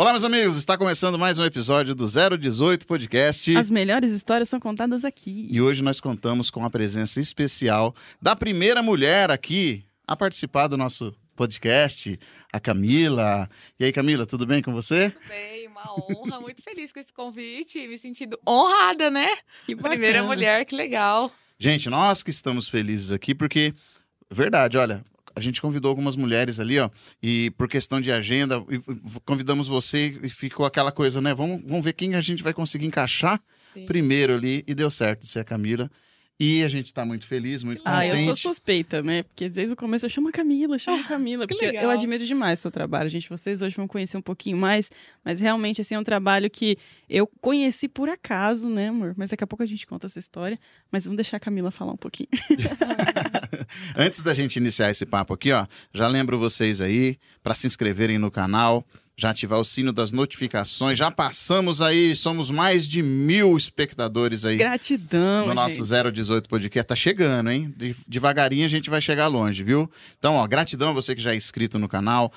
Olá, meus amigos, está começando mais um episódio do 018 Podcast. As melhores histórias são contadas aqui. E hoje nós contamos com a presença especial da primeira mulher aqui a participar do nosso podcast, a Camila. E aí, Camila, tudo bem com você? Tudo bem, uma honra, muito feliz com esse convite, me sentindo honrada, né? Que Primeira mulher, que legal. Gente, nós que estamos felizes aqui porque, verdade, olha, a gente convidou algumas mulheres ali, ó, e por questão de agenda, convidamos você e ficou aquela coisa, né? Vamos, vamos ver quem a gente vai conseguir encaixar Sim. primeiro ali, e deu certo de ser a Camila. E a gente tá muito feliz, muito Ah, eu contente. sou suspeita, né? Porque desde o começo eu chamo a Camila, chamo a Camila. que porque eu- eu legal. admiro demais o seu trabalho, gente. Vocês hoje vão conhecer um pouquinho mais, mas realmente, assim, é um trabalho que eu conheci por acaso, né, amor? Mas daqui a pouco a gente conta essa história. Mas vamos deixar a Camila falar um pouquinho. Antes da gente iniciar esse papo aqui, ó, já lembro vocês aí para se inscreverem no canal, já ativar o sino das notificações. Já passamos aí, somos mais de mil espectadores aí Gratidão, no nosso gente. 018 Podcast. Tá chegando, hein? De- devagarinho a gente vai chegar longe, viu? Então, ó, gratidão a você que já é inscrito no canal.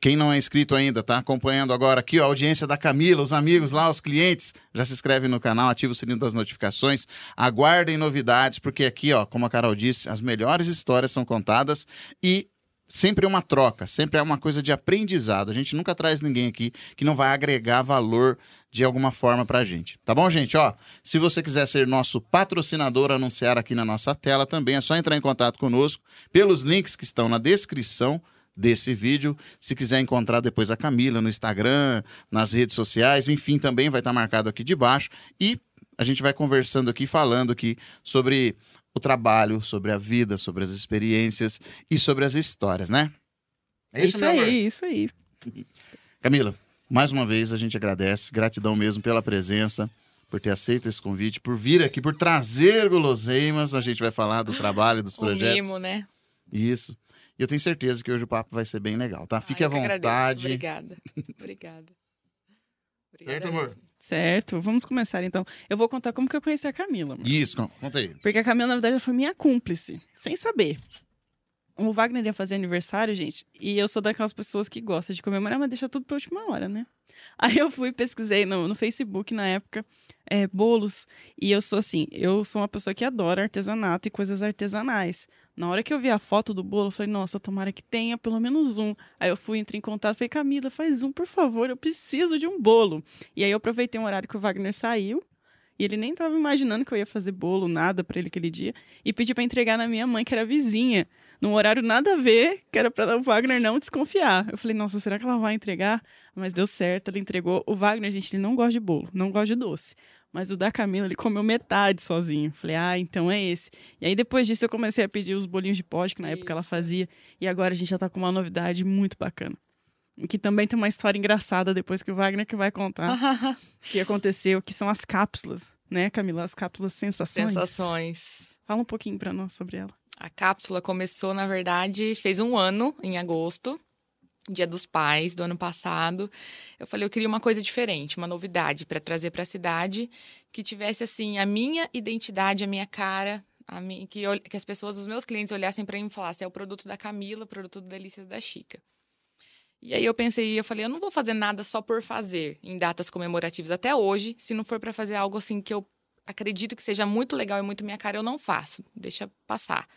Quem não é inscrito ainda, tá acompanhando agora aqui, ó, a audiência da Camila, os amigos lá, os clientes, já se inscreve no canal, ativa o sininho das notificações, aguardem novidades, porque aqui, ó, como a Carol disse, as melhores histórias são contadas e sempre é uma troca, sempre é uma coisa de aprendizado. A gente nunca traz ninguém aqui que não vai agregar valor de alguma forma pra gente. Tá bom, gente? Ó, se você quiser ser nosso patrocinador, anunciar aqui na nossa tela, também é só entrar em contato conosco pelos links que estão na descrição desse vídeo. Se quiser encontrar depois a Camila no Instagram, nas redes sociais, enfim, também vai estar marcado aqui de baixo. E a gente vai conversando aqui, falando aqui sobre o trabalho, sobre a vida, sobre as experiências e sobre as histórias, né? É isso amor? aí, isso aí. Camila, mais uma vez a gente agradece, gratidão mesmo pela presença, por ter aceito esse convite, por vir aqui, por trazer guloseimas. A gente vai falar do trabalho, dos projetos. mimo, né? Isso. E eu tenho certeza que hoje o papo vai ser bem legal, tá? Fique Ai, à que agradeço. vontade. Obrigada. Obrigada. Obrigada Certo, amor? mesmo. Certo, vamos começar então. Eu vou contar como que eu conheci a Camila, amor. Isso, con- conta aí. Porque a Camila, na verdade, ela foi minha cúmplice, sem saber. O Wagner ia fazer aniversário, gente, e eu sou daquelas pessoas que gostam de comemorar, mas deixa tudo pra última hora, né? Aí eu fui pesquisei no, no Facebook, na época, é, bolos, e eu sou assim, eu sou uma pessoa que adora artesanato e coisas artesanais. Na hora que eu vi a foto do bolo, eu falei, nossa, tomara que tenha pelo menos um. Aí eu fui, entrei em contato, falei, Camila, faz um, por favor, eu preciso de um bolo. E aí eu aproveitei um horário que o Wagner saiu, e ele nem tava imaginando que eu ia fazer bolo, nada pra ele aquele dia. E pedi pra entregar na minha mãe, que era vizinha. Num horário nada a ver, que era pra o Wagner não desconfiar. Eu falei, nossa, será que ela vai entregar? Mas deu certo, ela entregou. O Wagner, gente, ele não gosta de bolo, não gosta de doce. Mas o da Camila, ele comeu metade sozinho. Falei, ah, então é esse. E aí depois disso eu comecei a pedir os bolinhos de pote, que na época ela Isso. fazia. E agora a gente já tá com uma novidade muito bacana. Que também tem uma história engraçada depois que o Wagner que vai contar que aconteceu, que são as cápsulas, né, Camila? As cápsulas sensações. Sensações. Fala um pouquinho pra nós sobre ela. A cápsula começou, na verdade, fez um ano, em agosto, Dia dos Pais do ano passado. Eu falei, eu queria uma coisa diferente, uma novidade para trazer para a cidade que tivesse assim a minha identidade, a minha cara, a mim, que, eu- que as pessoas, os meus clientes olhassem para mim e falassem, é o produto da Camila, o produto do Delícias da Chica. E aí eu pensei, eu falei, eu não vou fazer nada só por fazer em datas comemorativas até hoje, se não for para fazer algo assim que eu acredito que seja muito legal e muito minha cara, eu não faço. Deixa passar.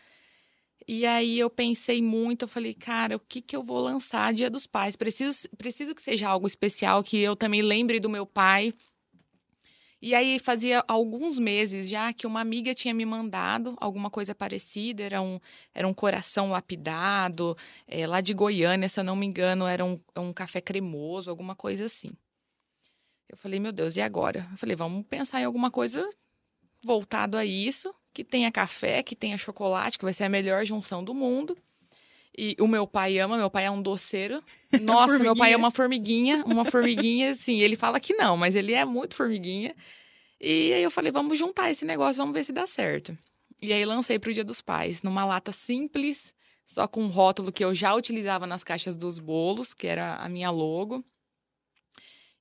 E aí eu pensei muito, eu falei, cara, o que que eu vou lançar Dia dos Pais? Preciso, preciso que seja algo especial, que eu também lembre do meu pai. E aí fazia alguns meses já que uma amiga tinha me mandado alguma coisa parecida, era um, era um coração lapidado, é, lá de Goiânia, se eu não me engano, era um, um café cremoso, alguma coisa assim. Eu falei, meu Deus, e agora? Eu falei, vamos pensar em alguma coisa voltado a isso, que tenha café, que tenha chocolate, que vai ser a melhor junção do mundo. E o meu pai ama, meu pai é um doceiro. Nossa, meu pai é uma formiguinha, uma formiguinha, assim, ele fala que não, mas ele é muito formiguinha. E aí eu falei, vamos juntar esse negócio, vamos ver se dá certo. E aí lancei pro Dia dos Pais, numa lata simples, só com um rótulo que eu já utilizava nas caixas dos bolos, que era a minha logo.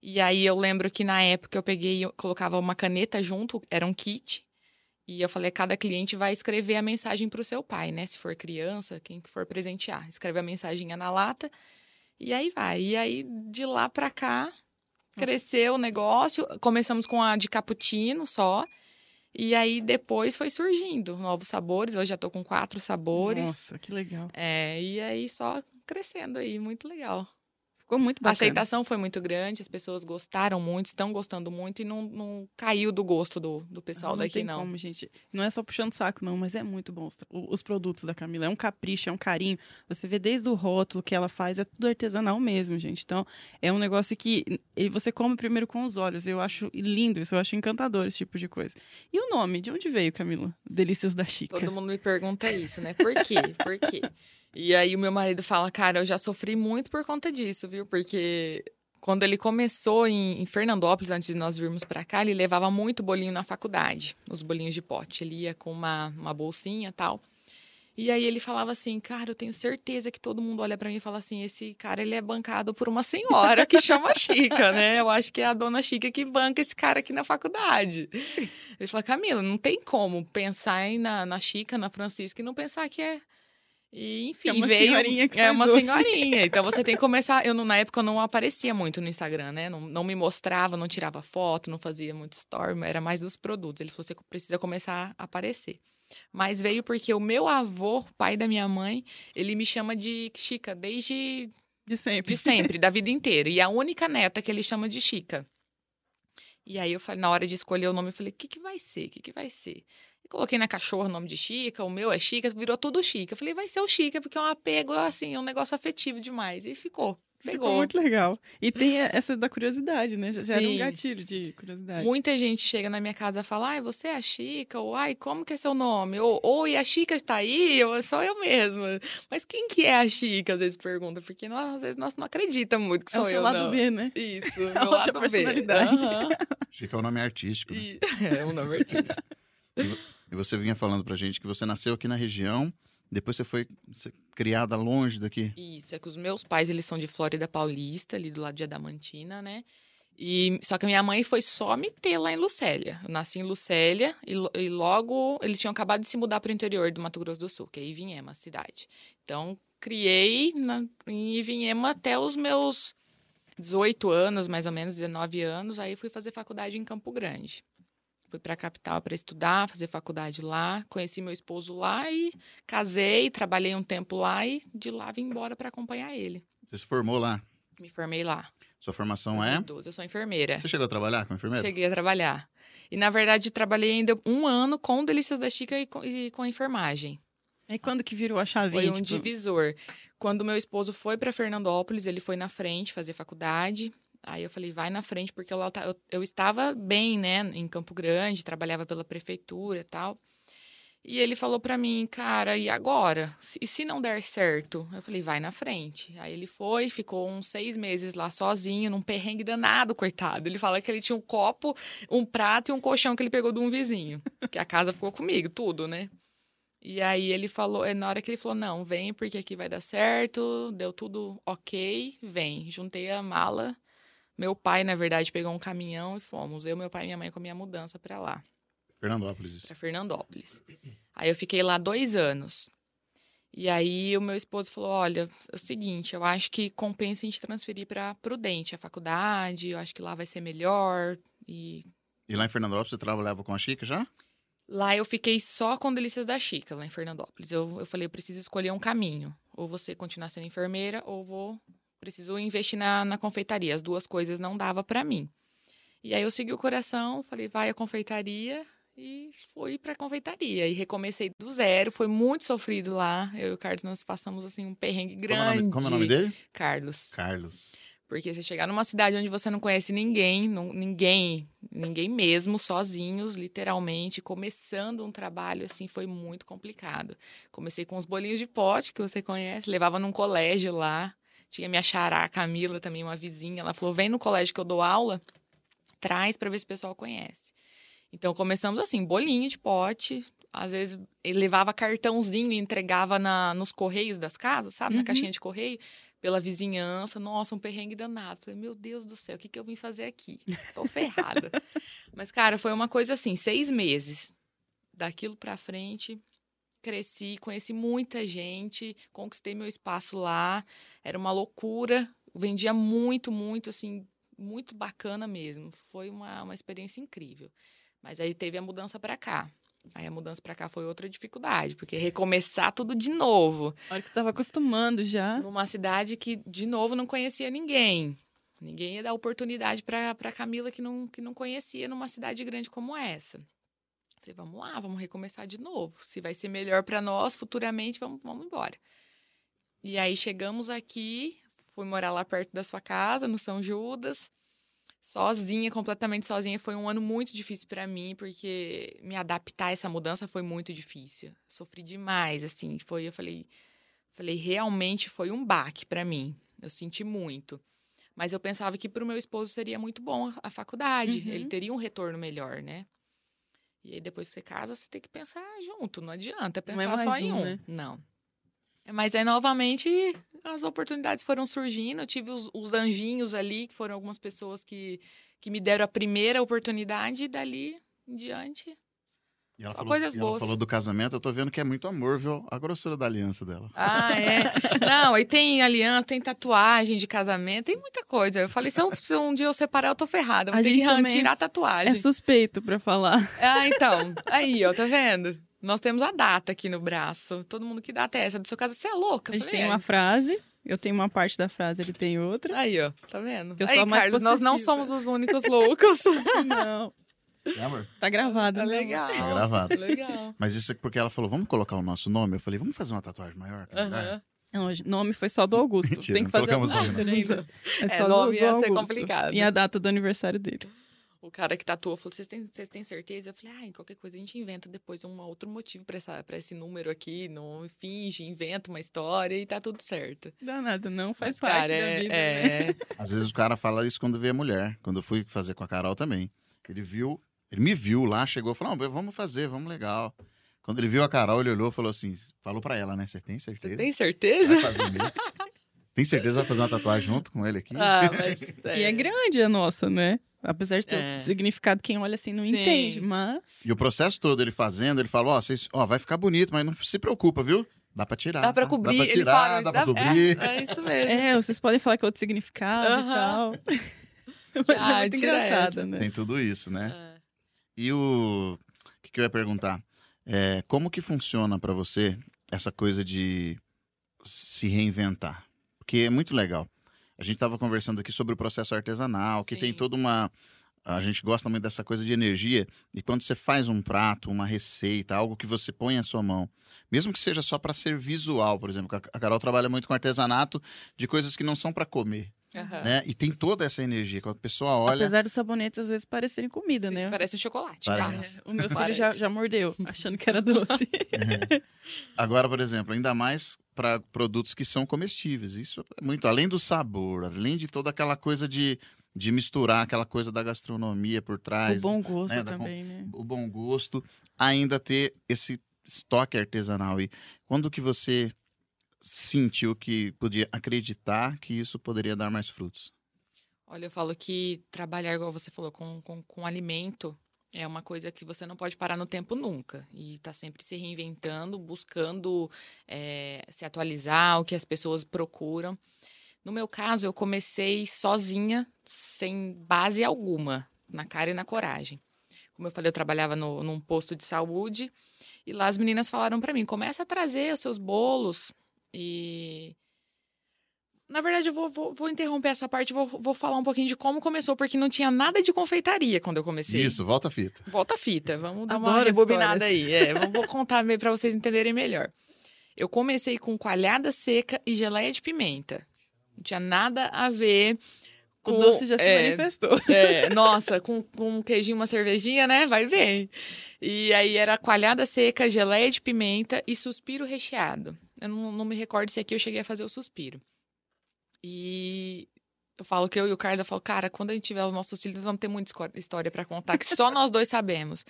E aí eu lembro que na época eu peguei, eu colocava uma caneta junto, era um kit. E eu falei, cada cliente vai escrever a mensagem para o seu pai, né? Se for criança, quem que for presentear. Escreve a mensaginha na lata e aí vai. E aí, de lá para cá, cresceu o negócio. Começamos com a de cappuccino só. E aí depois foi surgindo novos sabores. Hoje já tô com quatro sabores. Nossa, que legal. É, e aí só crescendo aí, muito legal. Ficou muito A bacana. aceitação foi muito grande, as pessoas gostaram muito, estão gostando muito e não, não caiu do gosto do, do pessoal não daqui, tem não. como, gente. Não é só puxando saco, não, mas é muito bom os, os produtos da Camila. É um capricho, é um carinho. Você vê desde o rótulo que ela faz, é tudo artesanal mesmo, gente. Então, é um negócio que você come primeiro com os olhos. Eu acho lindo isso, eu acho encantador esse tipo de coisa. E o nome? De onde veio, Camila? Delícias da Chica. Todo mundo me pergunta isso, né? Por quê? Por quê? E aí o meu marido fala, cara, eu já sofri muito por conta disso, viu? Porque quando ele começou em, em Fernandópolis, antes de nós virmos pra cá, ele levava muito bolinho na faculdade, os bolinhos de pote. Ele ia com uma, uma bolsinha tal. E aí ele falava assim, cara, eu tenho certeza que todo mundo olha pra mim e fala assim, esse cara ele é bancado por uma senhora que chama Chica, né? Eu acho que é a dona Chica que banca esse cara aqui na faculdade. Ele fala, Camila, não tem como pensar em na, na Chica, na Francisca e não pensar que é. E, enfim, É uma veio. senhorinha que é uma doce. senhorinha. Então você tem que começar. Eu, na época, eu não aparecia muito no Instagram, né? Não, não me mostrava, não tirava foto, não fazia muito story, era mais dos produtos. Ele falou: você precisa começar a aparecer. Mas veio porque o meu avô, pai da minha mãe, ele me chama de Chica desde De sempre. de sempre, da vida inteira. E a única neta que ele chama de Chica. E aí eu falei, na hora de escolher o nome, eu falei, o que, que vai ser? O que, que vai ser? E coloquei na cachorra o nome de Chica, o meu é Chica, virou tudo Chica. Eu falei, vai ser o Chica, porque é um apego, assim, é um negócio afetivo demais. E ficou. Ficou Pegou. muito legal. E tem essa da curiosidade, né? Já, era um gatilho de curiosidade. Muita gente chega na minha casa e fala, ai, você é a Chica? Ou, ai, como que é seu nome? Ou, oi, a Chica tá aí? Ou sou eu mesma? Mas quem que é a Chica? Às vezes pergunta, porque nós, às vezes nós não acreditamos muito que é o sou seu eu, lado não. B, né? Isso, A meu outra lado B. personalidade. Aham. Achei que é o nome artístico. né? E- É um nome artístico. E você vinha falando pra gente que você nasceu aqui na região, depois você foi criada longe daqui. Isso, é que os meus pais, eles são de Flórida Paulista, ali do lado de Adamantina, né? E, só que minha mãe foi só me ter lá em Lucélia. Eu nasci em Lucélia e, e logo eles tinham acabado de se mudar para o interior do Mato Grosso do Sul, que é Ivinhema, a cidade. Então, criei na, em Ivinhema até os meus 18 anos, mais ou menos, 19 anos. Aí fui fazer faculdade em Campo Grande. Fui para a capital para estudar, fazer faculdade lá. Conheci meu esposo lá e casei, trabalhei um tempo lá e de lá vim embora para acompanhar ele. Você se formou lá. Me formei lá. Sua formação é? 2012. Eu sou enfermeira. Você chegou a trabalhar como enfermeira? Cheguei a trabalhar. E, na verdade, trabalhei ainda um ano com Delícias da Chica e com, e com a enfermagem. E quando que virou a chavinha? Foi um tipo, divisor. Quando meu esposo foi para Fernandópolis, ele foi na frente fazer faculdade. Aí eu falei, vai na frente, porque eu, eu, estava bem, né, em Campo Grande, trabalhava pela prefeitura e tal. E ele falou para mim, cara, e agora? E se não der certo? Eu falei, vai na frente. Aí ele foi, ficou uns seis meses lá sozinho, num perrengue danado, coitado. Ele fala que ele tinha um copo, um prato e um colchão que ele pegou de um vizinho. Que a casa ficou comigo, tudo, né? E aí ele falou, é, na hora que ele falou, não, vem porque aqui vai dar certo, deu tudo ok, vem. Juntei a mala. Meu pai, na verdade, pegou um caminhão e fomos. Eu, meu pai e minha mãe com a minha mudança pra lá, Fernandópolis. pra Fernandópolis. Aí eu fiquei lá dois anos. E aí o meu esposo falou, olha, é o seguinte, eu acho que compensa a gente transferir pra Prudente, a faculdade, eu acho que lá vai ser melhor. E E lá em Fernandópolis você trabalhava com a Chica já? Lá eu fiquei só com Delícias da Chica, lá em Fernandópolis. Eu, eu falei, eu preciso escolher um caminho. Ou você continuar sendo enfermeira, ou vou preciso investir na, na confeitaria. As duas coisas não dava pra mim. E aí eu segui o coração, falei, vai a confeitaria e fui pra confeitaria. E recomecei do zero, foi muito sofrido lá. Eu e o Carlos, nós passamos assim um perrengue é, grande. como é o nome dele? Carlos. Carlos. Porque você chegar numa cidade onde você não conhece ninguém, não- ninguém, ninguém mesmo, sozinhos, literalmente, começando um trabalho assim, foi muito complicado. Comecei com os bolinhos de pote, que você conhece, levava num colégio lá. Tinha minha xará, a Camila, também uma vizinha. Ela falou: vem no colégio que eu dou aula, traz para ver se o pessoal conhece. Então começamos assim, bolinho de pote. Às vezes ele levava cartãozinho e entregava na, nos correios das casas, sabe? Na Uhum. caixinha de correio pela vizinhança. Nossa, um perrengue danado. Falei, meu Deus do céu, o que, que eu vim fazer aqui? Tô ferrada. Mas, cara, foi uma coisa assim, seis meses. Daquilo pra frente, cresci, conheci muita gente, conquistei meu espaço lá. Era uma loucura. Vendia muito, muito, assim, muito bacana mesmo. Foi uma, uma experiência incrível. Mas aí teve a mudança para cá. Aí a mudança para cá foi outra dificuldade, porque recomeçar tudo de novo. A hora que você tava acostumando já. Numa cidade que, de novo, não conhecia ninguém. Ninguém ia dar oportunidade para Camila que não, que não conhecia numa cidade grande como essa. Falei, vamos lá, vamos recomeçar de novo. Se vai ser melhor para nós futuramente, vamos, vamos embora. E aí chegamos aqui, fui morar lá perto da sua casa, no São Judas sozinha, completamente sozinha. Foi um ano muito difícil para mim, porque me adaptar a essa mudança foi muito difícil. Sofri demais, assim. Foi, eu falei, falei, realmente foi um baque para mim. Eu senti muito. Mas eu pensava que para o meu esposo seria muito bom a faculdade. Uhum. Ele teria um retorno melhor, né? E aí depois que você casa, você tem que pensar junto. Não adianta pensar não é só em um. Né? Não. Mas aí, novamente, as oportunidades foram surgindo. Eu tive os, os, anjinhos ali, que foram algumas pessoas que, que me deram a primeira oportunidade, e dali em diante. E ela, Só falou, coisas boas. ela falou do casamento, eu tô vendo que é muito amor, viu? A grossura da aliança dela. Ah, é. Não, e tem aliança, tem tatuagem de casamento, tem muita coisa. Eu falei, se, eu, se um dia eu separar, eu tô ferrada. Vou a ter que tirar a tatuagem. É suspeito pra falar. Ah, então. Aí, ó, tá vendo? Nós temos a data aqui no braço. Todo mundo que dá até essa do seu caso, você é louca. A gente falei, tem é. uma frase, eu tenho uma parte da frase, ele tem outra. Aí, ó, tá vendo? Eu Aí, Carlos, nós não somos os únicos loucos. não. É, amor? Tá gravado. Tá legal. Tá gravado. Legal. Mas isso é porque ela falou, vamos colocar o nosso nome? Eu falei, vamos fazer uma tatuagem maior? Uhum. Não, nome foi só do Augusto. Mentira, Tem que fazer nome. ainda. É, é só nome do, do ia ser complicado. E a data do aniversário dele o cara que tatuou falou: vocês têm, vocês têm certeza? Eu falei: ah, qualquer coisa a gente inventa depois um outro motivo para esse número aqui. Não finge, inventa uma história e tá tudo certo. Dá nada, não faz Mas, parte cara, da é, vida. É... Né? Às vezes o cara fala isso quando vê a mulher. Quando eu fui fazer com a Carol também. Ele viu, ele me viu lá, chegou e falou: vamos fazer, vamos legal. Quando ele viu a Carol, ele olhou e falou assim: falou para ela, né? Você tem certeza? Você tem certeza? Tem certeza que vai fazer uma tatuagem junto com ele aqui? Ah, mas é... E é grande a nossa, né? Apesar de ter é. significado, quem olha assim não Sim. entende, mas. E o processo todo ele fazendo, ele falou: Ó, oh, oh, vai ficar bonito, mas não se preocupa, viu? Dá pra tirar. Dá pra cobrir. Dá pra tirar, dá pra cobrir. É, é, isso mesmo. É, vocês podem falar que é outro significado uh -huh. e tal. mas ah, é muito engraçado, essa. né? Tem tudo isso, né? É. E o. Que, que eu ia perguntar? É, como que funciona para você essa coisa de se reinventar? Porque é muito legal. A gente estava conversando aqui sobre o processo artesanal, Sim. que tem toda uma. A gente gosta muito dessa coisa de energia. E quando você faz um prato, uma receita, algo que você põe à sua mão, mesmo que seja só para ser visual, por exemplo, a Carol trabalha muito com artesanato de coisas que não são para comer. Uhum. Né? E tem toda essa energia. Quando a pessoa olha. Apesar dos sabonetes às vezes parecerem comida, Sim, né? Parece chocolate. Parece. O meu filho já, já mordeu, achando que era doce. É. Agora, por exemplo, ainda mais para produtos que são comestíveis. Isso é muito além do sabor, além de toda aquela coisa de, de misturar aquela coisa da gastronomia por trás. O bom gosto né? também, da, né? O bom gosto, ainda ter esse estoque artesanal. E quando que você sentiu que podia acreditar que isso poderia dar mais frutos? Olha, eu falo que trabalhar, igual você falou, com, com, com alimento é uma coisa que você não pode parar no tempo nunca. E tá sempre se reinventando, buscando é, se atualizar, o que as pessoas procuram. No meu caso, eu comecei sozinha, sem base alguma, na cara e na coragem. Como eu falei, eu trabalhava no, num posto de saúde e lá as meninas falaram para mim: começa a trazer os seus bolos, e. Na verdade, eu vou, vou, vou interromper essa parte e vou, vou falar um pouquinho de como começou, porque não tinha nada de confeitaria quando eu comecei. Isso, volta a fita. Volta a fita. Vamos dar Adoro uma rebobinada aí. É, vou contar para vocês entenderem melhor. Eu comecei com coalhada seca e geleia de pimenta. Não tinha nada a ver com. O doce já se é, manifestou. É, nossa, com, com um queijinho, uma cervejinha, né? Vai ver. E aí era coalhada seca, geleia de pimenta e suspiro recheado. Eu não, não me recordo se aqui eu cheguei a fazer o suspiro. E eu falo que eu e o Carlos, eu falo, cara, quando a gente tiver os nossos filhos, nós vamos ter muita história para contar, que só nós dois sabemos.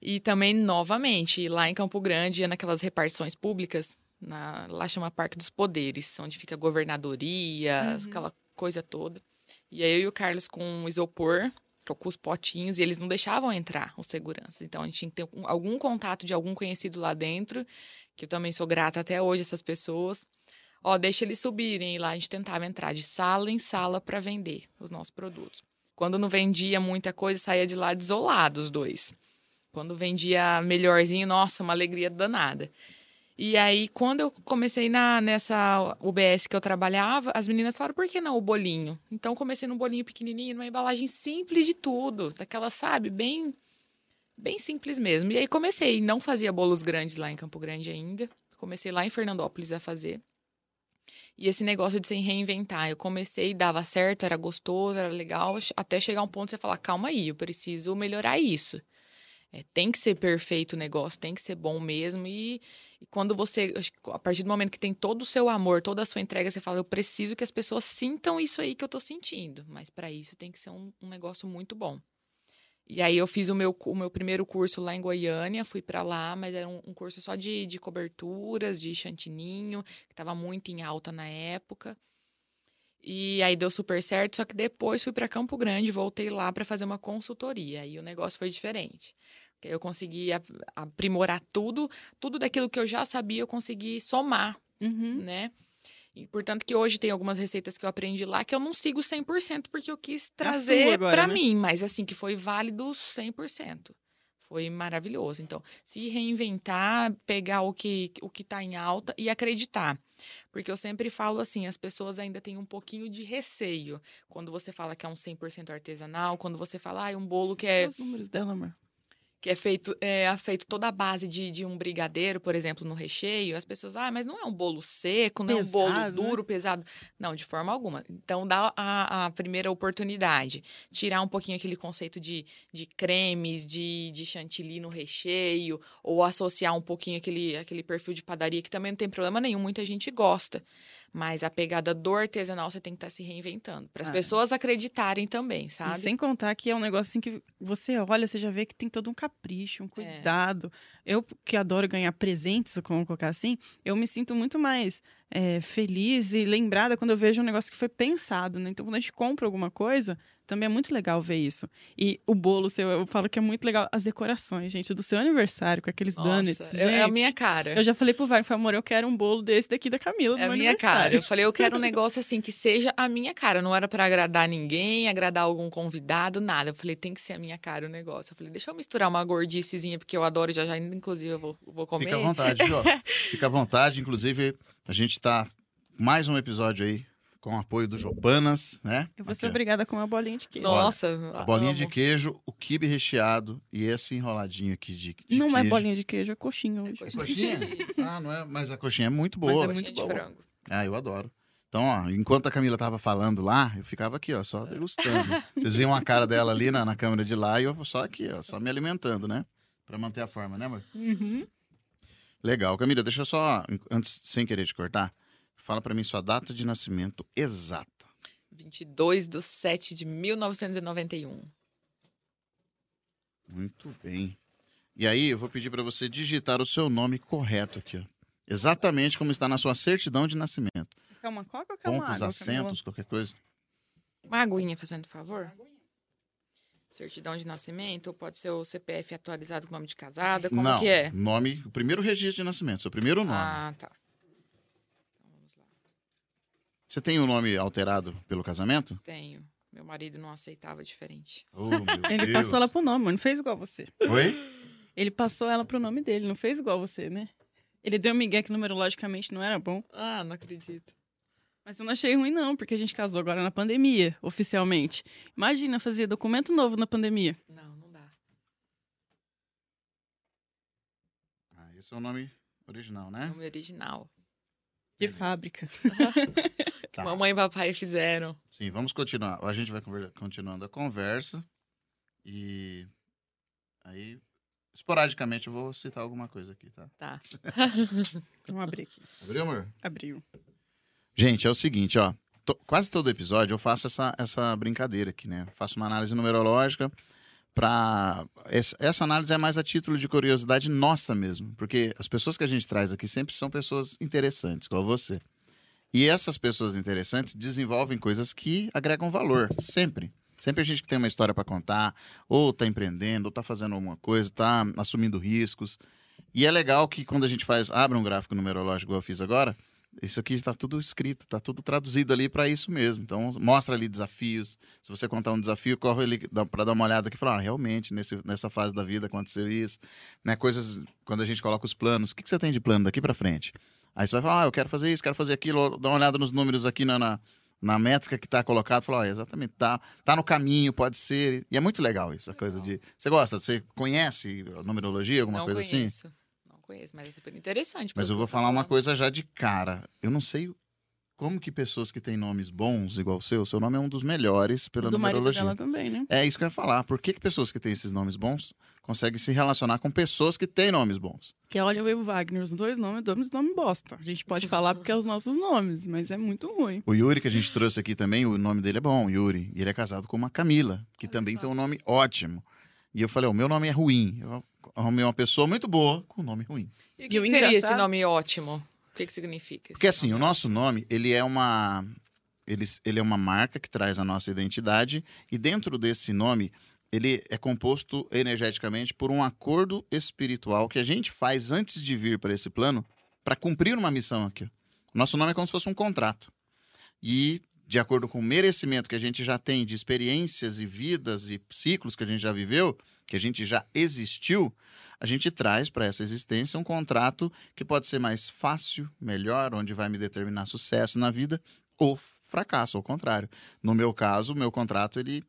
E também, novamente, lá em Campo Grande, naquelas repartições públicas, na, lá chama Parque dos Poderes, onde fica a governadoria, uhum. aquela coisa toda. E aí eu e o Carlos com isopor, com os potinhos, e eles não deixavam entrar os seguranças. Então a gente tinha que ter algum contato de algum conhecido lá dentro, que eu também sou grata até hoje essas pessoas. Ó, deixa eles subirem. E lá a gente tentava entrar de sala em sala para vender os nossos produtos. Quando não vendia muita coisa, saía de lá desolado os dois. Quando vendia melhorzinho, nossa, uma alegria danada. E aí, quando eu comecei na, nessa UBS que eu trabalhava, as meninas falaram, por que não o bolinho? Então, comecei num bolinho pequenininho, numa embalagem simples de tudo. Daquela, sabe, bem, bem simples mesmo. E aí, comecei. Não fazia bolos grandes lá em Campo Grande ainda. Comecei lá em Fernandópolis a fazer. E esse negócio de se reinventar, eu comecei, dava certo, era gostoso, era legal, até chegar um ponto você falar, calma aí, eu preciso melhorar isso. É, tem que ser perfeito o negócio, tem que ser bom mesmo. E, e, quando você, a partir do momento que tem todo o seu amor, toda a sua entrega, você fala, eu preciso que as pessoas sintam isso aí que eu tô sentindo. Mas para isso tem que ser um, um negócio muito bom. E aí eu fiz o meu, o meu primeiro curso lá em Goiânia, fui para lá, mas era um, um, curso só de, de coberturas, de chantininho, que estava muito em alta na época. E aí deu super certo, só que depois fui para Campo Grande, voltei lá para fazer uma consultoria. Aí o negócio foi diferente. Eu consegui aprimorar tudo, tudo daquilo que eu já sabia, eu consegui somar, uhum. né? E, portanto, que hoje tem algumas receitas que eu aprendi lá que eu não sigo 100% porque eu quis trazer para né? mim, mas assim, que foi válido 100%. Foi maravilhoso. Então, se reinventar, pegar o que o que tá em alta e acreditar. Porque eu sempre falo assim, as pessoas ainda têm um pouquinho de receio quando você fala que é um 100% artesanal, quando você fala, ah, um bolo que é Os números dela, amor que é feito, é feito toda a base de, de um brigadeiro, por exemplo, no recheio, as pessoas, ah, mas não é um bolo seco, não pesado, é um bolo né? duro, né? pesado. Não, de forma alguma. Então, dá a, a, primeira oportunidade. Tirar um pouquinho aquele conceito de, de cremes, de, de chantilly no recheio, ou associar um pouquinho aquele, aquele perfil de padaria, que também não tem problema nenhum, muita gente gosta. Mas a pegada do artesanal você tem que estar tá se reinventando. Para as ah, pessoas acreditarem também, sabe? E sem contar que é um negócio assim que você olha, você já vê que tem todo um capricho, um é. cuidado. É. Eu, que adoro ganhar presentes, como colocar assim, eu me sinto muito mais é, feliz e lembrada quando eu vejo um negócio que foi pensado, né? Então, quando a gente compra alguma coisa, também é muito legal ver isso. E o bolo seu, eu falo que é muito legal. As decorações, gente, do seu aniversário, com aqueles Nossa, donuts. Gente, é a minha cara. Eu já falei pro Wagner, amor, eu quero um bolo desse daqui da Camila. É a minha cara. Eu falei, eu quero um negócio assim que seja a minha cara. Não era para agradar ninguém, agradar algum convidado, nada. Eu falei, tem que ser a minha cara o negócio. Eu falei, deixa eu misturar uma gordicezinha, porque eu adoro já já, inclusive, eu vou, vou comer. Fica à vontade, ó. Fica à vontade. Inclusive, a gente tá mais um episódio aí com o apoio do Jopanas, né? Eu vou ser Aqui, obrigada a comer uma bolinha de queijo. Nossa, a bolinha amo. de queijo, o quibe recheado e esse enroladinho aqui de, de Não é queijo. é bolinha de queijo, é coxinha hoje. É coxinha? ah, não é, mas a coxinha é muito boa. Mas é muito boa. frango. Ah, eu adoro. Então, ó, enquanto a Camila tava falando lá, eu ficava aqui, ó, só degustando. Vocês viam a cara dela ali na, na câmera de lá e eu só aqui, ó, só me alimentando, né? Pra manter a forma, né, amor? Uhum. Legal. Camila, deixa eu só, antes, sem querer te cortar, fala para mim sua data de nascimento exata. 22 de 7 de 1991. Muito bem. E aí, eu vou pedir para você digitar o seu nome correto aqui, ó. Exatamente como está na sua certidão de nascimento. Você quer uma coca ou quer Pontos, uma água? acentos, qualquer coisa. Uma aguinha, fazendo favor. Certidão de nascimento, ou pode ser o CPF atualizado com nome de casada, como Não, que é? nome, o primeiro registro de nascimento, seu primeiro nome. Ah, tá. Você tem o um nome alterado pelo casamento? Tenho. Meu marido não aceitava diferente. Oh, Ele Deus. passou ela pro nome, não fez igual você. Oi? Ele passou ela pro nome dele, não fez igual você, né? Ele deu um migué que numerologicamente não era bom. Ah, não acredito. Mas eu não achei ruim, não, porque a gente casou agora na pandemia, oficialmente. Imagina fazer documento novo na pandemia. Não, não dá. Ah, esse é o nome original, né? Nome original. De fábrica. Tá. Mamãe e papai fizeram. Sim, vamos continuar. A gente vai continuando a conversa. E aí, esporadicamente, eu vou citar alguma coisa aqui, tá? Tá. Vamos abrir aqui. Abriu, amor? Abriu. Gente, é o seguinte, ó. quase todo episódio eu faço essa, essa brincadeira aqui, né? faço uma análise numerológica para essa análise é mais a título de curiosidade nossa mesmo, porque as pessoas que a gente traz aqui sempre são pessoas interessantes, igual você. E essas pessoas interessantes desenvolvem coisas que agregam valor, sempre. Sempre a gente que tem uma história para contar, ou está empreendendo, ou está fazendo alguma coisa, está assumindo riscos. E é legal que quando a gente faz, abre um gráfico numerológico, igual eu fiz agora, Isso aqui está tudo escrito, está tudo traduzido ali para isso mesmo. Então, mostra ali desafios. Se você contar um desafio, corre ali para dar uma olhada aqui e falar: ah, realmente, nesse, nessa fase da vida aconteceu isso. Né? Coisas, quando a gente coloca os planos, o que, que você tem de plano daqui para frente? Aí você vai falar: ah, eu quero fazer isso, quero fazer aquilo, dá uma olhada nos números aqui na, na, na métrica que está colocado, falar: ah, exatamente, tá, tá no caminho, pode ser. E é muito legal isso, a coisa de. Você gosta? Você conhece a numerologia, alguma Não coisa assim? conheço. Não conheço, mas é super interessante. Mas eu vou tá falar uma falando. coisa já de cara. Eu não sei como que pessoas que têm nomes bons, igual o seu, seu nome é um dos melhores pela O do numerologia. dela também, né? É isso que eu ia falar. Por que, que pessoas que têm esses nomes bons conseguem se relacionar com pessoas que têm nomes bons? Que olha eu e o Wagner, os dois nomes, dois nomes bosta. A gente pode falar porque é os nossos nomes, mas é muito ruim. O Yuri, que a gente trouxe aqui também, o nome dele é bom, Yuri. E ele é casado com uma Camila, que Olha também só. tem um nome ótimo. E eu falei, o meu nome é ruim. Eu arrumei uma pessoa muito boa com nome ruim. E o que, que seria esse nome ótimo? O que, que significa? Porque assim, o nome nosso nome, ele é uma ele, ele é uma marca que traz a nossa identidade e dentro desse nome, ele é composto energeticamente por um acordo espiritual que a gente faz antes de vir para esse plano para cumprir uma missão aqui. O nosso nome é como se fosse um contrato. E de acordo com o merecimento que a gente já tem de experiências e vidas e ciclos que a gente já viveu, que a gente já existiu, a gente traz para essa existência um contrato que pode ser mais fácil, melhor, onde vai me determinar sucesso na vida ou fracasso, ao contrário. No meu caso, o meu contrato ele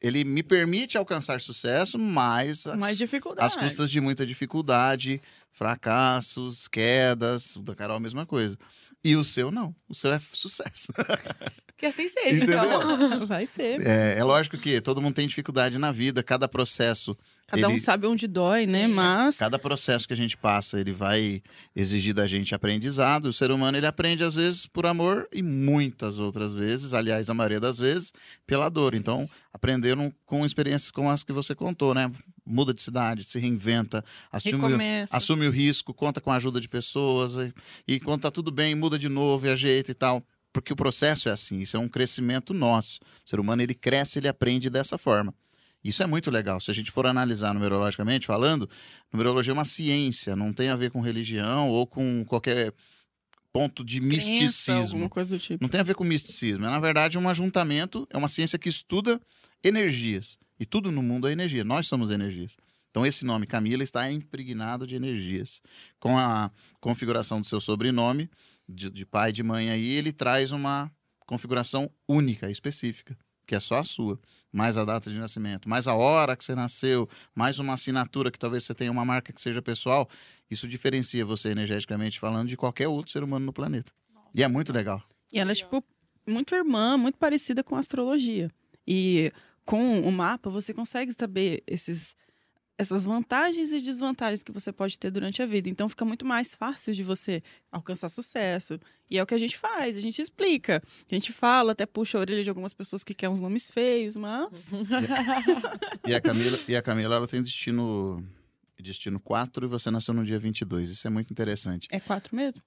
ele me permite alcançar sucesso, mas as, Mais dificuldade. às custas de muita dificuldade, fracassos, quedas, o da Carol a mesma coisa. E o seu não, o seu é sucesso. Que assim seja, Entendeu? então. Vai ser. É, é lógico que todo mundo tem dificuldade na vida, cada processo Cada um ele- sabe onde dói, né? Sim. Mas Cada processo que a gente passa, ele vai exigir da gente aprendizado. O ser humano, ele aprende às vezes por amor e muitas outras vezes, aliás, a maioria das vezes, pela dor. Então, aprenderam com experiências como as que você contou, né? Muda de cidade, se reinventa, assume, recomeça. assume o risco, conta com a ajuda de pessoas e, e quando tá tudo bem, muda de novo e ajeita e tal. Porque o processo é assim, isso é um crescimento nosso. O ser humano, ele cresce, ele aprende dessa forma. Isso é muito legal. Se a gente for analisar numerologicamente falando, numerologia é uma ciência, não tem a ver com religião ou com qualquer ponto de Crença, misticismo. Alguma coisa do tipo. Não tem a ver com misticismo. É, na verdade, um ajuntamento, é uma ciência que estuda energias. E tudo no mundo é energia. Nós somos energias. Então, esse nome, Camila, está impregnado de energias. Com a configuração do seu sobrenome, de, de pai e de mãe aí, ele traz uma configuração única, específica, que é só a sua. Mais a data de nascimento, mais a hora que você nasceu, mais uma assinatura que talvez você tenha uma marca que seja pessoal. Isso diferencia você, energeticamente falando, de qualquer outro ser humano no planeta. E é muito legal. E ela é, tipo, muito irmã, muito parecida com a astrologia. E com o mapa, você consegue saber esses, essas vantagens e desvantagens que você pode ter durante a vida. Então, fica muito mais fácil de você alcançar sucesso. E é o que a gente faz, a gente explica. A gente fala, até puxa a orelha de algumas pessoas que querem uns nomes feios, mas... E a Camila, e a Camila ela tem destino destino 4 e você nasceu no dia 22. Isso é muito interessante. É quatro mesmo?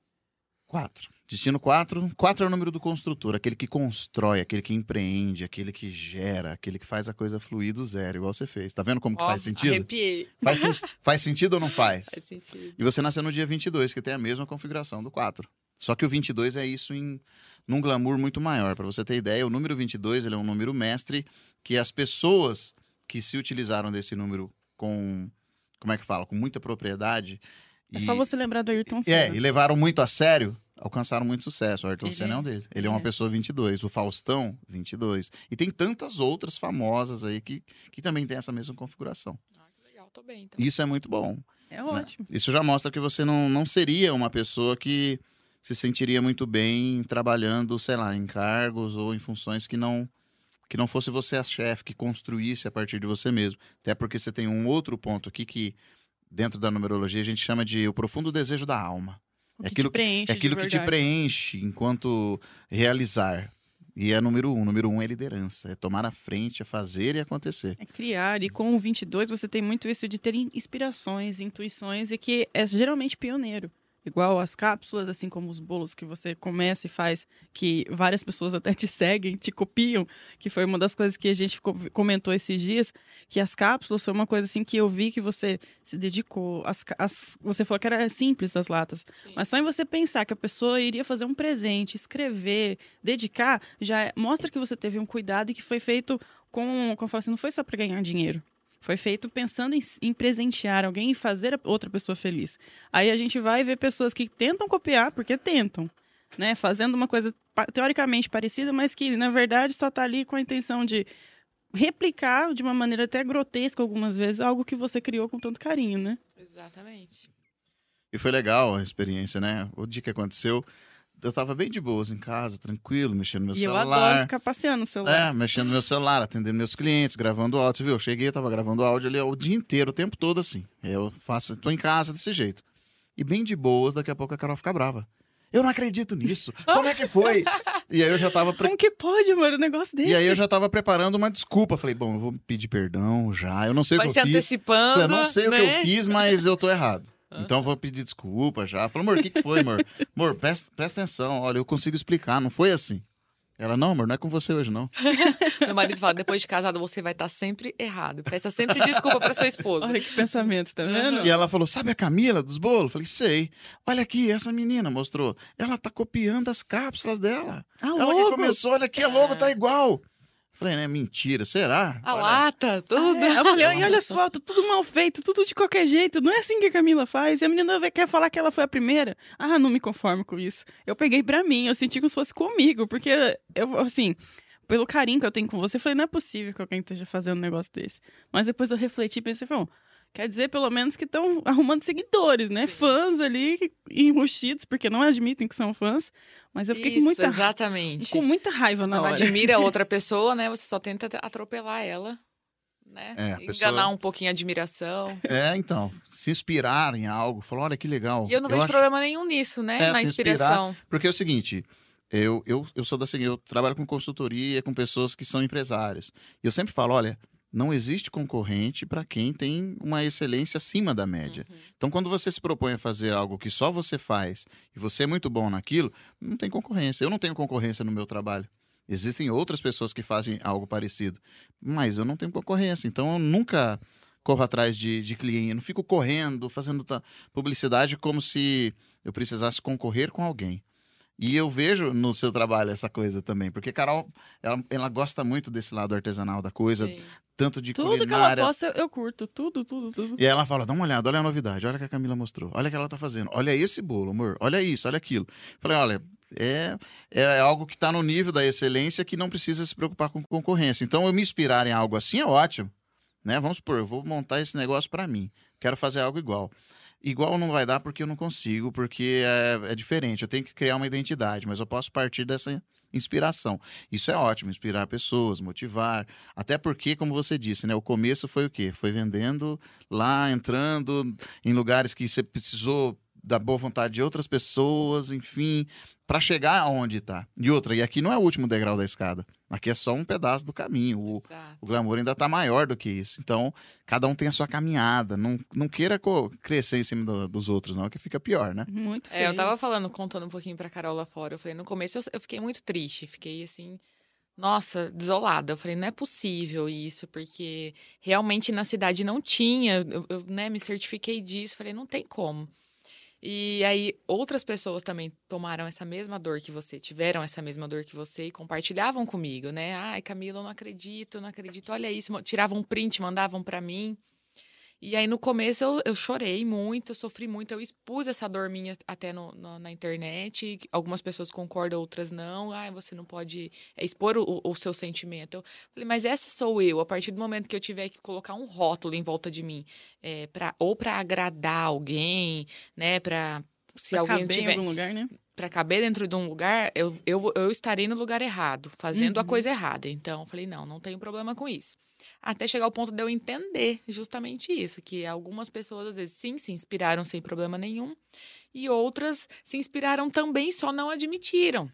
4. Destino 4. 4 é o número do construtor, aquele que constrói, aquele que empreende, aquele que gera, aquele que faz a coisa fluir do zero, igual você fez. Tá vendo como que Ó, faz sentido? Arrepiei. Faz, faz sentido ou não faz? Faz sentido. E você nasceu no dia 22, que tem a mesma configuração do 4. Só que o 22 é isso em num glamour muito maior. Para você ter ideia, o número 22 ele é um número mestre que as pessoas que se utilizaram desse número com como é que fala, com muita propriedade É e- só você lembrar do Ayrton é, Senna. e levaram muito a sério, alcançaram muito sucesso. O Ayrton Ele Senna é um é- deles. Ele é uma é. pessoa 22. O Faustão, 22. E tem tantas outras famosas aí que, que também tem essa mesma configuração. Ah, que legal, tô bem, então. Isso é muito bom. É ótimo. Isso já mostra que você não, não seria uma pessoa que se sentiria muito bem trabalhando, sei lá, em cargos ou em funções que não que não fosse você a chefe, que construísse a partir de você mesmo. Até porque você tem um outro ponto aqui que dentro da numerologia a gente chama de o profundo desejo da alma. O É que aquilo te preenche É aquilo que te preenche enquanto realizar. E é número um. Número um é liderança. É tomar a frente, é fazer e acontecer. É criar. E com o 22 você tem muito isso de ter in- inspirações, intuições e que é geralmente pioneiro. Igual as cápsulas, assim como os bolos que você começa e faz, que várias pessoas até te seguem, te copiam, que foi uma das coisas que a gente comentou esses dias, que as cápsulas foi uma coisa assim que eu vi que você se dedicou, as, as você falou que era simples as latas, Sim. mas só em você pensar que a pessoa iria fazer um presente, escrever, dedicar, já é, mostra que você teve um cuidado e que foi feito com, como eu falo assim, não foi só para ganhar dinheiro, foi feito pensando em, em, presentear alguém e fazer outra pessoa feliz. Aí a gente vai ver pessoas que tentam copiar, porque tentam, né? Fazendo uma coisa teoricamente parecida, mas que na verdade só está ali com a intenção de replicar de uma maneira até grotesca algumas vezes algo que você criou com tanto carinho, né? Exatamente. E foi legal a experiência, né? O dia que aconteceu, eu tava bem de boas em casa, tranquilo, mexendo no meu e celular. eu adoro ficar passeando no celular. É, mexendo no meu celular, atendendo meus clientes, gravando áudio. Você viu? Eu cheguei, tava gravando áudio ali o dia inteiro, o tempo todo assim. Eu faço, tô em casa desse jeito. E bem de boas, daqui a pouco a Carol fica brava. Eu não acredito nisso. Como é que foi? e aí eu já tava. Pre... Como que pode, mano, um negócio desse? E aí eu já tava preparando uma desculpa. Falei, bom, eu vou pedir perdão já. Eu não sei Vai o que eu se fiz. antecipando. Eu não sei né? o que eu fiz, mas eu tô errado. Então vou pedir desculpa já. Falou, amor, o que, que foi, amor? Amor, presta, presta atenção, olha, eu consigo explicar, não foi assim. Ela, não, amor, não é com você hoje, não. Meu marido fala, depois de casado você vai estar sempre errado. Peça sempre desculpa pra sua esposa. Olha que pensamento, tá vendo? E ela falou, sabe a Camila dos bolos? Falei, sei. Olha aqui, essa menina mostrou. Ela tá copiando as cápsulas dela. Ah, ela logo. que começou, olha aqui, a logo tá igual. Falei, né, mentira, será? A Olha, lata, tudo. É, eu falei, e olha só, tá tudo mal feito, tudo de qualquer jeito. Não é assim que a Camila faz. E a menina quer falar que ela foi a primeira. Ah, não me conformo com isso. Eu peguei pra mim, eu senti como se fosse comigo, porque eu, assim, pelo carinho que eu tenho com você, eu falei, não é possível que alguém esteja fazendo um negócio desse. Mas depois eu refleti e pensei, falei, quer dizer, pelo menos que estão arrumando seguidores, né? Fãs ali, enrustidos, porque não admitem que são fãs. Mas eu fiquei Isso, com muita, exatamente. com muita raiva Você na não hora. admira outra pessoa, né? Você só tenta atropelar ela, né? É, Enganar pessoa- um pouquinho a admiração. É, então, se inspirar em algo, falou, olha que legal. E eu não vejo acho- problema nenhum nisso, né? É, Na se inspirar. inspiração. Porque é o seguinte, eu, eu, eu sou da seguinte, eu trabalho com consultoria com pessoas que são empresários. E eu sempre falo, olha, não existe concorrente para quem tem uma excelência acima da média. Uhum. Então, quando você se propõe a fazer algo que só você faz e você é muito bom naquilo, não tem concorrência. Eu não tenho concorrência no meu trabalho. Existem outras pessoas que fazem algo parecido, mas eu não tenho concorrência. Então, eu nunca corro atrás de, de cliente. Eu não fico correndo, fazendo publicidade como se eu precisasse concorrer com alguém. E eu vejo no seu trabalho essa coisa também, porque Carol, ela, ela gosta muito desse lado artesanal da coisa, Sim. tanto de Tudo que ela culinária. posta, eu, curto. Tudo, tudo, tudo. E ela fala, dá uma olhada, olha a novidade, olha o que a Camila mostrou, olha o que ela tá fazendo, olha esse bolo, amor, olha isso, olha aquilo. Falei, olha, é, é algo que está no nível da excelência que não precisa se preocupar com concorrência. Então, eu me inspirar em algo assim é ótimo. Né? Vamos supor, eu vou montar esse negócio para mim, quero fazer algo igual. Igual não vai dar porque eu não consigo, porque é, é diferente, eu tenho que criar uma identidade, mas eu posso partir dessa inspiração. Isso é ótimo, inspirar pessoas, motivar. Até porque, como você disse, né, o começo foi o quê? Foi vendendo lá, entrando em lugares que você precisou da boa vontade de outras pessoas, enfim, para chegar aonde está. E outra, e aqui não é o último degrau da escada. Aqui é só um pedaço do caminho. O, o glamour ainda está maior do que isso. Então, cada um tem a sua caminhada. Não, não queira crescer em cima do- dos outros, não, que fica pior, né? Muito feio. É, eu tava falando, contando um pouquinho pra Carol lá fora. Eu falei, no começo eu, eu fiquei muito triste. Fiquei assim, nossa, desolada. Eu falei, não é possível isso, porque realmente na cidade não tinha. Eu, eu, né, me certifiquei disso. Falei, não tem como. E aí, outras pessoas também tomaram essa mesma dor que você, tiveram essa mesma dor que você e compartilhavam comigo, né? Ai, Camila, eu não acredito, não acredito, olha isso. Tiravam um print, mandavam pra mim. E aí, no começo, eu, eu chorei muito, eu sofri muito, eu expus essa dor minha até no- no- na internet. Algumas pessoas concordam, outras não. Ai, você não pode é, expor o, o seu sentimento. Eu falei, mas essa sou eu. A partir do momento que eu tiver que colocar um rótulo em volta de mim, é, pra, ou para agradar alguém, né, para se Pra alguém caber em tiver algum lugar, né? para caber dentro de um lugar, eu, eu, eu estarei no lugar errado, fazendo a Uhum. coisa errada. Então, eu falei, não, não tenho problema com isso. Até chegar ao ponto de eu entender justamente isso, que algumas pessoas, às vezes, sim, se inspiraram sem problema nenhum, e outras se inspiraram também, só não admitiram.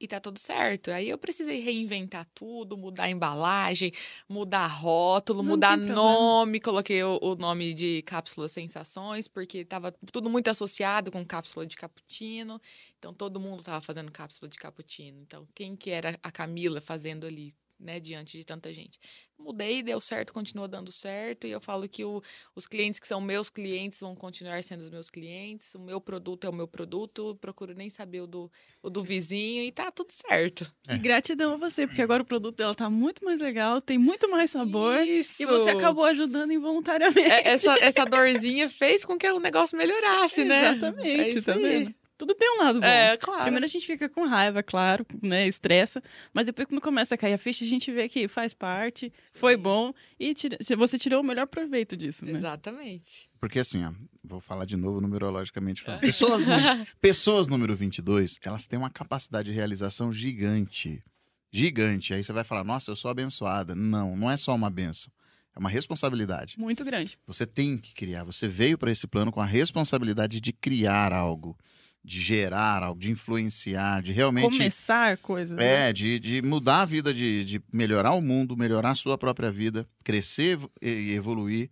E tá tudo certo. Aí eu precisei reinventar tudo, mudar a embalagem, mudar rótulo, Não mudar nome. Coloquei o, o nome de cápsula sensações, porque tava tudo muito associado com cápsula de cappuccino. Então todo mundo tava fazendo cápsula de cappuccino. Então quem que era a Camila fazendo ali, né, diante de tanta gente? Mudei, deu certo, continua dando certo. E eu falo que o, os clientes que são meus clientes vão continuar sendo os meus clientes. O meu produto é o meu produto. Procuro nem saber o do, o do vizinho e tá tudo certo. É. E gratidão a você, porque agora o produto dela tá muito mais legal, tem muito mais sabor. Isso. E você acabou ajudando involuntariamente. É, essa, essa dorzinha fez com que o negócio melhorasse, né? Exatamente, É isso tá aí. vendo? Tudo tem um lado bom. É, claro. Primeiro a gente fica com raiva, claro, né? Estressa. Mas depois, quando começa a cair a ficha, a gente vê que faz parte, foi bom e tira- você tirou o melhor proveito disso, né? Exatamente. Porque assim, ó, vou falar de novo numerologicamente falando. Pessoas, pessoas número 22, elas têm uma capacidade de realização gigante. Gigante. Aí você vai falar, nossa, eu sou abençoada. Não, não é só uma benção. É uma responsabilidade. Muito grande. Você tem que criar. Você veio para esse plano com a responsabilidade de criar algo, de gerar algo, de influenciar, de realmente. Começar coisas. né? É, de, de mudar a vida, de, de melhorar o mundo, melhorar a sua própria vida, crescer e evoluir,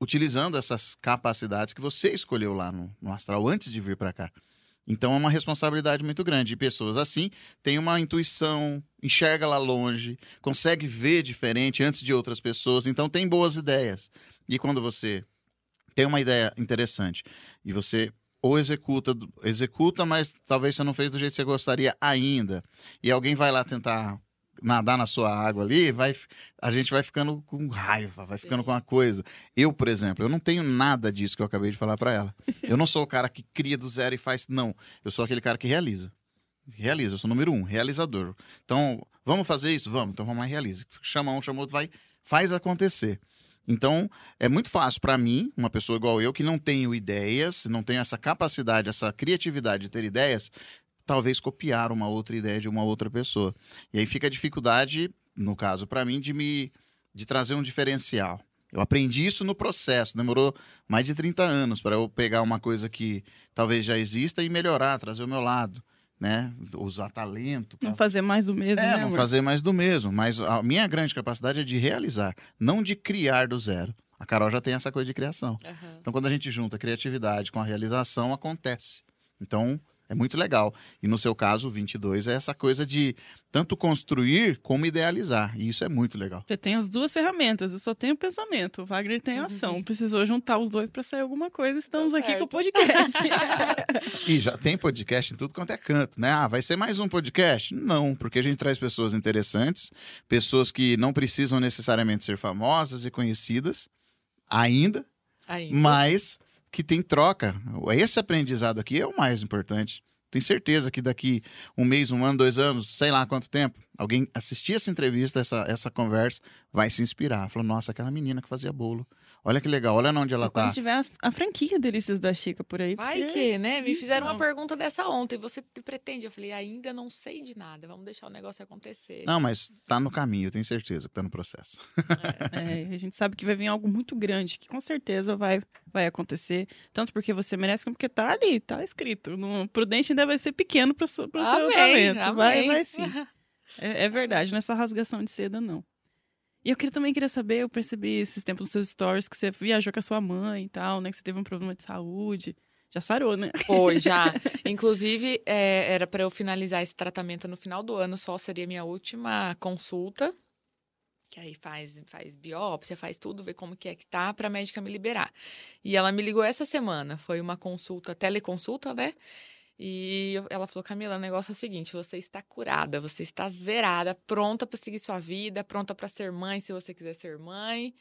utilizando essas capacidades que você escolheu lá no, no astral antes de vir para cá. Então é uma responsabilidade muito grande. E pessoas assim têm uma intuição, enxerga lá longe, consegue ver diferente antes de outras pessoas, então tem boas ideias. E quando você tem uma ideia interessante e você ou executa, executa, mas talvez você não fez do jeito que você gostaria ainda, e alguém vai lá tentar nadar na sua água ali, vai, a gente vai ficando com raiva, vai ficando com uma coisa. Eu, por exemplo, eu não tenho nada disso que eu acabei de falar para ela. Eu não sou o cara que cria do zero e faz, não. Eu sou aquele cara que realiza. Realiza, eu sou o número um, realizador. Então, vamos fazer isso? Vamos, então vamos lá e realiza. Chama um, chama outro, vai, faz acontecer. Então, é muito fácil para mim, uma pessoa igual eu, que não tenho ideias, não tenho essa capacidade, essa criatividade de ter ideias, talvez copiar uma outra ideia de uma outra pessoa. E aí fica a dificuldade, no caso para mim, de me de trazer um diferencial. Eu aprendi isso no processo, demorou mais de 30 anos para eu pegar uma coisa que talvez já exista e melhorar, trazer o meu lado, né? Usar talento. pra- Não fazer mais do mesmo, é, né, não amor? fazer mais do mesmo. Mas a minha grande capacidade é de realizar, não de criar do zero. A Carol já tem essa coisa de criação. Aham. Então, quando a gente junta a criatividade com a realização, acontece. Então, é muito legal. E no seu caso, o 22 é essa coisa de tanto construir como idealizar. E isso é muito legal. Você tem as duas ferramentas, eu só tenho pensamento. O Wagner tem ação. Precisou juntar os dois para sair alguma coisa. Estamos Uhum. Deu aqui com o podcast. E já tem podcast em tudo quanto é canto, né? Ah, vai ser mais um podcast? Não, porque a gente traz pessoas interessantes, pessoas que não precisam necessariamente ser famosas e conhecidas ainda, Ainda. mas que tem troca. Esse aprendizado aqui é o mais importante. Tenho certeza que daqui um mês, um ano, dois anos, sei lá quanto tempo, alguém assistir essa entrevista, essa, essa conversa, vai se inspirar. Falou, nossa, aquela menina que fazia bolo. Olha que legal, olha onde ela tá. tiver as- a franquia Delícias da Chica por aí. Vai porque- que, né? Me fizeram uma Então. pergunta dessa ontem. Você te pretende? Eu falei, ainda não sei de nada. Vamos deixar o negócio acontecer. Não, mas tá no caminho, eu tenho certeza que tá no processo. É, a gente sabe que vai vir algo muito grande, que com certeza vai, vai acontecer. Tanto porque você merece, como porque tá ali, tá escrito. No, prudente ainda vai ser pequeno para o seu Amém, orçamento. Vai, amém. vai sim. É, é verdade, não é essa rasgação de seda, não. E eu queria, também queria saber, eu percebi esses tempos nos seus stories que você viajou com a sua mãe e tal, né? Que você teve um problema de saúde. Já sarou, né? Foi, já. Inclusive, é, era para eu finalizar esse tratamento no final do ano, só seria minha última consulta. Que aí faz, faz biópsia, faz tudo, vê como que é que tá, pra médica me liberar. E ela me ligou essa semana. Foi uma consulta, teleconsulta, né? E ela falou: Camila, o negócio é o seguinte: você está curada, você está zerada, pronta para seguir sua vida, pronta para ser mãe, se você quiser ser mãe.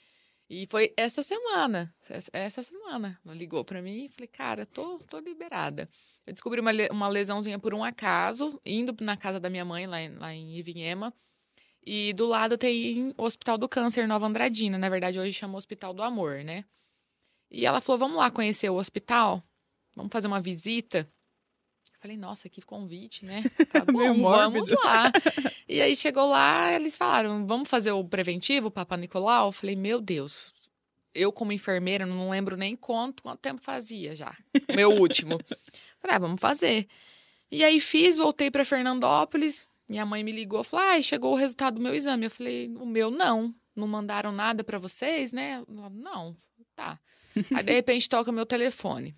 E foi essa semana, essa- semana. Ela ligou para mim e falei: cara, tô, tô liberada. Eu descobri uma, uma lesãozinha por um acaso, indo na casa da minha mãe, lá em, lá em Ivinhema. E do lado tem o Hospital do Câncer Nova Andradina. Na verdade, hoje chama Hospital do Amor, né? E ela falou: vamos lá conhecer o hospital? Vamos fazer uma visita? Falei, nossa, que convite, né? Tá bom, vamos lá. E aí chegou lá, eles falaram, vamos fazer o preventivo, Papa Nicolau? Eu falei, meu Deus, eu como enfermeira não lembro nem quanto, quanto tempo fazia já. Meu último. Falei, ah, vamos fazer. E aí fiz, voltei para Fernandópolis. Minha mãe me ligou, falou: "Ah, chegou o resultado do meu exame". Eu falei: "O meu não, não mandaram nada para vocês, né?". Não. Tá. Aí de repente toca meu telefone.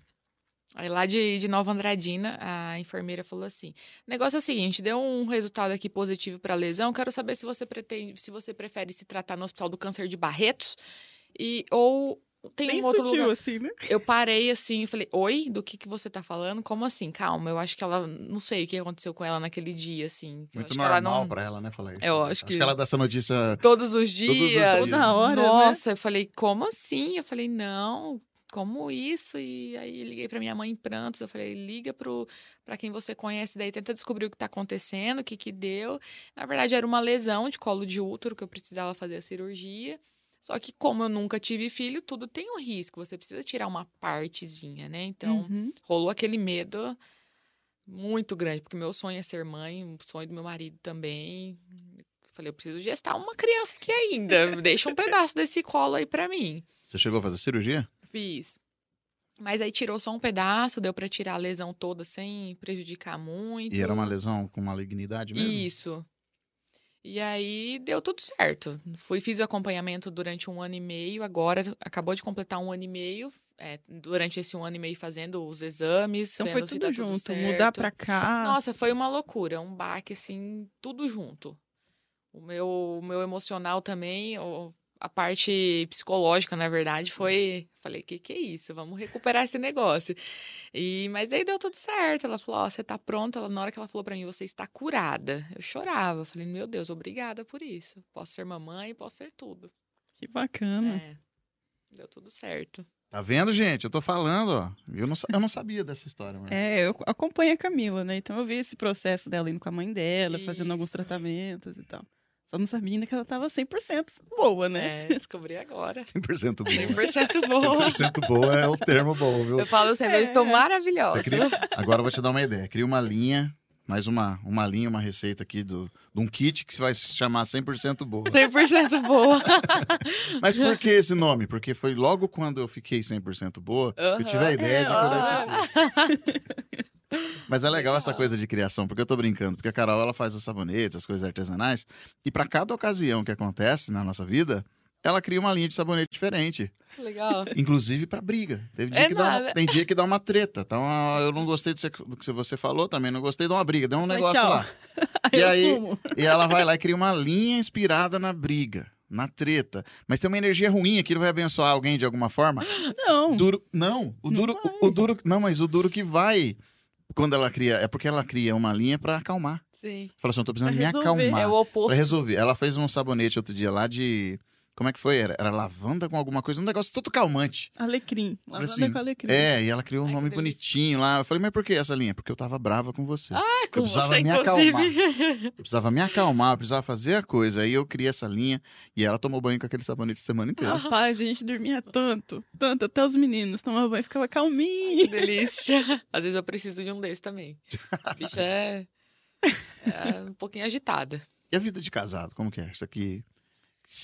Aí lá de, de Nova Andradina, a enfermeira falou assim: o negócio é o seguinte, deu um resultado aqui positivo para lesão, quero saber se você pretende, se você prefere se tratar no Hospital do Câncer de Barretos e ou tem Bem um outro sutil, lugar. assim, né? Eu parei assim e falei: Oi, do que, que você tá falando? Como assim? Calma, eu acho que ela. Não sei o que aconteceu com ela naquele dia, assim. Eu Muito acho que ela normal não- pra ela, né? Falar isso. Eu né? acho que- ela dá essa notícia. Todos os dias. Todos os dias. Toda hora, né? Nossa, eu falei, como assim? Eu falei, não, como isso? E aí liguei pra minha mãe em prantos. Eu falei, liga pro, pra quem você conhece, daí tenta descobrir o que tá acontecendo, o que que deu. Na verdade, era uma lesão de colo de útero que eu precisava fazer a cirurgia. Só que, como eu nunca tive filho, tudo tem um risco. Você precisa tirar uma partezinha, né? Então, Uhum. rolou aquele medo muito grande, porque meu sonho é ser mãe, o sonho do meu marido também. Falei, eu preciso gestar uma criança aqui ainda. Deixa um pedaço desse colo aí pra mim. Você chegou a fazer cirurgia? Fiz. Mas aí tirou só um pedaço, deu pra tirar a lesão toda sem prejudicar muito. E era uma lesão com malignidade mesmo? Isso. E aí deu tudo certo. Fui, fiz o acompanhamento durante um ano e meio. Agora acabou de completar um ano e meio. é, durante esse um ano e meio fazendo os exames. Então vendo foi tudo junto, certo. mudar pra cá. Nossa, foi uma loucura, um baque assim, tudo junto. O meu, o meu emocional também, o- a parte psicológica, na verdade, foi. Falei, que que é isso? Vamos recuperar esse negócio. E, mas aí deu tudo certo. Ela falou: Ó, você tá pronta? Ela, na hora que ela falou pra mim, você está curada. Eu chorava. Falei, meu Deus, obrigada por isso. Posso ser mamãe, posso ser tudo. Que bacana. É, deu tudo certo. Tá vendo, gente? Eu tô falando, ó. Eu não, eu não sabia dessa história, mano. É, eu acompanho a Camila, né? Então eu vi esse processo dela indo com a mãe dela, fazendo alguns Isso. tratamentos e tal. Só não sabia ainda que ela tava 100% boa, né? É, descobri agora. 100% boa. 100% boa. 100% boa é o termo bom, viu? Eu falo sempre, eu estou É. maravilhosa. Você cria- Agora eu vou te dar uma ideia. Cria uma linha, mais uma, uma linha, uma receita aqui do, de um kit que vai se chamar 100% boa. 100% boa. Mas por que esse nome? Porque foi logo quando eu fiquei 100% boa que eu tive a ideia de É, começar ó. aqui. Mas é legal essa coisa de criação, porque eu tô brincando, porque a Carol ela faz os sabonetes, as coisas artesanais, e para cada ocasião que acontece na nossa vida, ela cria uma linha de sabonete diferente, Legal. inclusive para briga. Teve dia É que dá uma, tem dia que dá uma treta. Então, ah, eu não gostei do que você- falou também, não gostei de uma briga, deu um negócio tchau. lá. E eu aí- sumo. E ela vai lá e cria uma linha inspirada na briga, na treta. Mas tem uma energia ruim, aquilo vai abençoar alguém de alguma forma? Não. Duro, não, o Não duro, vai. o, o duro, não, mas o duro que vai quando ela cria, é porque ela cria uma linha pra acalmar. Sim. Fala assim, eu tô precisando Pra me resolver. acalmar. É o Pra oposto. resolver. Ela fez um sabonete outro dia lá de como é que foi? Era, era lavanda com alguma coisa, um negócio todo calmante. Alecrim. Lavanda Assim, com alecrim. É, e ela criou um Ai, nome bonitinho lá. Eu falei, mas por que essa linha? Porque eu tava brava com você. Ah, com precisava você, me inclusive. Eu precisava me acalmar, eu precisava fazer a coisa. Aí eu criei essa linha e ela tomou banho com aquele sabonete a semana inteira. Rapaz, a gente dormia tanto, tanto, até os meninos tomavam banho e ficava Que calminho. delícia. Às vezes eu preciso de um desse também. A bicha é, é um pouquinho agitada. E a vida de casado, como que é? Isso aqui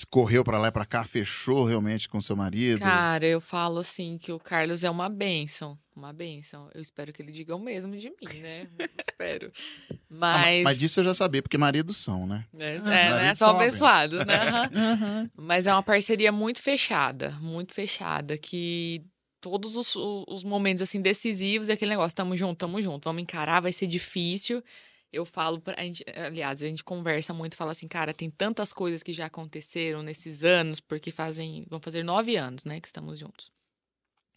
correu pra lá e pra cá, fechou realmente com seu marido? Cara, eu falo assim que o Carlos é uma bênção. Uma bênção. Eu espero que ele diga o mesmo de mim, né? espero. Ah, Mas. mas disso eu já sabia, porque maridos são, né? É, Ah, é, né? São abençoados, né? Aham. Mas é uma parceria muito fechada, muito fechada, que todos os, os momentos assim decisivos é aquele negócio, tamo junto, tamo junto, vamos encarar, vai ser difícil. Eu falo pra a gente, aliás, a gente conversa muito, fala assim, cara, tem tantas coisas que já aconteceram nesses anos, porque fazem, vão fazer nove anos, né, que estamos juntos.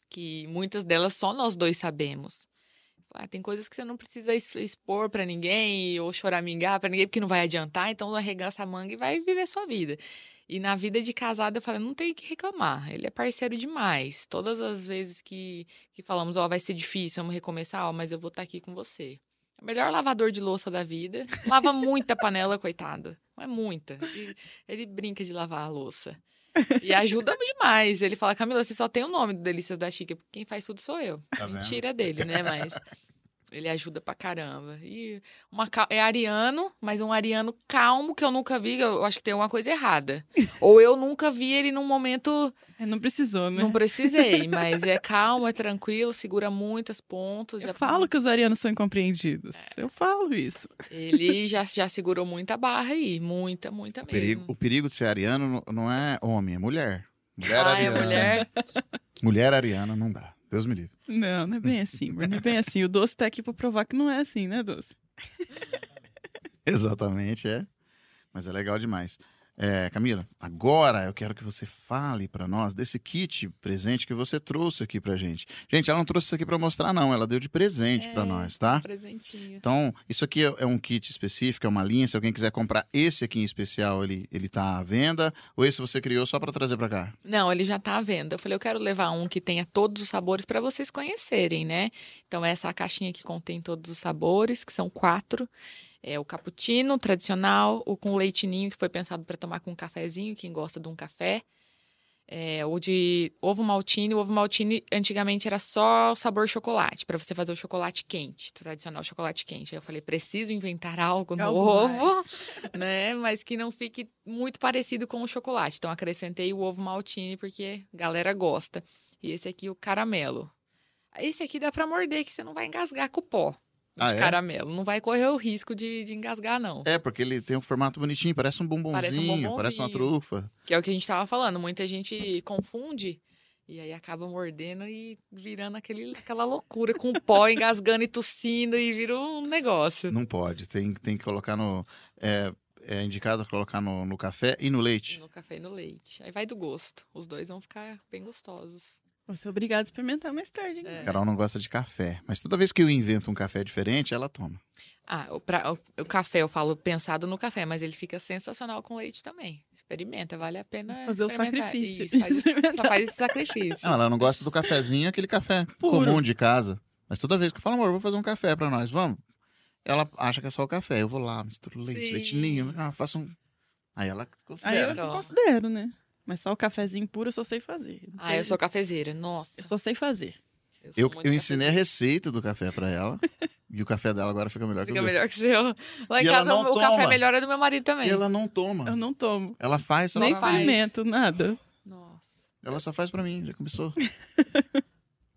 Que muitas delas só nós dois sabemos. Ah, tem coisas que você não precisa expor pra ninguém ou choramingar pra ninguém, porque não vai adiantar, então arregaça a manga e vai viver a sua vida. E na vida de casado, eu falei, não tem que reclamar. Ele é parceiro demais. Todas as vezes que, que falamos, ó, vai ser difícil, vamos recomeçar, ó, mas eu vou estar aqui com você. É melhor lavador de louça da vida. Lava muita panela, coitado. Não é muita. Ele, ele brinca de lavar a louça. E ajuda demais. Ele fala, Camila, você só tem o nome do Delícias da Chica, porque quem faz tudo sou eu. Tá vendo? Mentira dele, né? Mas Ele ajuda pra caramba. E uma, é ariano, mas um ariano calmo que eu nunca vi. Eu acho que tem uma coisa errada. Ou eu nunca vi ele num momento. É, não precisou, né? Não precisei, mas é calmo, é tranquilo, segura muito as pontas. Eu já- falo que os arianos são incompreendidos. Eu falo isso. Ele já, já segurou muita barra aí. Muita, muita O mesmo. perigo, o perigo de ser ariano não- é homem, é mulher. Mulher ah, é ariana. mulher? Mulher ariana não dá. Deus me livre. Não, não é bem assim, Bruno. Não é bem assim. O Doce tá aqui pra provar que não é assim, né, Doce? Exatamente, é. Mas é legal demais. É, Camila, agora eu quero que você fale pra nós desse kit presente que você trouxe aqui pra gente. Gente, ela não trouxe isso aqui pra mostrar, não. Ela deu de presente pra É. nós, tá? Presentinho. Então, isso aqui é é um kit específico, é uma linha. Se alguém quiser comprar esse aqui em especial, ele, ele tá à venda. Ou esse você criou só pra trazer pra cá? Não, ele já tá à venda. Eu falei, eu quero levar um que tenha todos os sabores para vocês conhecerem, né? Então, essa é a caixinha que contém todos os sabores, que são quatro. É o cappuccino tradicional, o com leite ninho, que foi pensado para tomar com um cafezinho, quem gosta de um café. É, o de ovo maltine. O ovo maltine antigamente era só o sabor chocolate, para você fazer o chocolate quente, tradicional chocolate quente. Aí eu falei, preciso inventar algo novo mais. né? Mas que não fique muito parecido com o chocolate. Então acrescentei o ovo maltine porque a galera gosta. E esse aqui o caramelo. Esse aqui dá pra morder que você não vai engasgar com o pó de Ah, é? caramelo. Não vai correr o risco de, de engasgar não. É, porque ele tem um formato bonitinho, parece um bombonzinho, Parece um parece uma bombonzinho. trufa. Que é o que a gente tava falando. Muita gente confunde e aí acaba mordendo e virando aquele, aquela loucura com o pó engasgando e tossindo e vira um negócio. Não pode, tem, tem que colocar no. É, é indicado colocar no, no café e no leite. No café e no leite. Aí vai do gosto. Os dois vão ficar bem gostosos. Vou ser obrigado a experimentar mais tarde, hein? É. Carol não gosta de café, mas toda vez que eu invento um café diferente, ela toma. Ah, o, pra- o- o café, eu falo pensado no café, mas ele fica sensacional com leite também. Experimenta, vale a pena. Fazer o sacrifício Isso, faz, esse- faz esse sacrifício. Não, ela não gosta do cafezinho, aquele café Puro. comum de casa. Mas toda vez que eu falo, amor, vou fazer um café pra nós, vamos? Ela acha que é só o café. Eu vou lá, misturo leite, Sim. leite ninho, ah, faço um. Aí ela Aí eu considera. Considero, né? Mas só o cafezinho puro eu só sei fazer. Não Ah, sei- eu sou cafezeira. Nossa. Eu só sei fazer. Eu, muito eu ensinei a receita do café pra ela. e o café dela agora fica melhor que Fica o meu. melhor que o seu. Lá em E casa, o café melhor é do meu marido também. E ela não toma. Eu não tomo. Ela faz, só Nem ela, faz. experimento, nada. Nossa. ela só faz pra mim, já começou.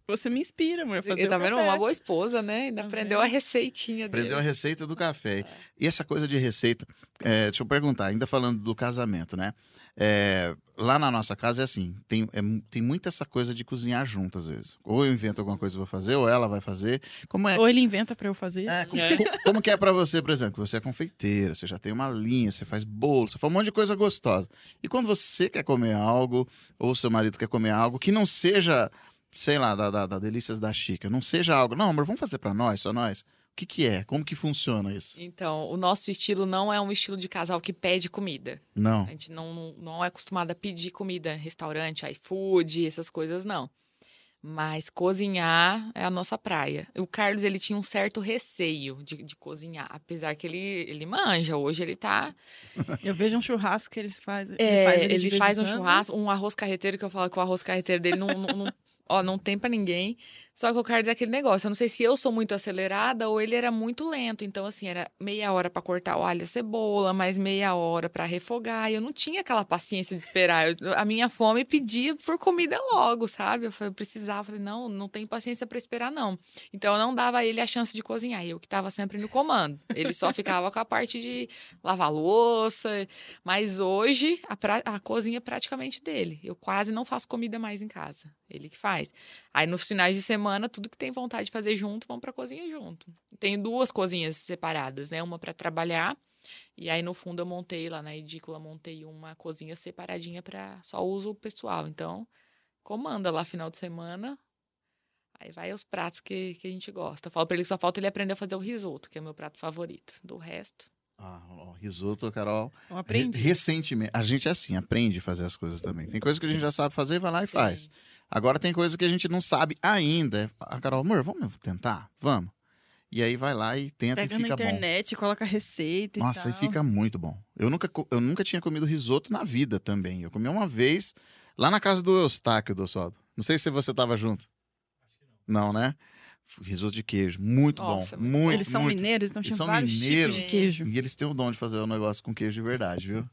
Você me inspira, amor. fazer tá vendo? café. Uma boa esposa, né? Ainda Tá aprendeu a receitinha dele. Aprendeu a receita do café. É. E essa coisa de receita, é, deixa eu perguntar, ainda falando do casamento, né? É, lá na nossa casa é assim, tem, é tem muito essa coisa de cozinhar junto às vezes. Ou eu invento alguma coisa e vou fazer, ou ela vai fazer. Como é, Ou ele inventa pra eu fazer. é, co- co- como que é pra você, por exemplo? Você é confeiteira, você já tem uma linha, você faz bolo, você faz um monte de coisa gostosa. E quando você quer comer algo, ou seu marido quer comer algo que não seja, sei lá, da, da, da Delícias da Chica, não seja algo, não, amor, vamos fazer pra nós, só nós. O que que é? Como que funciona isso? Então, o nosso estilo não é um estilo de casal que pede comida. Não. A gente não, não, é acostumado a pedir comida, restaurante, iFood, essas coisas, não. Mas cozinhar é a nossa praia. O Carlos, ele tinha um certo receio de, de cozinhar, apesar que ele, ele manja. Hoje ele tá... Eu vejo um churrasco que eles fazem. É, faz ele vez faz um churrasco, um arroz carreteiro, que eu falo que o arroz carreteiro dele não, não, não- ó, não tem pra ninguém. Só que eu quero dizer aquele negócio. Eu não sei se eu sou muito acelerada ou ele era muito lento. Então, assim, era meia hora pra cortar o alho e a cebola, mais meia hora pra refogar. E eu não tinha aquela paciência de esperar. Eu- a minha fome pedia por comida logo, sabe? Eu, eu precisava. Falei, não, não tenho paciência pra esperar, não. Então, eu não dava a ele a chance de cozinhar. Eu que tava sempre no comando. Ele só ficava com a parte de lavar louça. Mas hoje, a, pra- a cozinha é praticamente dele. Eu quase não faço comida mais em casa. Ele que faz. Aí, nos finais de semana, tudo que tem vontade de fazer junto, vamos pra cozinha junto. Tenho duas cozinhas separadas, né? Uma pra trabalhar. E aí, no fundo, eu montei lá na edícula, montei uma cozinha separadinha para só uso pessoal. Então, comanda lá final de semana. Aí vai os pratos que, que a gente gosta. Eu falo pra ele que só falta ele aprender a fazer o risoto, que é o meu prato favorito. Do resto. Ah, ó, risoto, Carol. Eu aprendi. Re- recentemente, a gente é assim, aprende a fazer as coisas também. Tem coisas que a gente já sabe fazer, vai lá e faz. Agora tem coisa que a gente não sabe ainda. A Carol, amor, vamos tentar? Vamos. E aí vai lá e tenta Pega e na fica bom. internet, coloca receita Nossa, e e tal. fica muito bom. Eu nunca, eu nunca tinha comido risoto na vida também. Eu comi uma vez lá na casa do Eustáquio do Oswaldo. Não sei se você tava junto. Não, né? Risoto de queijo, muito Nossa, bom. muito Muito, Eles são muito. mineiros, então Eles são vários mineiros. de queijo. E eles têm o dom de fazer o negócio com queijo de verdade, viu?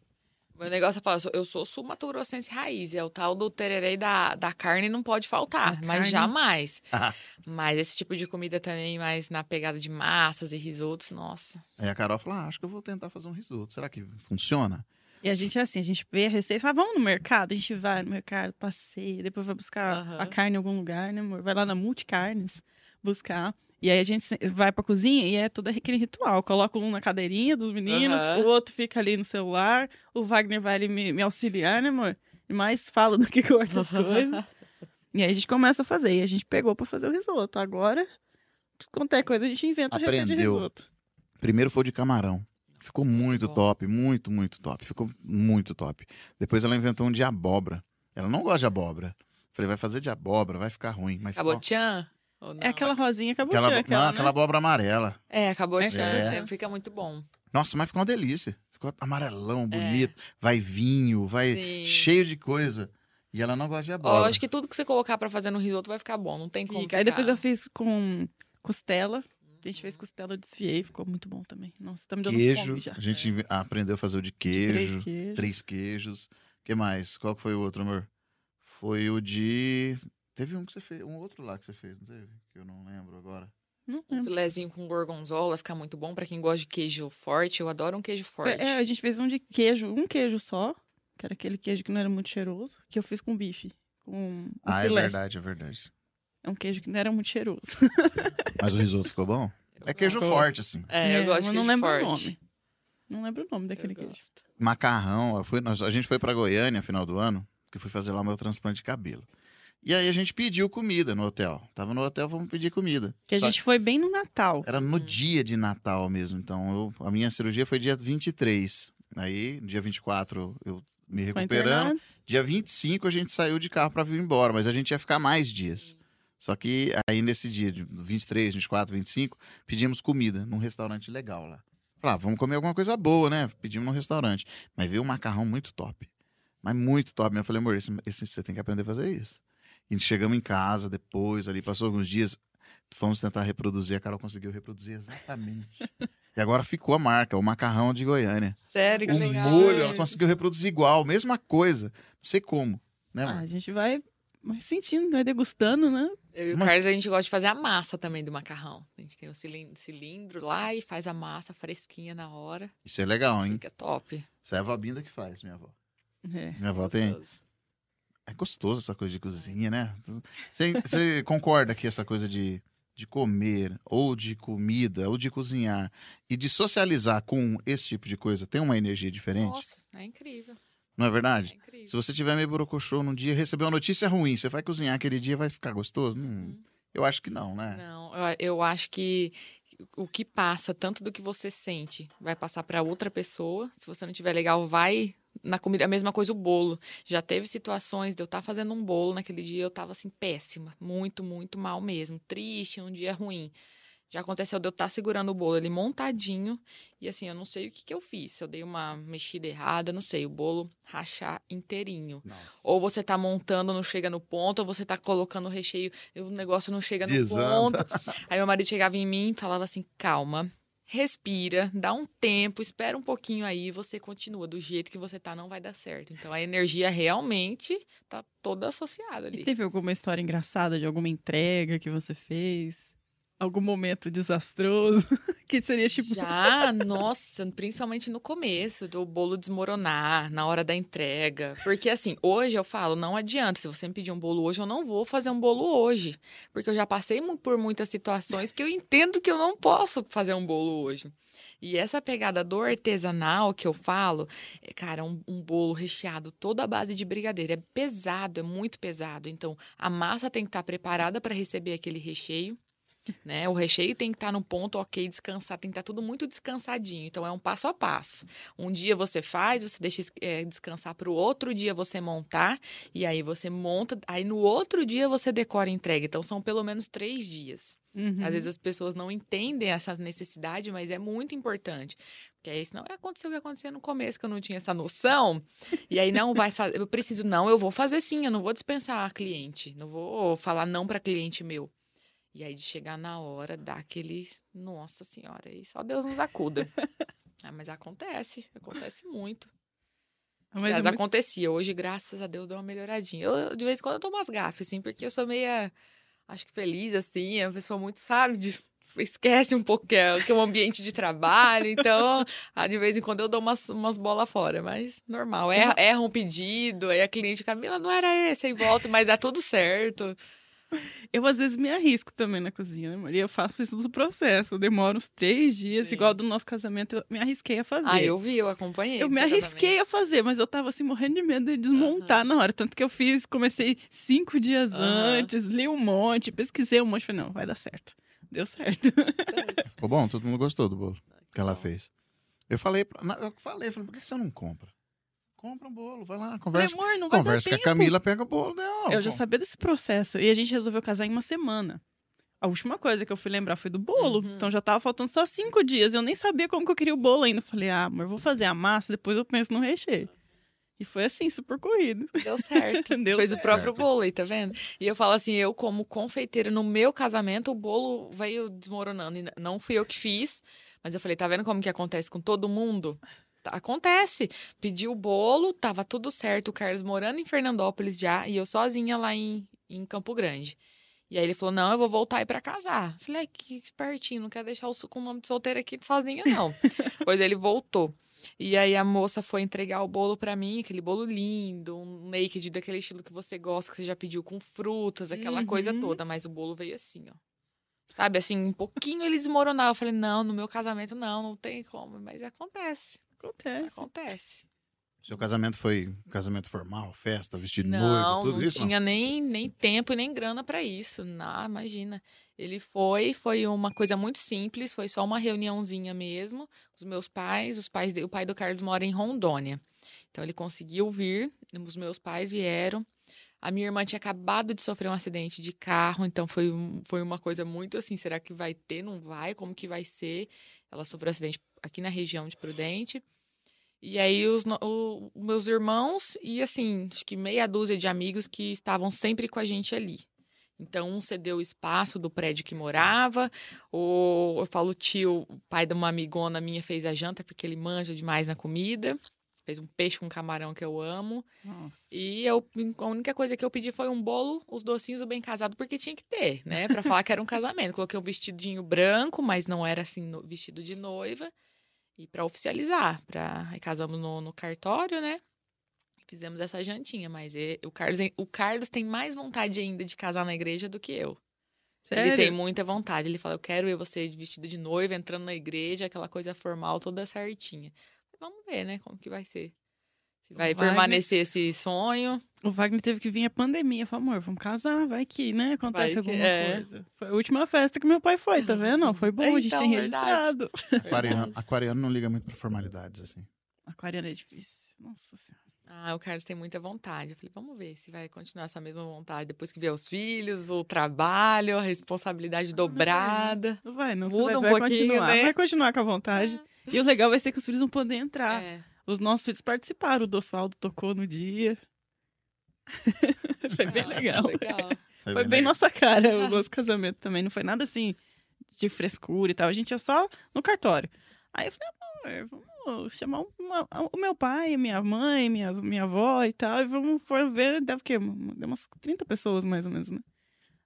Meu negócio é falar, eu sou- sul-mato-grossense raiz. É o tal do tererê da, da carne não pode faltar, Da mas carne. jamais. Ah. Mas esse tipo de comida também, mais na pegada de massas e risotos, nossa. Aí a Carol falou: ah, acho que eu vou tentar fazer um risoto. Será que funciona? E a gente é assim, a gente vê a receita e fala, vamos no mercado? A gente vai no mercado, passeia, depois vai buscar a carne em algum lugar, né, amor? Vai lá na Multicarnes buscar. E aí a gente vai pra cozinha e é todo aquele ritual. Coloca um na cadeirinha dos meninos, Aham. o outro fica ali no celular, o Wagner vai ali me, me auxiliar, né, amor? E mais fala do que corta as coisas. E aí a gente começa a fazer. E a gente pegou pra fazer o risoto. Agora, quanto é coisa, a gente inventa receita de Aprendeu. risoto. Primeiro foi o de camarão. Ficou muito top, muito, muito top. Ficou muito top. Depois ela inventou um de abóbora. Ela não gosta de abóbora. Falei, vai fazer de abóbora, vai ficar ruim. Mas ficou... Cabotiã? Não? É aquela rosinha, acabou Aquela, de não, aquela, aquela né? abóbora amarela. É, cabotiã. É. Fica muito bom. Nossa, mas ficou uma delícia. Ficou amarelão, É. bonito. Vai vinho, vai Sim. cheio de coisa. E ela não gosta de abóbora. eu acho que tudo que você colocar pra fazer no risoto vai ficar bom. Não tem como. Aí depois eu fiz com costela. A gente fez costela, eu desfiei, ficou muito bom também. Nossa, tá me dando Queijo. fome já. A gente inve- aprendeu a fazer o de queijo. Três queijos. Três queijos. O que mais? Qual que foi o outro, amor? Foi o de. Teve um que você fez. Um outro lá que você fez, não teve? Que eu não lembro agora. Não Um lembro. filezinho com gorgonzola fica muito bom pra quem gosta de queijo forte. Eu adoro um queijo forte. É, a gente fez um de queijo, um queijo só, que era aquele queijo que não era muito cheiroso, que eu fiz com bife. Com um ah, é filé. verdade, é verdade. É um queijo que não era muito cheiroso. Mas o risoto ficou bom? É queijo gosto. forte, assim. É, eu gosto de mas não queijo lembro forte. o nome. Não lembro o nome daquele queijo. Macarrão. eu fui- nós- a gente foi pra Goiânia no final do ano, que eu fui fazer lá o meu transplante de cabelo. E aí a gente pediu comida no hotel. Tava no hotel, vamos pedir comida. Que a Só gente foi bem no Natal. Era no Hum. dia de Natal mesmo. Então, eu- a minha cirurgia foi dia 23. Aí, dia 24, eu me recuperando. Dia 25, a gente saiu de carro pra vir embora. Mas a gente ia ficar mais dias. Só que aí, nesse dia, de 23, 24, 25, pedimos comida num restaurante legal lá. Falei, ah, vamos comer alguma coisa boa, né? Pedimos num restaurante. Mas veio um macarrão muito top. Mas muito top. Eu falei, amor, esse, esse- você tem que aprender a fazer isso. E chegamos em casa depois, ali, passou alguns dias, fomos tentar reproduzir, a Carol conseguiu reproduzir exatamente. e agora ficou a marca, o macarrão de Goiânia. Sério, que O legal. molho, ela conseguiu reproduzir igual, mesma coisa. Não sei como, né, Ah, a gente vai, vai sentindo, vai degustando, né? Eu e o Mas- Carlos, a gente gosta de fazer a massa também do macarrão. A gente tem o cilin- cilindro lá e faz a massa fresquinha na hora. Isso é legal, hein? Fica top. Isso é a avó Binda que faz, minha avó. É. Minha avó tem. É gostoso essa coisa de cozinha, né? Você, concorda que essa coisa de, de comer, ou de comida, ou de cozinhar, e de socializar com esse tipo de coisa tem uma energia diferente? Nossa, é incrível. Não é É verdade? incrível. Se você tiver meio borocochô num dia, recebeu uma notícia ruim, você vai cozinhar aquele dia, vai ficar gostoso? Não, eu acho que não, né? Não, eu, eu acho que o que passa, tanto do que você sente, vai passar para outra pessoa. Se você não tiver legal, vai na comida. A mesma coisa o bolo. Já teve situações de eu estar fazendo um bolo naquele dia, eu tava assim, péssima. Muito, muito mal mesmo. Triste, um dia ruim. Já aconteceu de eu estar segurando o bolo ele montadinho e assim, eu não sei o que, que eu fiz. Se eu dei uma mexida errada, não sei, o bolo rachar inteirinho. Nossa. Ou você tá montando, não chega no ponto, ou você tá colocando o recheio e o negócio não chega no Desanda. ponto. Aí meu marido chegava em mim e falava assim: calma, respira, dá um tempo, espera um pouquinho aí, você continua. Do jeito que você tá, não vai dar certo. Então a energia realmente tá toda associada E ali. teve alguma história engraçada de alguma entrega que você fez? Algum momento desastroso? que seria tipo. Já, nossa, principalmente no começo, do bolo desmoronar, na hora da entrega. Porque assim, hoje eu falo, não adianta. Se você me pedir um bolo hoje, eu não vou fazer um bolo hoje. Porque eu já passei por muitas situações que eu entendo que eu não posso fazer um bolo hoje. E essa pegada do artesanal que eu falo, é, cara, um, um bolo recheado toda a base de brigadeiro. É pesado, é muito pesado. Então, a massa tem que estar preparada para receber aquele recheio. Né? O recheio tem que estar no ponto ok, descansar, tem que estar tudo muito descansadinho. Então é um passo a passo. Um dia você faz, você deixa é, descansar para o outro dia você montar, e aí você monta, aí no outro dia você decora e entrega. Então são pelo menos três dias. Uhum. Às vezes as pessoas não entendem essa necessidade, mas é muito importante. Porque aí senão aconteceu o que aconteceu no começo, que eu não tinha essa noção. E aí não vai fazer. Eu preciso, não, eu vou fazer sim, eu não vou dispensar a cliente. Não vou falar não para cliente meu. E aí de chegar na hora, dá aquele. Nossa senhora, aí só Deus nos acuda. ah, mas acontece, acontece muito. Mas Aliás, é muito- acontecia. Hoje, graças a Deus, deu uma melhoradinha. Eu, de vez em quando, eu dou umas gafes, assim, porque eu sou meia, acho que feliz, assim, é uma pessoa muito, sabe, de- esquece um pouco que é, que é um ambiente de trabalho, então, ah, de vez em quando eu dou umas, umas bolas fora, mas normal. Erra, erra um pedido, aí a cliente, Camila, não era esse, aí volta, mas dá tudo certo. Eu, às vezes, me arrisco também na cozinha, né, Maria? Eu faço isso no processo. Eu demoro uns três dias, Sim. igual do nosso casamento, eu me arrisquei a fazer. Ah, eu vi, eu acompanhei. Eu do me arrisquei a fazer, mas eu tava assim, morrendo de medo de desmontar na hora. Tanto que eu fiz, comecei cinco dias antes, li um monte, pesquisei um monte. Falei, não, vai dar certo. Deu certo. Ficou bom? Todo mundo gostou do bolo que ela fez. Eu falei, eu falei, falei, por que você não compra? Compra um bolo, vai lá, Falei, conversa, amor, não vai conversa com a. Camila, pega o bolo dela. Eu já sabia desse processo. E a gente resolveu casar em uma semana. A última coisa que eu fui lembrar foi do bolo. Uhum. Então já tava faltando só cinco dias. Eu nem sabia como que eu queria o bolo ainda. Falei, ah, amor, vou fazer a massa, depois eu penso no recheio. E foi assim, super corrido. Deu certo. Deu Fez certo. o próprio bolo aí, tá vendo? E eu falo assim, eu como confeiteira, no meu casamento, o bolo veio desmoronando. E não fui eu que fiz, mas eu falei, tá vendo como que acontece com todo mundo? Acontece. Pedi o bolo, tava tudo certo. O Carlos morando em Fernandópolis já, e eu sozinha lá em, em Campo Grande. E aí ele falou, não, eu vou voltar aí pra casar. Falei, que espertinho, não quer deixar o, com o nome de solteira aqui sozinha, não. Depois ele voltou. E aí a moça foi entregar o bolo pra mim, aquele bolo lindo, um naked daquele estilo que você gosta, que você já pediu com frutas, aquela coisa Uhum. toda, mas o bolo veio assim, ó. Sabe, assim, um pouquinho ele desmoronava. Eu falei, não, no meu casamento não, não tem como, mas acontece, Acontece. acontece. Seu casamento foi casamento formal, festa, vestido não, noiva, tudo não isso? tinha nem, nem tempo e nem grana pra isso. Não, imagina. Ele foi, foi uma coisa muito simples, foi só uma reuniãozinha mesmo. Os meus pais, os pais o pai do Carlos mora em Rondônia. Então ele conseguiu vir, os meus pais vieram. A minha irmã tinha acabado de sofrer um acidente de carro, então foi, foi uma coisa muito assim, será que vai ter, não vai? Como que vai ser? Ela sofreu um acidente aqui na região de Prudente. E aí os o- meus irmãos e assim, acho que meia dúzia de amigos que estavam sempre com a gente ali. Então, um cedeu o espaço do prédio que morava, ou eu falo, o tio, o pai de uma amigona minha fez a janta, porque ele manja demais na comida. Fez um peixe com camarão que eu amo. Nossa. E eu, a única coisa que eu pedi foi um bolo, os docinhos do bem casado, porque tinha que ter, né? Pra falar que era um casamento. Coloquei um vestidinho branco, mas não era assim, vestido de noiva. E pra oficializar, aí casamos no, no cartório, né? Fizemos essa jantinha, mas e- o, Carlos, o Carlos tem mais vontade ainda de casar na igreja do que eu. Sério? Ele tem muita vontade. Ele fala: Eu quero ver você vestido de noiva, entrando na igreja, aquela coisa formal toda certinha. Vamos ver, né? Como que vai ser. Vai Wagner- permanecer esse sonho. O Wagner teve que vir a pandemia. Falou, amor, vamos casar, vai que, né? Acontece Vai que- alguma é. coisa. Foi a última festa que meu pai foi, tá vendo? Ó, Foi bom, a gente Então, tem verdade. registrado. Aquariano, Verdade. aquariano não liga muito pra formalidades, assim. Aquariano é difícil. Nossa senhora. Ah, o Carlos tem muita vontade. Eu falei, vamos ver se vai continuar essa mesma vontade. Depois que vier os filhos, o trabalho, a responsabilidade dobrada. Não vai, não. Muda você um vai, vai pouquinho, continuar. né? Vai continuar com a vontade. E o legal vai ser que os filhos vão poder entrar. É. Os nossos filhos participaram. O Dossaldo tocou no dia. foi bem Ah, legal. legal. Foi, Foi bem legal. nossa cara o nosso casamento também. Não foi nada assim de frescura e tal. A gente ia só no cartório. Aí eu falei, amor, vamos chamar uma- o meu pai, minha mãe, minha, minha avó e tal. E vamos for ver, deve o quê? Deu umas 30 pessoas mais ou menos, né?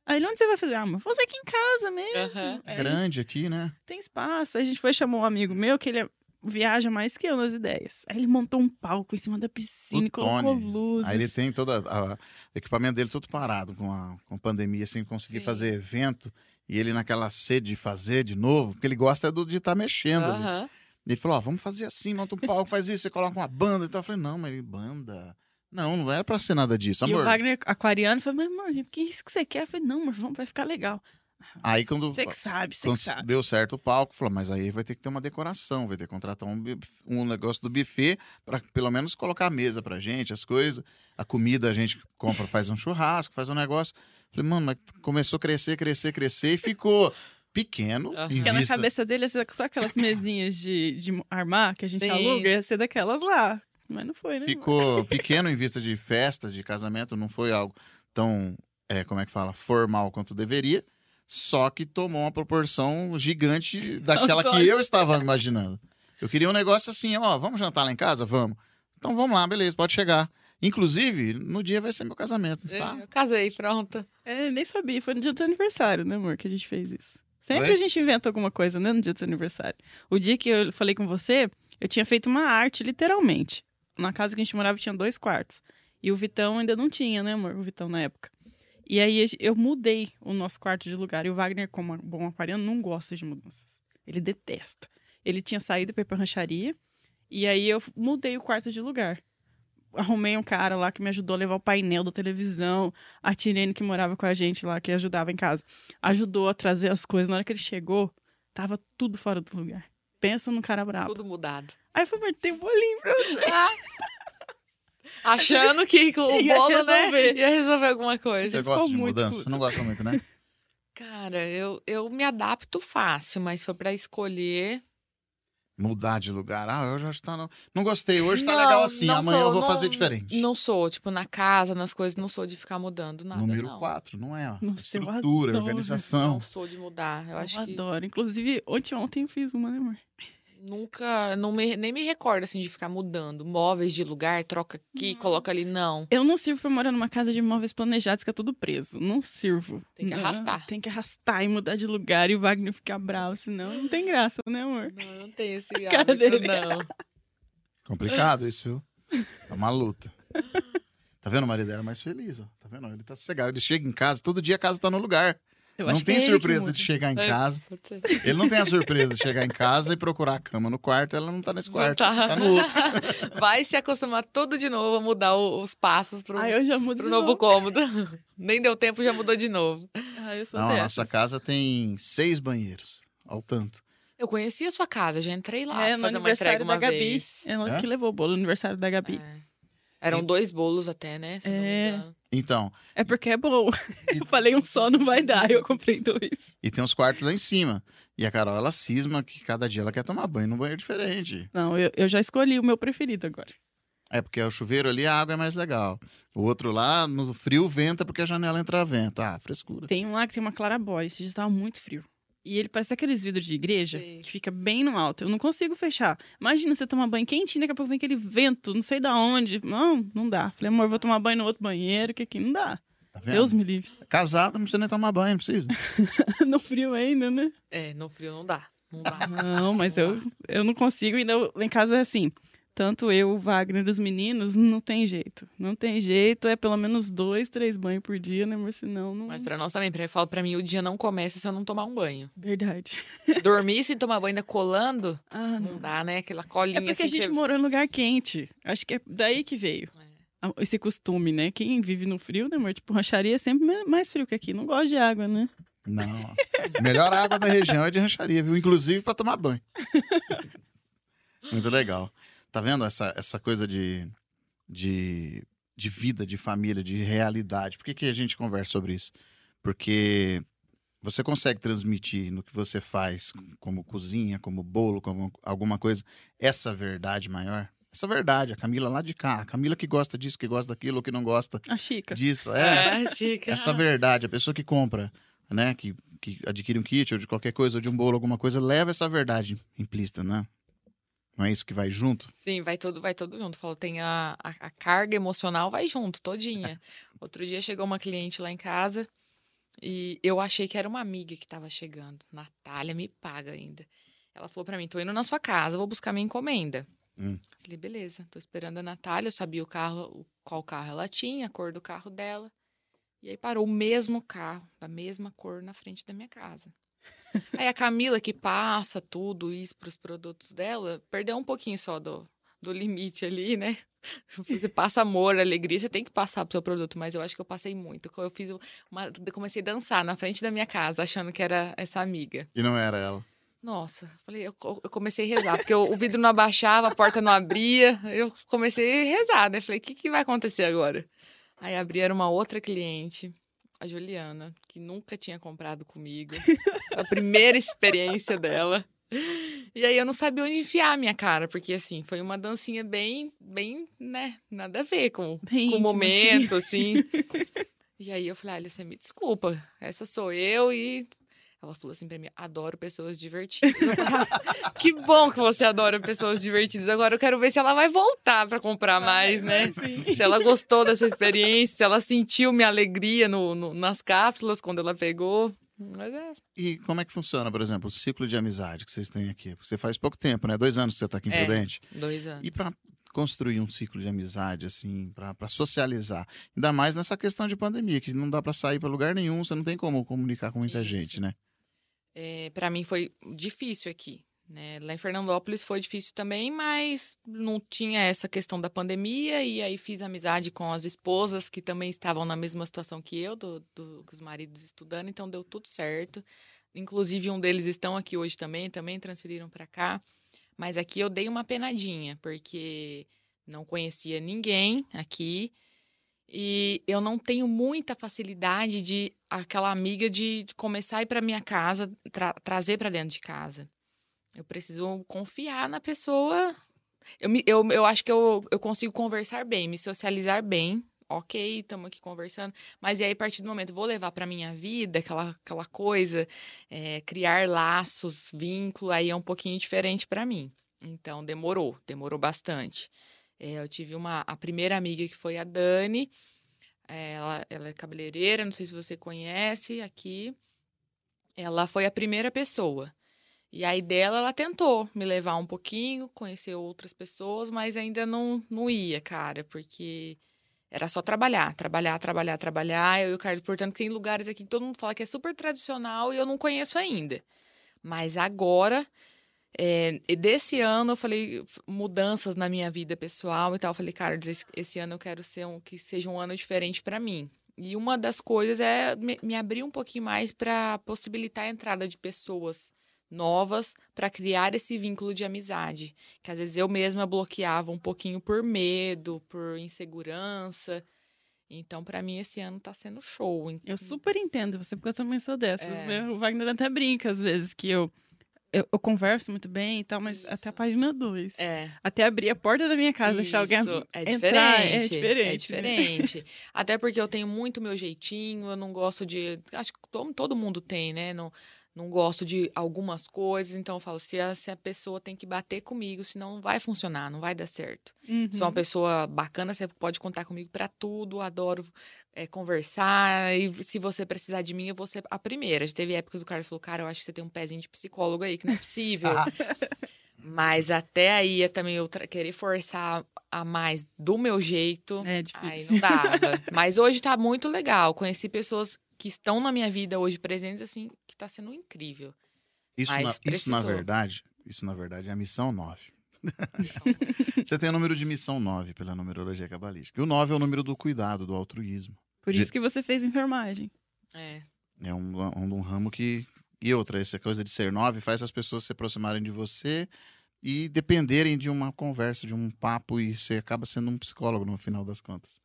Aí ele, onde você vai fazer? Ah, mas fazer aqui em casa mesmo. Aham. Aí, Grande aqui, né? tem espaço. Aí a gente foi chamar um amigo meu que ele é- viaja mais que eu nas ideias. Aí ele montou um palco em cima da piscina O e colocou Tony. luzes. Aí ele tem todo o equipamento dele todo parado com a, com a pandemia, sem conseguir Sim. fazer evento. E ele naquela sede de fazer de novo, porque ele gosta do- de estar mexendo. ali. Aham. Ele falou, ó, vamos fazer assim, monta um palco, faz isso, você coloca uma banda e tal. Eu falei, não, mas banda... Não, não era pra ser nada disso, E amor. o Wagner aquariano falou, mas amor, que isso que você quer? Eu falei, não, amor, vamos, vai ficar legal. Aí quando, Você que sabe, você que sabe. deu certo o palco, falou, mas aí vai ter que ter uma decoração, vai ter que contratar um, um negócio do buffet para pelo menos colocar a mesa pra gente, as coisas. A comida a gente compra, faz um churrasco, faz um negócio. Falei, mano, mas começou a crescer, crescer, crescer e ficou pequeno em Porque na cabeça dele ia ser só aquelas mesinhas de, de armar que a gente Sim. aluga, ia ser daquelas lá. Mas não foi, né? Ficou pequeno em vista de festa, de casamento, não foi algo tão, é, como é que fala, formal quanto deveria. Só que tomou uma proporção gigante daquela que eu estava imaginando. Eu queria um negócio assim, ó, vamos jantar lá em casa? Vamos. Então vamos lá, beleza, pode chegar. Inclusive, no dia vai ser meu casamento, tá? Eu casei, pronto. É, nem sabia. Foi no dia do seu aniversário, né, amor, que a gente fez isso. Sempre Foi? a gente inventa alguma coisa, né, no dia do seu aniversário. O dia que eu falei com você, eu tinha feito uma arte, literalmente. Na casa que a gente morava tinha dois quartos. E o Vitão ainda não tinha, né, amor? O Vitão na época. E aí eu mudei o nosso quarto de lugar. E o Wagner, como um bom aquariano, não gosta de mudanças. Ele detesta. Ele tinha saído pra ir pra rancharia. E aí eu mudei o quarto de lugar. Arrumei um cara lá que me ajudou a levar o painel da televisão. A Tirene, que morava com a gente lá, que ajudava em casa, ajudou a trazer as coisas. Na hora que ele chegou, tava tudo fora do lugar. Pensa num cara brabo. Tudo mudado. Aí eu falei, tem um bolinho pra você. Achando que com o Ia bolo, né? resolver. Ia resolver alguma coisa. Você gosta de mudança? Você não gosta muito, né? Cara, eu, eu me adapto fácil, mas se for pra escolher. Mudar de lugar. Ah, hoje acho que tá. Não, não gostei. Hoje tá Não, legal assim. não Amanhã sou, eu vou não- fazer diferente. Não sou, tipo, na casa, nas coisas, não sou de ficar mudando nada. Número não. 4, não é? ó. Nossa, eu Estrutura, adoro. organização. Não sou de mudar. Eu, Eu, acho que adoro. Inclusive, ontem ontem eu fiz uma, né, amor? Nunca. Não me, nem me recordo, assim, de ficar mudando. Móveis de lugar, troca aqui, coloca ali. Não. Eu não sirvo pra morar numa casa de móveis planejados que é tudo preso. Não sirvo. Tem que Não, arrastar. Tem que arrastar e mudar de lugar e o Wagner ficar bravo, senão não tem graça, né, amor? Não, eu não tenho esse Cara hábito, dele. não. Complicado isso, viu? É uma luta. Tá vendo o marido dela é mais feliz, ó. Tá vendo? Ele tá sossegado. Ele chega em casa, todo dia a casa tá no lugar. Eu não tem é surpresa de chegar em É. casa. Ele não tem a surpresa de chegar em casa e procurar a cama no quarto. Ela não tá nesse Não quarto. tá. Tá no outro. Vai se acostumar tudo de novo a mudar os passos pro, Ah, eu já mudo pro novo novo. cômodo. Nem deu tempo, já mudou de novo. Ah, eu sou Não, a nossa casa tem seis banheiros. Ao tanto. Eu conheci a sua casa, já entrei lá É, fazer uma entrega aniversário uma da Gabi. vez. Ela É? que levou o bolo no aniversário da Gabi. É. Eram dois bolos até, né? Se eu não me É. Então, É, porque é bom. Eu falei um só, não vai dar. Eu comprei dois. e tem os quartos lá em cima. E a Carol, ela cisma que cada dia ela quer tomar banho num banheiro diferente. Não, eu, eu já escolhi o meu preferido agora. É porque o chuveiro ali, a água é mais legal. O outro lá, no frio, venta porque a janela entra vento. Ah, frescura. Tem um lá que tem uma clarabóia. Esse dia estava muito frio. E ele parece aqueles vidros de igreja Sei. que fica bem no alto. Eu não consigo fechar. Imagina você tomar banho quentinho, daqui a pouco vem aquele vento, não sei da onde. Não, não dá. Falei, amor, vou tomar banho no outro banheiro, que aqui não dá. Tá vendo? Deus me livre. Casado, não precisa nem tomar banho, não precisa. no frio ainda, né? É, no frio não dá. Não dá. Não, mas Não eu, dá. eu não consigo. Ainda lá em casa é assim. Tanto eu, o Wagner e os meninos, não tem jeito. Não tem jeito. É pelo menos dois, três banhos por dia, né? Mas senão não. Mas pra nós também, pra eu falo pra mim, o dia não começa se eu não tomar um banho. Verdade. Dormir sem tomar banho ainda colando, Ah, não dá, né? Aquela colinha É porque assim. a gente você- morou em lugar quente. Acho que é daí que veio. É. Esse costume, né? Quem vive no frio, né, amor? Tipo, rancharia é sempre mais frio que aqui. Não gosta de água, né? Não. Melhor água da região é de rancharia, viu? Inclusive pra tomar banho. Muito legal. Tá vendo essa, essa coisa de, de, de vida, de família, de realidade? Por que, que a gente conversa sobre isso? Porque você consegue transmitir no que você faz, como cozinha, como bolo, como alguma coisa, essa verdade maior? Essa verdade, a Camila lá de cá, a Camila que gosta disso, que gosta daquilo, ou que não gosta A Chica. disso. É, É, chica. essa verdade, a pessoa que compra, né, que, que adquire um kit ou de qualquer coisa, ou de um bolo, alguma coisa, leva essa verdade implícita, né? Não é isso que vai junto? Sim, vai todo, vai todo junto. Falou, tem a, a, a carga emocional, vai junto, todinha. Outro dia chegou uma cliente lá em casa e eu achei que era uma amiga que tava chegando. Natália me paga ainda. Ela falou pra mim, tô indo na sua casa, vou buscar minha encomenda. Hum. Falei, beleza, tô esperando a Natália, eu sabia o carro, qual carro ela tinha, a cor do carro dela. E aí parou o mesmo carro, da mesma cor, na frente da minha casa. Aí a Camila, que passa tudo isso pros produtos dela, perdeu um pouquinho só do, do limite ali, né? Você passa amor, alegria, você tem que passar pro seu produto, mas eu acho que eu passei muito. Eu fiz uma. Comecei a dançar na frente da minha casa, achando que era essa amiga. E não era ela. Nossa, falei, eu, eu comecei a rezar, porque o, o vidro não abaixava, a porta não abria. Eu comecei a rezar, né? Falei, o que, que vai acontecer agora? Aí abri, era uma outra cliente, a Juliana, que nunca tinha comprado comigo. A primeira experiência dela. E aí eu não sabia onde enfiar a minha cara, porque assim, foi uma dancinha bem, bem, né? Nada a ver com, Bem com o íntima, momento, assim. E aí eu falei, olha, você me desculpa, essa sou eu e ela falou assim pra mim: adoro pessoas divertidas. Falei, ah, que bom que você adora pessoas divertidas. Agora eu quero ver se ela vai voltar para comprar mais, né? Sim. Se ela gostou dessa experiência, se ela sentiu minha alegria no, no- nas cápsulas quando ela pegou. Mas é. E como é que funciona, por exemplo, o ciclo de amizade que vocês têm aqui? Você faz pouco tempo, né? Dois anos que você tá aqui em É. Prudente. Dois anos. E para construir um ciclo de amizade, assim, para socializar. Ainda mais nessa questão de pandemia, que não dá para sair para lugar nenhum, você não tem como comunicar com muita Isso. gente, né? É, para mim foi difícil aqui. Né? Lá em Fernandópolis foi difícil também, mas não tinha essa questão da pandemia. E aí fiz amizade com as esposas que também estavam na mesma situação que eu, do, do, com os maridos estudando, então deu tudo certo. Inclusive, um deles estão aqui hoje também, também transferiram para cá. Mas aqui eu dei uma penadinha, porque não conhecia ninguém aqui. E eu não tenho muita facilidade de aquela amiga de começar a ir para minha casa, tra- trazer para dentro de casa. Eu preciso confiar na pessoa. Eu, me- eu, eu acho que eu, eu consigo conversar bem, me socializar bem. Ok, estamos aqui conversando. Mas e aí, a partir do momento, vou levar para minha vida aquela, aquela coisa, é, criar laços, vínculo, aí é um pouquinho diferente para mim. Então, demorou, demorou bastante. É, eu tive uma, a primeira amiga que foi a Dani. É, ela, ela é cabeleireira, não sei se você conhece aqui. Ela foi a primeira pessoa. E aí dela, ela tentou me levar um pouquinho, conhecer outras pessoas, mas ainda não, não ia, cara, porque era só trabalhar, trabalhar, trabalhar, trabalhar. Eu e o Carlos, portanto, tem lugares aqui que todo mundo fala que é super tradicional e eu não conheço ainda. Mas agora, é, e desse ano, eu falei mudanças na minha vida pessoal e tal. Eu falei, cara, esse, esse ano eu quero ser um, que seja um ano diferente para mim. E uma das coisas é me, me abrir um pouquinho mais para possibilitar a entrada de pessoas novas para criar esse vínculo de amizade, que às vezes eu mesma bloqueava um pouquinho por medo, por insegurança. Então, para mim esse ano tá sendo show. Eu super entendo você, porque eu também sou dessas, É. né? O Wagner até brinca às vezes que eu, eu, eu converso muito bem e tal, mas Isso. até a página 2. É. Até abrir a porta da minha casa, deixar alguém Isso, é entrar, diferente. é diferente. É né? diferente. Até porque eu tenho muito meu jeitinho, eu não gosto de. Acho que todo, todo mundo tem, né? Não, não gosto de algumas coisas, então eu falo, se a, se a pessoa tem que bater comigo, senão não vai funcionar, não vai dar certo. Uhum. Sou uma pessoa bacana, você pode contar comigo pra tudo, adoro é, conversar. E se você precisar de mim, eu vou ser a primeira. Já teve épocas do cara falou, cara, eu acho que você tem um pezinho de psicólogo aí, que não é possível. Mas até aí é também eu querer forçar a mais do meu jeito. É Aí difícil. não dava. Mas hoje tá muito legal. Conheci pessoas que estão na minha vida hoje presentes, assim, que tá sendo incrível. Isso, Mas na, isso na verdade, isso na verdade é a missão 9. Você tem o número de missão 9 pela numerologia cabalística. E o 9 é o número do cuidado, do altruísmo. Por isso que você fez enfermagem. É. É um, um, um ramo que. E outra, essa coisa de ser 9 faz as pessoas se aproximarem de você e dependerem de uma conversa, de um papo, e você acaba sendo um psicólogo no final das contas.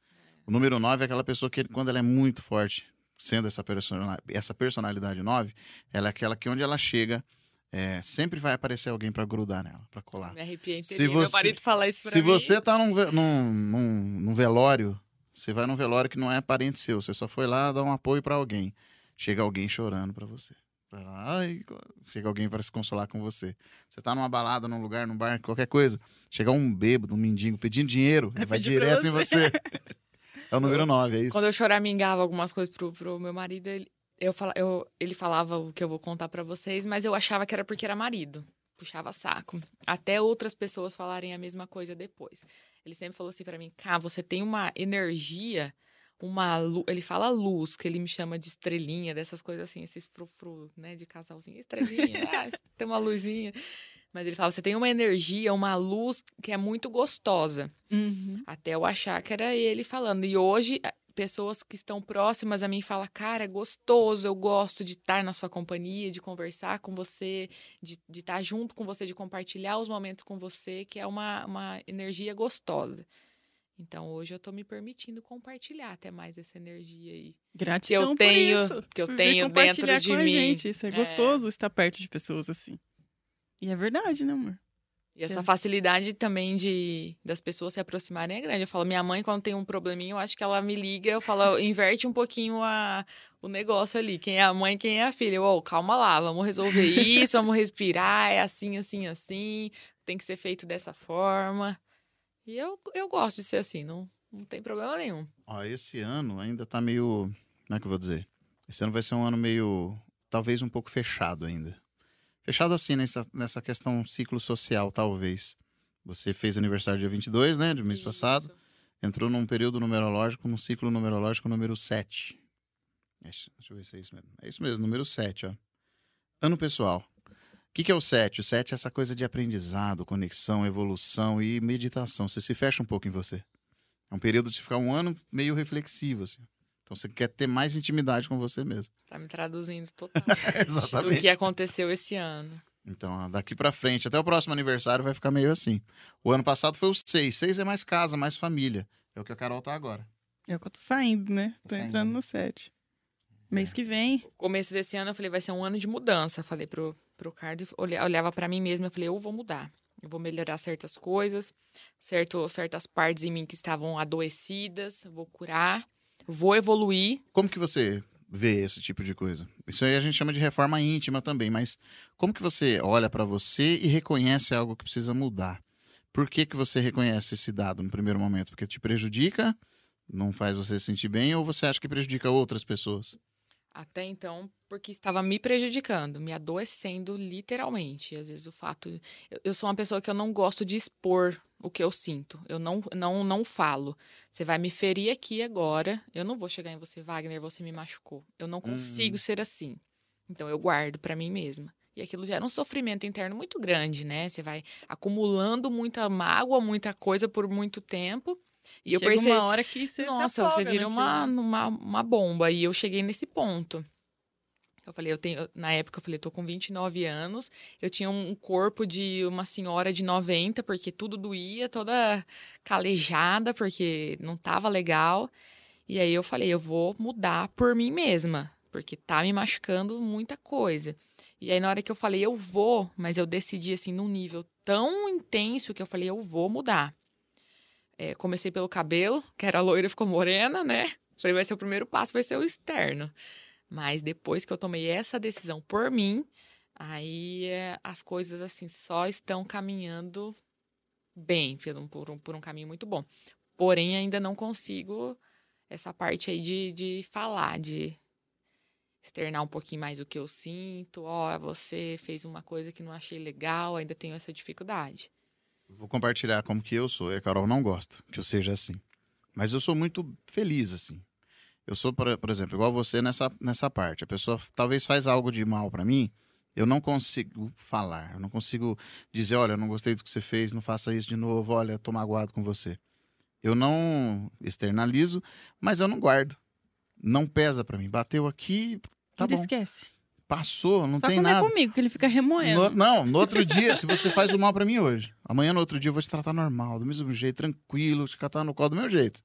O número 9 é aquela pessoa que, quando ela é muito forte, sendo essa, persona, essa personalidade 9, ela é aquela que onde ela chega, é, sempre vai aparecer alguém para grudar nela, para colar. Me arrepiei Se inteirinho. Meu você- marido fala isso pra Se mim. você tá num, num, num, num velório, você vai num velório que não é parente seu, você só foi lá dar um apoio pra alguém. Chega alguém chorando pra você. Ai, chega alguém para se consolar com você. Você tá numa balada, num lugar, num bar, qualquer coisa. Chega um bêbado, um mendigo pedindo dinheiro, Vai vai direto em você. É o número 9, é isso. Quando eu choramingava algumas coisas pro, pro meu marido, ele, eu, fala, eu, ele falava o que eu vou contar pra vocês, mas eu achava que era porque era marido. Puxava saco. Até outras pessoas falarem a mesma coisa depois. Ele sempre falou assim pra mim, cá, você tem uma energia, uma lu-" ele fala luz, que ele me chama de estrelinha, dessas coisas assim, esses frufru, né, de casalzinho, estrelinha, ah, tem uma luzinha. Mas ele fala, você tem uma energia, uma luz que é muito gostosa. Uhum. Até eu achar que era ele falando. E hoje, pessoas que estão próximas a mim falam: Cara, é gostoso, eu gosto de estar na sua companhia, de conversar com você, de, de estar junto com você, de compartilhar os momentos com você, que é uma, uma energia gostosa. Então hoje eu tô me permitindo compartilhar até mais essa energia aí. Gratidão eu por tenho- isso, que eu por tenho dentro de mim. Gente. Isso é É. gostoso estar perto de pessoas assim. E é verdade, né, amor? E essa facilidade também de das pessoas se aproximarem é grande. Eu falo, minha mãe, quando tem um probleminha, eu acho que ela me liga, eu falo, inverte um pouquinho a, o negócio ali. Quem é a mãe, quem é a filha. Eu, "Ô, calma lá, vamos resolver isso, vamos respirar, é assim, assim, assim, tem que ser feito dessa forma. E eu, eu gosto de ser assim, não, não tem problema nenhum. Ó, esse ano ainda tá meio. Como é que eu vou dizer? Esse ano vai ser um ano meio. Talvez um pouco fechado ainda. Fechado assim nessa, nessa questão ciclo social, talvez. Você fez aniversário dia 22, né? Do mês passado. Isso. Entrou num período numerológico, num ciclo numerológico número 7. Deixa deixa eu ver se é isso mesmo. É isso mesmo, número 7, ó. Ano pessoal. O que, que é o 7? O 7 é essa coisa de aprendizado, conexão, evolução e meditação. Você se fecha um pouco em você. É um período de ficar um ano meio reflexivo, assim. Então você quer ter mais intimidade com você mesmo. Tá me traduzindo total. Exatamente. do que aconteceu esse ano. Então, ó, daqui pra frente, até o próximo aniversário vai ficar meio assim. O ano passado foi o 6. 6 é mais casa, mais família. É o que a Carol tá agora. É o que eu tô saindo, né? Tá Tô saindo, entrando né? no 7. Mês que vem. começo desse ano eu falei, vai ser um ano de mudança. Falei pro, pro Carlos, olha- olhava pra mim mesma, eu falei, eu vou mudar. Eu vou melhorar certas coisas, certo, certas partes em mim que estavam adoecidas, eu vou curar, vou evoluir. Como que você vê esse tipo de coisa? Isso aí a gente chama de reforma íntima também, mas como que você olha pra você e reconhece algo que precisa mudar? Por que, que você reconhece esse dado no primeiro momento? Porque te prejudica, não faz você se sentir bem, ou você acha que prejudica outras pessoas? Até então, porque estava me prejudicando, me adoecendo literalmente. E às vezes o fato. Eu, eu sou uma pessoa que eu não gosto de expor o que eu sinto. Eu não, não, não falo. Você vai me ferir aqui agora. Eu não vou chegar em você, Wagner, você me machucou. Eu não consigo ser assim. Então eu guardo pra mim mesma. E aquilo gera um sofrimento interno muito grande, né? Você vai acumulando muita mágoa, muita coisa por muito tempo. E eu Chega percebi. uma hora que você se Nossa, afoga você vira naquilo, uma, né? uma, uma bomba. E eu cheguei nesse ponto. Eu falei, eu tenho. eu- Na época, eu falei, eu tô com 29 anos. Eu tinha um corpo de uma senhora de 90, porque tudo doía, toda calejada, porque não tava legal. E aí eu falei, eu vou mudar por mim mesma, porque tá me machucando muita coisa. E aí, na hora que eu falei, eu vou, mas eu decidi assim, num nível tão intenso que eu falei, eu vou mudar. É, comecei pelo cabelo, que era loira ficou morena, né? Falei, vai ser o primeiro passo, vai ser o externo. Mas depois que eu tomei essa decisão por mim, aí é, as coisas assim só estão caminhando bem, por um, por um, por um caminho muito bom. Porém, ainda não consigo essa parte aí de, de falar, de externar um pouquinho mais o que eu sinto. Ó, você fez uma coisa que não achei legal, ainda tenho essa dificuldade. Vou compartilhar como que eu sou. E a Carol não gosta que eu seja assim. Mas eu sou muito feliz assim. Eu sou, por, por exemplo, igual você nessa, nessa parte. A pessoa talvez faz algo de mal pra mim, eu não consigo falar. Eu não consigo dizer, olha, eu não gostei do que você fez, não faça isso de novo, olha, tô magoado com você. Eu não externalizo, mas eu não guardo. Não pesa pra mim. Bateu aqui, tá ele bom. esquece. Passou, não Só tem quando nada. é comigo, que ele fica remoendo. No- não, no outro dia, se você faz o mal pra mim hoje, amanhã no outro dia eu vou te tratar normal, do mesmo jeito, tranquilo, te catar no colo do meu jeito.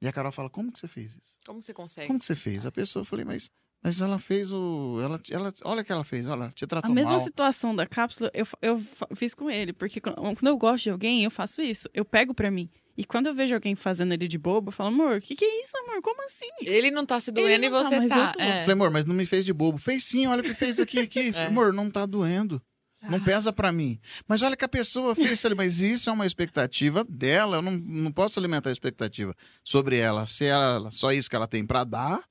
E a Carol fala: Como que você fez isso? Como você consegue? Como que você fez? A pessoa, eu falei: Mas, mas ela fez o. Ela, ela, olha o que ela fez, olha, te A tratou mesma mal. situação da cápsula, eu, eu fiz com ele. Porque quando quando eu gosto de alguém, eu faço isso. Eu pego pra mim. E quando eu vejo alguém fazendo ele de bobo, eu falo, amor, o que, que é isso, amor? Como assim? Ele não tá se doendo Ele e não tá, você mas tá. eu tô. é. Falei, amor, mas não me fez de bobo. Fez sim, olha o que fez aqui, aqui. Falei, É. Amor, não tá doendo. Não Ah, pesa pra mim. Mas olha que a pessoa fez. Falei, mas isso é uma expectativa dela. Eu não, não posso alimentar a expectativa sobre ela. Se ela só isso que ela tem pra dar,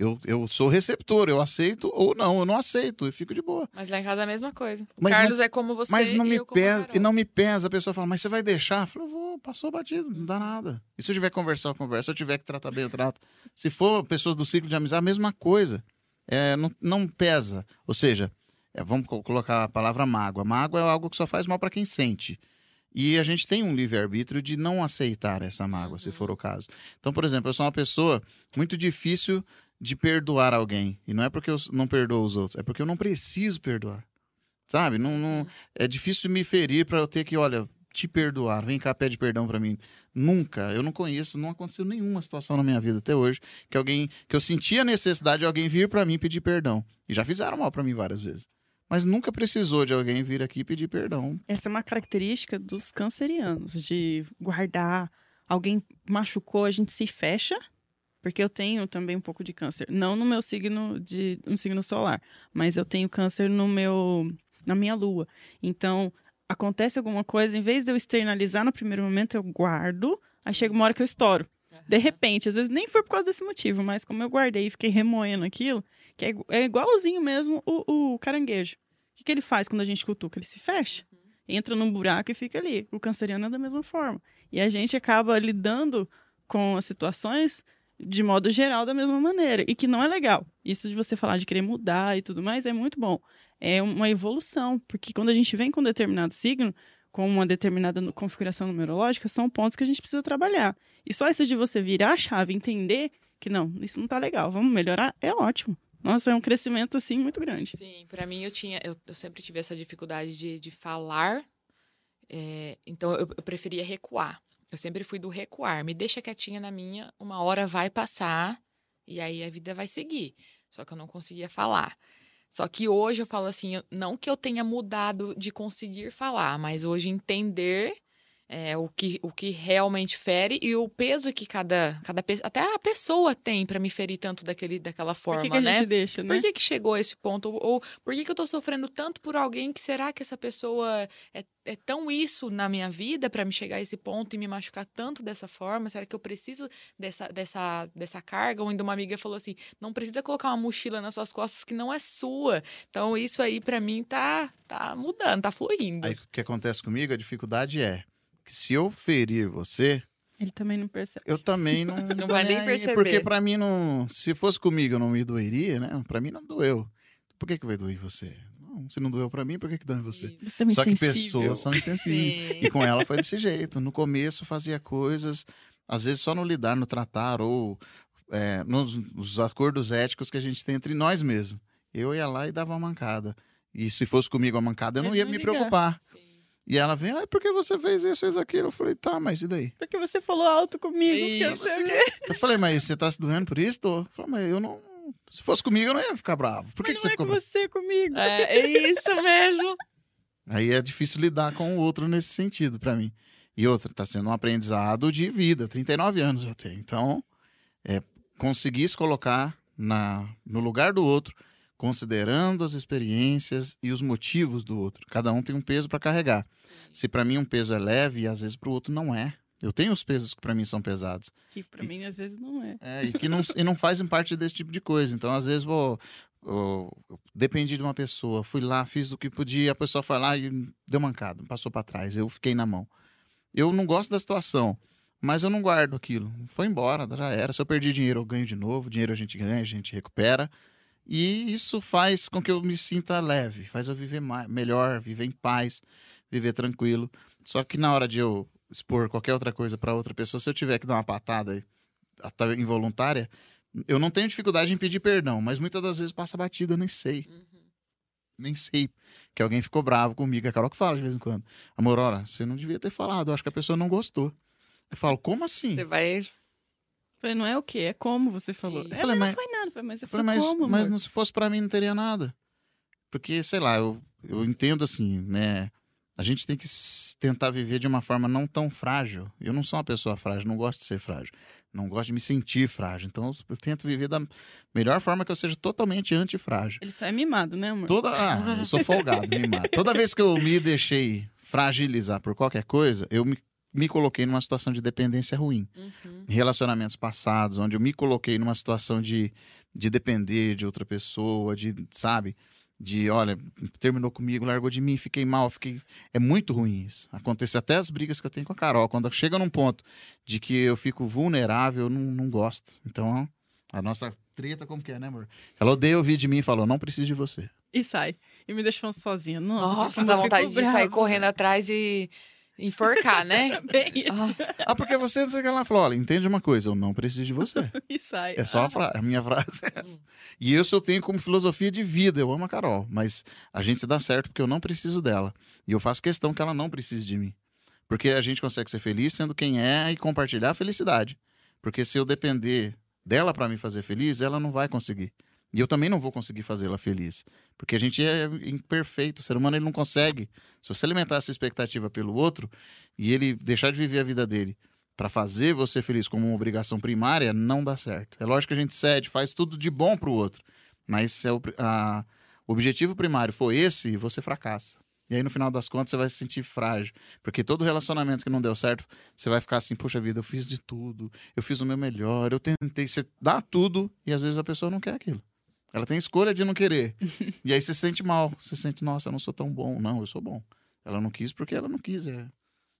eu, eu sou receptor. Eu aceito ou não. Eu não aceito. Eu fico de boa. Mas lá em casa é a mesma coisa. O Mas Carlos é como você Mas não me pesa. E não me pesa. A pessoa fala, mas você vai deixar? Eu falo, vou. Passou batido. Não dá nada. E se eu tiver que conversar, eu converso. Se eu tiver que tratar bem, eu trato. Se for pessoas do ciclo de amizade, a mesma coisa. É, não, não pesa. Ou seja, é, vamos co- colocar a palavra mágoa. Mágoa é algo que só faz mal para quem sente. E a gente tem um livre-arbítrio de não aceitar essa mágoa, se Uhum. for o caso. Então, por exemplo, eu sou uma pessoa muito difícil de perdoar alguém. E não é porque eu não perdoo os outros, é porque eu não preciso perdoar. Sabe? Não, não, é difícil me ferir para eu ter que, olha, te perdoar. Vem cá, pede perdão para mim. Nunca, eu não conheço, não aconteceu nenhuma situação na minha vida até hoje que alguém, que eu sentia a necessidade de alguém vir para mim pedir perdão. E já fizeram mal para mim várias vezes. mas nunca precisou de alguém vir aqui pedir perdão. Essa é uma característica dos cancerianos, de guardar. Alguém machucou, a gente se fecha, porque eu tenho também um pouco de câncer. Não no meu signo de um signo solar, mas eu tenho câncer no meu na minha lua. Então, acontece alguma coisa, em vez de eu externalizar no primeiro momento, eu guardo, aí chega uma hora que eu estouro. De repente, às vezes nem foi por causa desse motivo, mas como eu guardei e fiquei remoendo aquilo, que é, é igualzinho mesmo o, o caranguejo. O que, que ele faz quando a gente cutuca? Ele se fecha, entra num buraco e fica ali. O canceriano é da mesma forma. E a gente acaba lidando com as situações de modo geral da mesma maneira e que não é legal. Isso de você falar de querer mudar e tudo mais é muito bom. É uma evolução, porque quando a gente vem com um determinado signo, com uma determinada configuração numerológica, são pontos que a gente precisa trabalhar. E só isso de você virar a chave, entender que não, isso não tá legal, vamos melhorar, é ótimo. Nossa, é um crescimento assim muito grande. Sim, para mim eu tinha, eu, eu, sempre tive essa dificuldade de, de falar, é, então eu, eu preferia recuar. Eu sempre fui do recuar. Me deixa quietinha na minha, uma hora vai passar e aí a vida vai seguir. Só que eu não conseguia falar. Só que hoje eu falo assim, não que eu tenha mudado de conseguir falar, mas hoje entender é, o, que, o que realmente fere e o peso que cada, cada até a pessoa tem para me ferir tanto daquele, daquela forma, por que que né? Deixa, né? Por que, que chegou a esse ponto? Ou, ou por que, que eu tô sofrendo tanto por alguém que será que essa pessoa é, é tão isso na minha vida para me chegar a esse ponto e me machucar tanto dessa forma? Será que eu preciso dessa, dessa, dessa carga? Ou ainda uma amiga falou assim: não precisa colocar uma mochila nas suas costas que não é sua. Então, isso aí para mim tá, tá mudando, tá fluindo. Aí o que acontece comigo, a dificuldade é que se eu ferir você, ele também não percebe. Eu também não. não vai nem perceber. Porque para mim não. Se fosse comigo, eu não me doeria, né? Para mim não doeu. Por que, que vai doer você? Não, se não doeu para mim, por que, que dói em você? você é Só que pessoas são insensíveis. e com ela foi desse jeito. No começo fazia coisas, às vezes só no lidar, no tratar, ou é, nos, nos acordos éticos que a gente tem entre nós mesmos. Eu ia lá e dava uma mancada. E se fosse comigo a mancada, eu não Ele ia não me ligar. preocupar. Sim. E ela vem, ah, por que você fez isso, fez aquilo? Eu falei, tá, mas e daí? Porque você falou alto comigo, que eu sei o quê. Eu falei, mas você tá se doendo por isso? Tô. Eu falei, mas eu não. Se fosse comigo, eu não ia ficar bravo. Por que, Mas que não você é ficou com bravo? você comigo. É, é isso mesmo. Aí é difícil lidar com o outro nesse sentido, pra mim. E outra, tá sendo um aprendizado de vida. 39 anos eu tenho. Então, é, conseguir se colocar na, no lugar do outro, considerando as experiências e os motivos do outro. Cada um tem um peso pra carregar. Se pra mim um peso é leve, às vezes pro outro não é. Eu tenho os pesos que pra mim são pesados. Que pra mim, às vezes, não é. É, e que não, e não fazem parte desse tipo de coisa. Então, às vezes, vou, eu dependi de uma pessoa, fui lá, fiz o que podia, a pessoa foi lá e deu mancada, passou para trás, eu fiquei na mão. Eu não gosto da situação, mas eu não guardo aquilo. Foi embora, já era. Se eu perdi dinheiro, eu ganho de novo. Dinheiro a gente ganha, a gente recupera. E isso faz com que eu me sinta leve, faz eu viver mais, melhor, viver em paz, viver tranquilo. Só que na hora de eu expor qualquer outra coisa para outra pessoa, se eu tiver que dar uma patada até involuntária, eu não tenho dificuldade em pedir perdão, mas muitas das vezes passa batida, eu nem sei. Uhum. Nem sei. Que alguém ficou bravo comigo. É a Carol que fala de vez em quando. Amor, olha, você não devia ter falado. Eu acho que a pessoa não gostou. Eu falo, como assim? Você vai. Falei, não é o quê? É como você falou. É, Eu falei, mas mas- não foi nada. Falei, mas Eu falei, mas, como, mas não, se fosse pra mim não teria nada. Porque, sei lá, eu, eu entendo assim, né? A gente tem que tentar viver de uma forma não tão frágil. Eu não sou uma pessoa frágil, não gosto de ser frágil. Não gosto de me sentir frágil. Então eu tento viver da melhor forma que eu seja totalmente antifrágil. Ele só é mimado, né, amor? Toda, ah, eu sou folgado, mimado. Toda vez que eu me deixei fragilizar por qualquer coisa, eu me, me coloquei numa situação de dependência ruim. Uhum. Em relacionamentos passados, onde eu me coloquei numa situação de, de depender de outra pessoa, de, sabe? De, olha, terminou comigo, largou de mim, fiquei mal, fiquei. É muito ruim isso. Acontece até as brigas que eu tenho com a Carol. Quando chega num ponto de que eu fico vulnerável, eu não, não gosto. Então, a nossa treta, como que é, né, amor? Ela odeia ouvir de mim e falou: não preciso de você. E sai. E me deixa falando sozinha. Nossa, Nossa, dá vontade de sair correndo atrás e enforcar, né? Bem isso. Ah, Ah, porque você não sei o que ela falou: olha, entende uma coisa, eu não preciso de você. E sai. É só a, Ah, fra- a minha frase é essa. E isso eu tenho como filosofia de vida. Eu amo a Carol, mas a gente se dá certo porque eu não preciso dela. E eu faço questão que ela não precise de mim. Porque a gente consegue ser feliz sendo quem é e compartilhar a felicidade. Porque se eu depender dela para me fazer feliz, ela não vai conseguir. E eu também não vou conseguir fazê-la feliz. Porque a gente é imperfeito, o ser humano ele não consegue. Se você alimentar essa expectativa pelo outro e ele deixar de viver a vida dele para fazer você feliz como uma obrigação primária, não dá certo. É lógico que a gente cede, faz tudo de bom pro outro. Mas se é o, a, o objetivo primário for esse, você fracassa. E aí, no final das contas, você vai se sentir frágil. Porque todo relacionamento que não deu certo, você vai ficar assim, puxa vida, eu fiz de tudo, eu fiz o meu melhor, eu tentei. Você dá tudo e às vezes a pessoa não quer aquilo. Ela tem escolha de não querer. e aí você se sente mal. Você sente, nossa, eu não sou tão bom. Não, eu sou bom. Ela não quis porque ela não quis. É.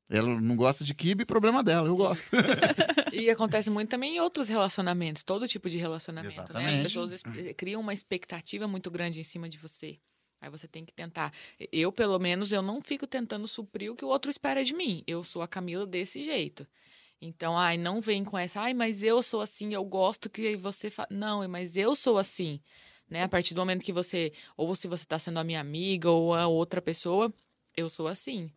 Ela não gosta de kibe, problema dela, eu gosto. e acontece muito também em outros relacionamentos, todo tipo de relacionamento. Né? As pessoas criam uma expectativa muito grande em cima de você. Aí você tem que tentar. Eu, pelo menos, eu não fico tentando suprir o que o outro espera de mim. Eu sou a Camila desse jeito. Então, ai, não vem com essa, ai, mas eu sou assim, eu gosto que você fa... Não, mas eu sou assim. Né? A partir do momento que você, ou se você está sendo a minha amiga ou a outra pessoa, eu sou assim.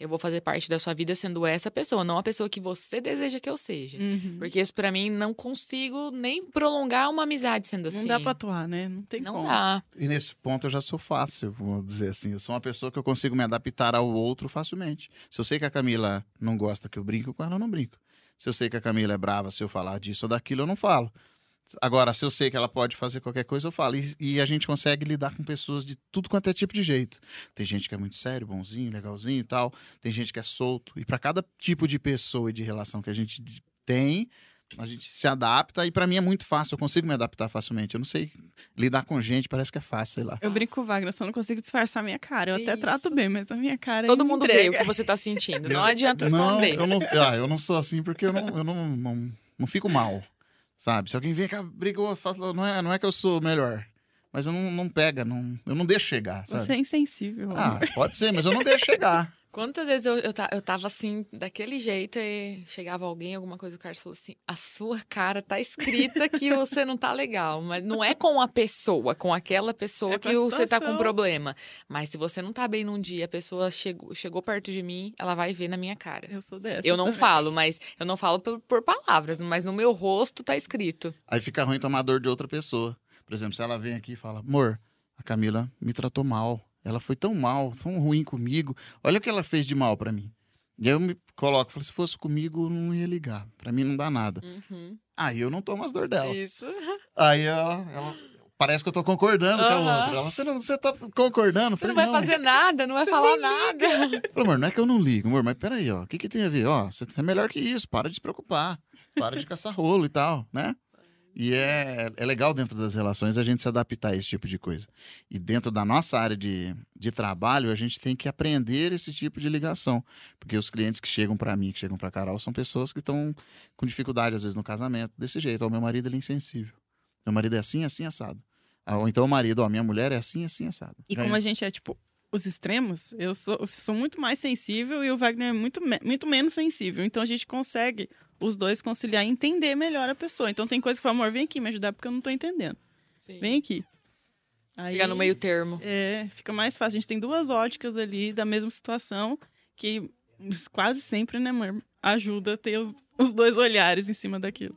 Eu vou fazer parte da sua vida sendo essa pessoa, não a pessoa que você deseja que eu seja. Uhum. Porque isso para mim não consigo nem prolongar uma amizade sendo assim. Não dá pra atuar, né? Não tem não como. dá. E nesse ponto eu já sou fácil, vou dizer assim. Eu sou uma pessoa que eu consigo me adaptar ao outro facilmente. Se eu sei que a Camila não gosta que eu brinco com ela, eu não brinco. Se eu sei que a Camila é brava se eu falar disso ou daquilo, eu não falo. Agora, se eu sei que ela pode fazer qualquer coisa, eu falo. E, e, a gente consegue lidar com pessoas de tudo quanto é tipo de jeito. Tem gente que é muito sério, bonzinho, legalzinho e tal. Tem gente que é solto. E para cada tipo de pessoa e de relação que a gente tem, a gente se adapta. E para mim é muito fácil. Eu consigo me adaptar facilmente. Eu não sei lidar com gente, parece que é fácil, sei lá. Eu brinco com o Wagner, só não consigo disfarçar a minha cara. Eu Isso. até trato bem, mas a minha cara. Todo mundo vê o que você tá sentindo. Não adianta esconder. Não, eu, não, ah, eu não sou assim porque eu não, eu não, não, não fico mal. Sabe? Se alguém vem cá, brigou, fala, não é, não é que eu sou melhor. Mas eu não, não pega, não, eu não deixo chegar, sabe? Você é insensível. Ah, pode ser, mas eu não deixo chegar. Quantas vezes eu, eu, eu tava assim, daquele jeito, e chegava alguém, alguma coisa, o cara falou assim: a sua cara tá escrita que você não tá legal. Mas não é com a pessoa, com aquela pessoa é que você tá com problema. Mas se você não tá bem num dia, a pessoa chegou, chegou perto de mim, ela vai ver na minha cara. Eu sou dessa. Eu não também. falo, mas eu não falo por, por palavras, mas no meu rosto tá escrito. Aí fica ruim tomar dor de outra pessoa. Por exemplo, se ela vem aqui e fala: amor, a Camila me tratou mal ela foi tão mal, tão ruim comigo. Olha o que ela fez de mal para mim. E aí eu me coloco, falo, se fosse comigo, não ia ligar. Para mim não dá nada. Uhum. Aí eu não tomo as dor dela. Isso. Aí ela, ela parece que eu tô concordando uhum. com a outra. Ela, você, não, você tá concordando? Você falei, não vai não. fazer nada, não vai falar nada. Falei, amor, não é que eu não ligo, amor, mas peraí, ó, o que que tem a ver? Ó, você é melhor que isso, para de se preocupar. Para de caçar rolo e tal, né? E é, é legal dentro das relações a gente se adaptar a esse tipo de coisa. E dentro da nossa área de, de trabalho, a gente tem que aprender esse tipo de ligação. Porque os clientes que chegam para mim, que chegam para Carol, são pessoas que estão com dificuldade, às vezes, no casamento, desse jeito. Ó, meu marido ele é insensível. Meu marido é assim, assim, assado. Ah, ou então o marido, ó, minha mulher é assim, assim, assado. E como a gente é, tipo, os extremos, eu sou, eu sou muito mais sensível e o Wagner é muito, muito menos sensível. Então a gente consegue os dois conciliar e entender melhor a pessoa. Então tem coisa que fala, amor, vem aqui me ajudar porque eu não tô entendendo. Sim. Vem aqui. Aí, Ficar no meio termo. É, fica mais fácil. A gente tem duas óticas ali da mesma situação que quase sempre, né, amor, ajuda a ter os, os dois olhares em cima daquilo.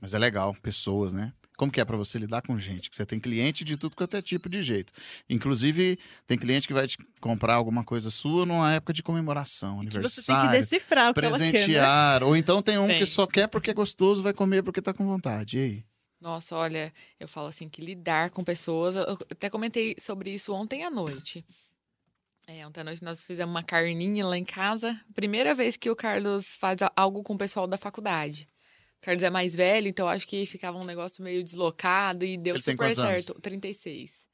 Mas é legal, pessoas, né? Como que é para você lidar com gente? Que você tem cliente de tudo quanto é tipo de jeito. Inclusive, tem cliente que vai te comprar alguma coisa sua numa época de comemoração, aniversário. Você tem que decifrar o que presentear. Né? Ou então tem um tem. que só quer porque é gostoso, vai comer porque tá com vontade. E aí? Nossa, olha, eu falo assim que lidar com pessoas. Eu até comentei sobre isso ontem à noite. É, ontem à noite nós fizemos uma carninha lá em casa. Primeira vez que o Carlos faz algo com o pessoal da faculdade. Carlos é mais velho, então acho que ficava um negócio meio deslocado e deu Ele super certo. Anos? 36.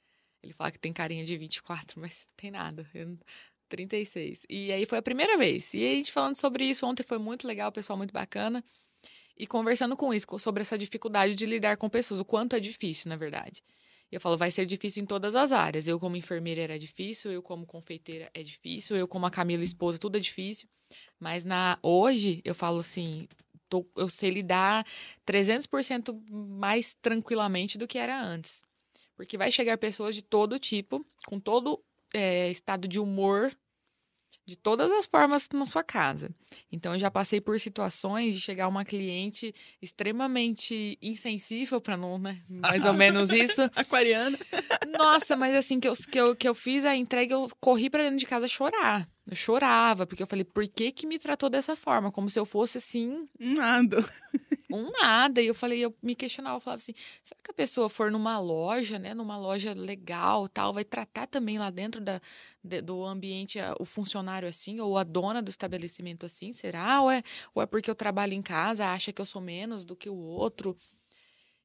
Ele fala que tem carinha de 24, mas tem nada. Eu... 36. E aí foi a primeira vez. E a gente falando sobre isso ontem foi muito legal, pessoal muito bacana. E conversando com isso, sobre essa dificuldade de lidar com pessoas, o quanto é difícil, na verdade. E eu falo, vai ser difícil em todas as áreas. Eu, como enfermeira, era difícil, eu, como confeiteira, é difícil, eu, como a Camila, esposa, tudo é difícil. Mas na hoje, eu falo assim, tô, eu sei lidar 300% mais tranquilamente do que era antes. Porque vai chegar pessoas de todo tipo, com todo é, estado de humor de todas as formas na sua casa. Então, eu já passei por situações de chegar uma cliente extremamente insensível, para não, né? Mais ou menos isso. Aquariana. Nossa, mas assim, que eu, que, eu, que eu fiz a entrega, eu corri para dentro de casa chorar. Eu chorava, porque eu falei, por que que me tratou dessa forma? Como se eu fosse, assim... Nada. Um nada. E eu falei, eu me questionava, eu falava assim, será que a pessoa for numa loja, né? Numa loja legal, tal, vai tratar também lá dentro da, de, do ambiente o funcionário assim? Ou a dona do estabelecimento assim? Será? Ou é, ou é porque eu trabalho em casa, acha que eu sou menos do que o outro?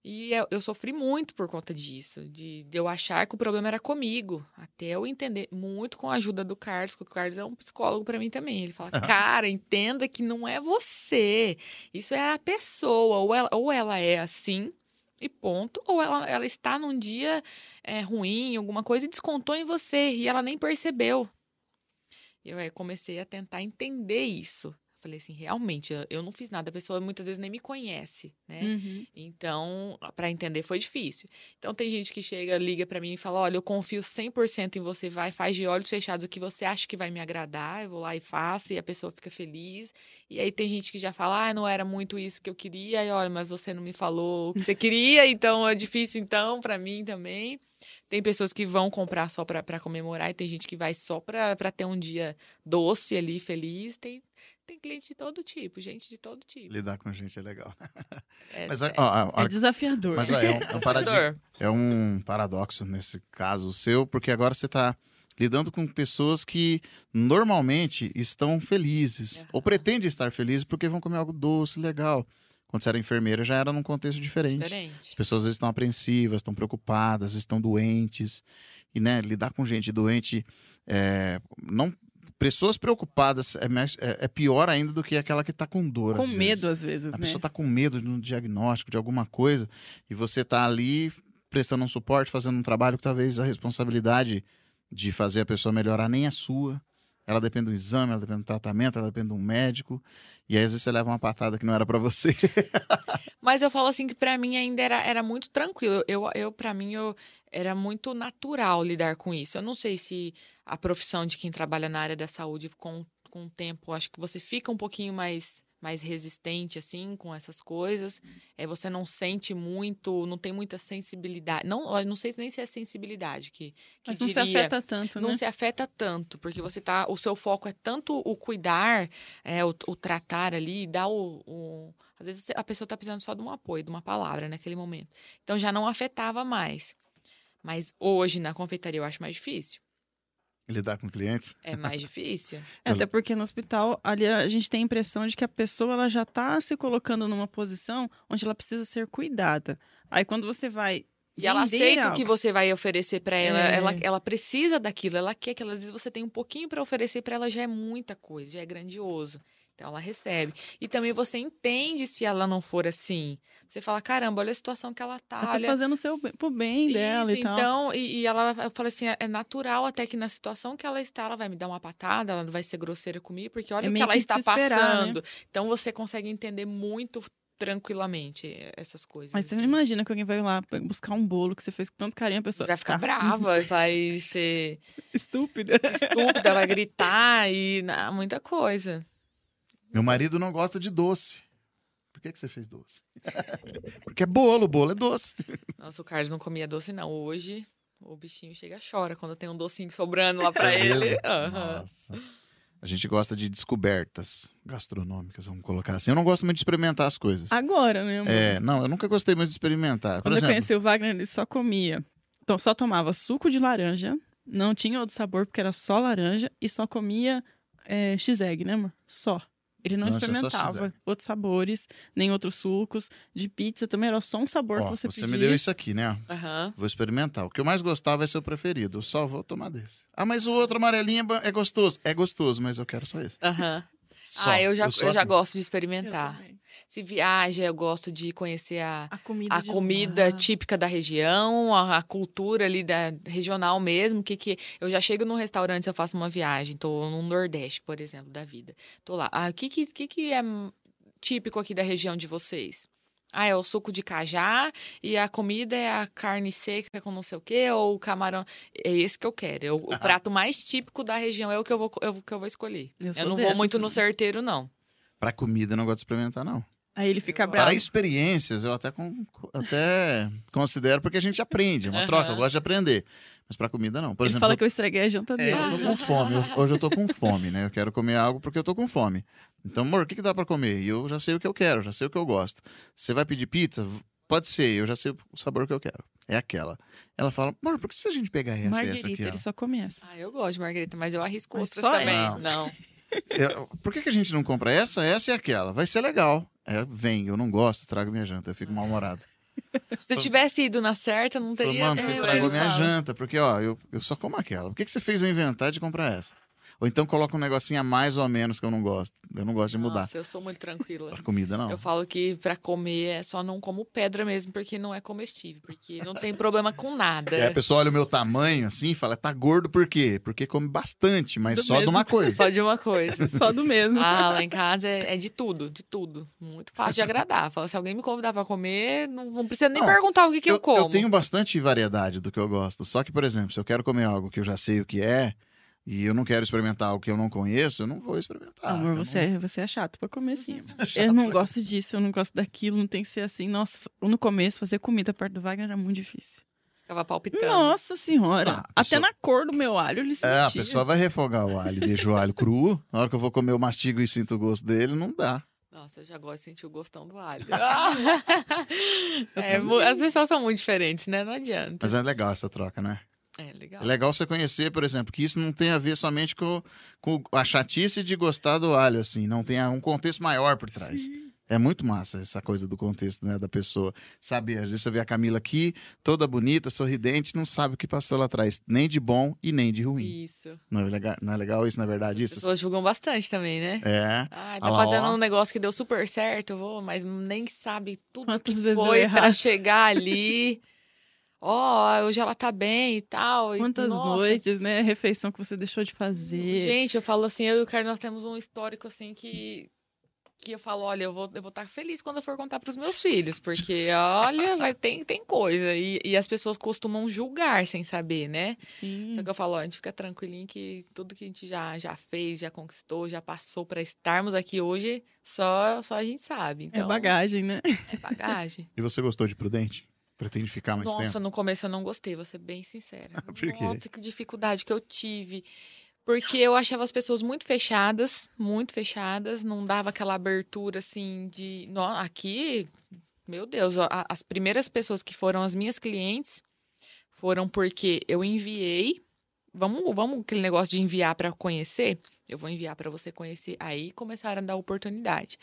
E eu, eu, sofri muito por conta disso, de, de, eu achar que o problema era comigo, até eu entender, muito com a ajuda do Carlos, porque o Carlos é um psicólogo para mim também. Ele fala, cara, entenda que não é você, isso é a pessoa, ou ela, ou ela é assim, e ponto, ou ela, ela está num dia é, ruim, alguma coisa, e descontou em você, e ela nem percebeu. Eu é, comecei a tentar entender isso. Falei assim, realmente, eu não fiz nada, a pessoa muitas vezes nem me conhece, né? Uhum. Então, para entender foi difícil. Então, tem gente que chega, liga para mim e fala: Olha, eu confio 100% em você, vai, faz de olhos fechados o que você acha que vai me agradar, eu vou lá e faço, e a pessoa fica feliz. E aí, tem gente que já fala: Ah, não era muito isso que eu queria, e olha, mas você não me falou o que você queria, então é difícil, então, para mim também. Tem pessoas que vão comprar só para comemorar, e tem gente que vai só para ter um dia doce ali, feliz. Tem, tem cliente de todo tipo, gente de todo tipo. Lidar com gente é legal. É, Mas é, ó, ó, É desafiador. mas ó, é, um, é, um desafiador. é um paradoxo nesse caso seu, porque agora você está lidando com pessoas que normalmente estão felizes, Aham. ou pretendem estar felizes porque vão comer algo doce, legal. Quando você era enfermeira, já era num contexto diferente. As Diferente. pessoas às vezes estão apreensivas, estão preocupadas, estão doentes. E, né, lidar com gente doente, é, não, pessoas preocupadas é, é- é pior ainda do que aquela que está com dor. Com às vezes. medo, às vezes, A né? pessoa está com medo de um diagnóstico, de alguma coisa, e você está ali prestando um suporte, fazendo um trabalho que talvez a responsabilidade de fazer a pessoa melhorar nem é sua. Ela depende do exame, ela depende do tratamento, ela depende de um médico. E aí, às vezes, você leva uma patada que não era para você. Mas eu falo assim que pra mim ainda era, era muito tranquilo. Eu, eu para mim, eu, era muito natural lidar com isso. Eu não sei se a profissão de quem trabalha na área da saúde, com, com o tempo, acho que você fica um pouquinho mais, mais resistente, assim, com essas coisas. É, você não sente muito, não tem muita sensibilidade. Não, não sei nem se é sensibilidade que, que Mas não se diria. afeta tanto, não né? se afeta tanto, porque você tá. O seu foco é tanto o cuidar, é, o, o tratar ali, dar o, o- Às vezes a pessoa está precisando só de um apoio, de uma palavra naquele momento. Então já não afetava mais. Mas hoje, na confeitaria, eu acho mais difícil. Lidar com clientes. É mais difícil. É, até porque no hospital, ali a gente tem a impressão de que a pessoa ela já está se colocando numa posição onde ela precisa ser cuidada. Aí quando você vai. E ela aceita o algo- que você vai oferecer para ela. É. ela. Ela precisa daquilo, ela quer que ela, às vezes você tem um pouquinho para oferecer para ela já é muita coisa, já é grandioso. Então ela recebe. E também você entende se ela não for assim. Você fala, caramba, olha a situação que ela tá. Ela tá olha... fazendo o seu, pro bem dela Isso, e tal. então, e, e ela, eu falo assim, é natural até que na situação que ela está, ela vai me dar uma patada, ela vai ser grosseira comigo, porque olha É o que ela que está né? passando. Então você consegue entender muito tranquilamente essas coisas. Mas você assim. não imagina que alguém vai lá buscar um bolo que você fez com tanto carinho, a pessoa Vai ficar tá brava, vai ser estúpida. estúpida, vai gritar e na- muita coisa. Meu marido não gosta de doce. Por que, que você fez doce? Porque é bolo, bolo é doce. Nossa, o Carlos não comia doce, não. Hoje, o bichinho chega e chora quando tem um docinho sobrando lá pra É ele. mesmo? Nossa. A gente gosta de descobertas gastronômicas, vamos colocar assim. Eu não gosto muito de experimentar as coisas. Agora, né, amor? É, não, eu nunca gostei muito de experimentar. Por Quando eu exemplo, conheci o Wagner, ele só comia. Então, só tomava suco de laranja, não tinha outro sabor, porque era só laranja, e só comia é, X-Egg, né, amor? Só. Ele não é experimentava outros sabores, nem outros sucos. De pizza também era só um sabor ó, que você, você pedia. me deu isso aqui, né? Aham. Vou experimentar. O que eu mais gostar vai ser o preferido. Eu só vou tomar desse. Ah, mas o outro amarelinho é é gostoso. É gostoso, mas eu quero só esse. Aham. Só. Ah, eu já, eu sou já assim. gosto de Eu experimentar. Se viaja, eu gosto de conhecer a, A comida a comida típica da região, a, a cultura ali da regional mesmo, que que eu já chego num restaurante, se eu faço uma viagem, tô no Nordeste, por exemplo, da vida. Tô lá. Ah, o que que, que que é típico aqui da região de vocês? Ah, é o suco de cajá e a comida é a carne seca com não sei o quê, ou o camarão. É esse que eu quero. Eu- o prato mais típico da região é o que eu vou, eu- que eu vou escolher. Eu Eu, não vou dessas muito no certeiro, não. Pra comida eu não gosto de experimentar, não. Aí ele fica bravo. Para experiências, eu até, con- até considero porque a gente aprende, é uma Aham. troca, eu gosto de aprender. Mas pra comida, não. Por ele exemplo, fala eu- que eu estraguei a janta É, dele. eu tô com fome. Hoje- Hoje eu tô com fome, né? Eu quero comer algo porque eu tô com fome. Então, amor, o que, que dá pra comer? E eu já sei o que eu quero, já sei o que eu gosto. Você vai pedir pizza? Pode ser, eu já sei o sabor que eu quero. É aquela. Ela fala, amor, por que se a gente pegar essa e essa aqui? ó? ele só come essa. Ah, eu gosto de margarita, mas eu arrisco Mas outras só também. essa? Não. Eu- por que, que a gente não compra essa, essa e aquela? Vai ser legal. É, vem, eu não gosto, trago minha janta, eu fico mal-humorado. Se eu tivesse ido na certa, não teria. Mano, você estragou minha janta, porque, ó, eu, eu só como aquela. Por que, que você fez eu inventar de comprar essa? Ou então coloca um negocinho a mais ou a menos que eu não gosto. Eu não gosto de mudar. Nossa, eu sou muito tranquila. Pra comida, não. Eu falo que pra comer é só não como pedra mesmo, porque não é comestível, porque não tem problema com nada. Aí a pessoa olha o meu tamanho assim e fala, tá gordo por quê? Porque come bastante, mas Do só de mesmo. uma coisa. Só de uma coisa. Só do mesmo. Ah, lá em casa é, é de tudo, de tudo. Muito fácil de agradar. Fala, se alguém me convidar pra comer, não, não precisa nem Não, perguntar o que, que eu, como. eu tenho bastante variedade do que eu gosto. Só que, por exemplo, se eu quero comer algo que eu já sei o que é e eu não quero experimentar algo que eu não conheço, eu não vou experimentar. Amor, Eu não- você, é, você é chato pra comer sim. Chato Eu não gosto disso, eu não gosto daquilo, não tem que ser assim. Nossa, no começo, fazer comida perto do Wagner era muito difícil. Ficava palpitando. Nossa senhora. Ah, pessoa- Até na cor do meu alho ele sentia. É, a pessoa vai refogar o alho, deixa o alho cru. Na hora que eu vou comer, eu mastigo e sinto o gosto dele, não dá. Nossa, eu já gosto de sentir o gostão do alho. É, as pessoas são muito diferentes, né? Não adianta. Mas é legal essa troca, né? É legal. É legal você conhecer, por exemplo, que isso não tem a ver somente com, com a chatice de gostar do alho, assim. Não tem um contexto maior por trás. É muito massa essa coisa do contexto, né, da pessoa. Sabe, às vezes você vê a Camila aqui, toda bonita, sorridente, não sabe o que passou lá atrás. Nem de bom e nem de ruim. Isso. Não é legal, não é legal isso, na verdade, As isso? pessoas julgam bastante também, né? É. Ah, Ah tá lá, fazendo ó. um negócio que deu super certo, vou, mas nem sabe tudo Quantas que vezes foi pra chegar ali. Ó, hoje ela tá bem e tal. e, Quantas nossa, noites, né? Refeição que você deixou de fazer. Gente, eu falo assim, eu e o Carlos, nós temos um histórico assim que. Que eu falo, olha, eu vou eu vou estar feliz quando eu for contar pros meus filhos, porque, olha, vai, tem, tem coisa. E, e as pessoas costumam julgar sem saber, né? Sim. Só que eu falo, ó, a gente fica tranquilinho que tudo que a gente já, já fez, já conquistou, já passou pra estarmos aqui hoje, só, só a gente sabe. Então, É bagagem, né? É bagagem. E você gostou de Prudente? Pretende ficar mais Nossa, tempo? no começo eu não gostei, vou ser bem sincera. Por quê? Nossa, que dificuldade que eu tive. Porque eu achava as pessoas muito fechadas, muito fechadas, não dava aquela abertura assim de. Aqui, meu Deus, as primeiras pessoas que foram as minhas clientes foram porque eu enviei. Vamos, vamos aquele negócio de enviar para conhecer? Eu vou enviar para você conhecer. Aí começaram a dar oportunidade.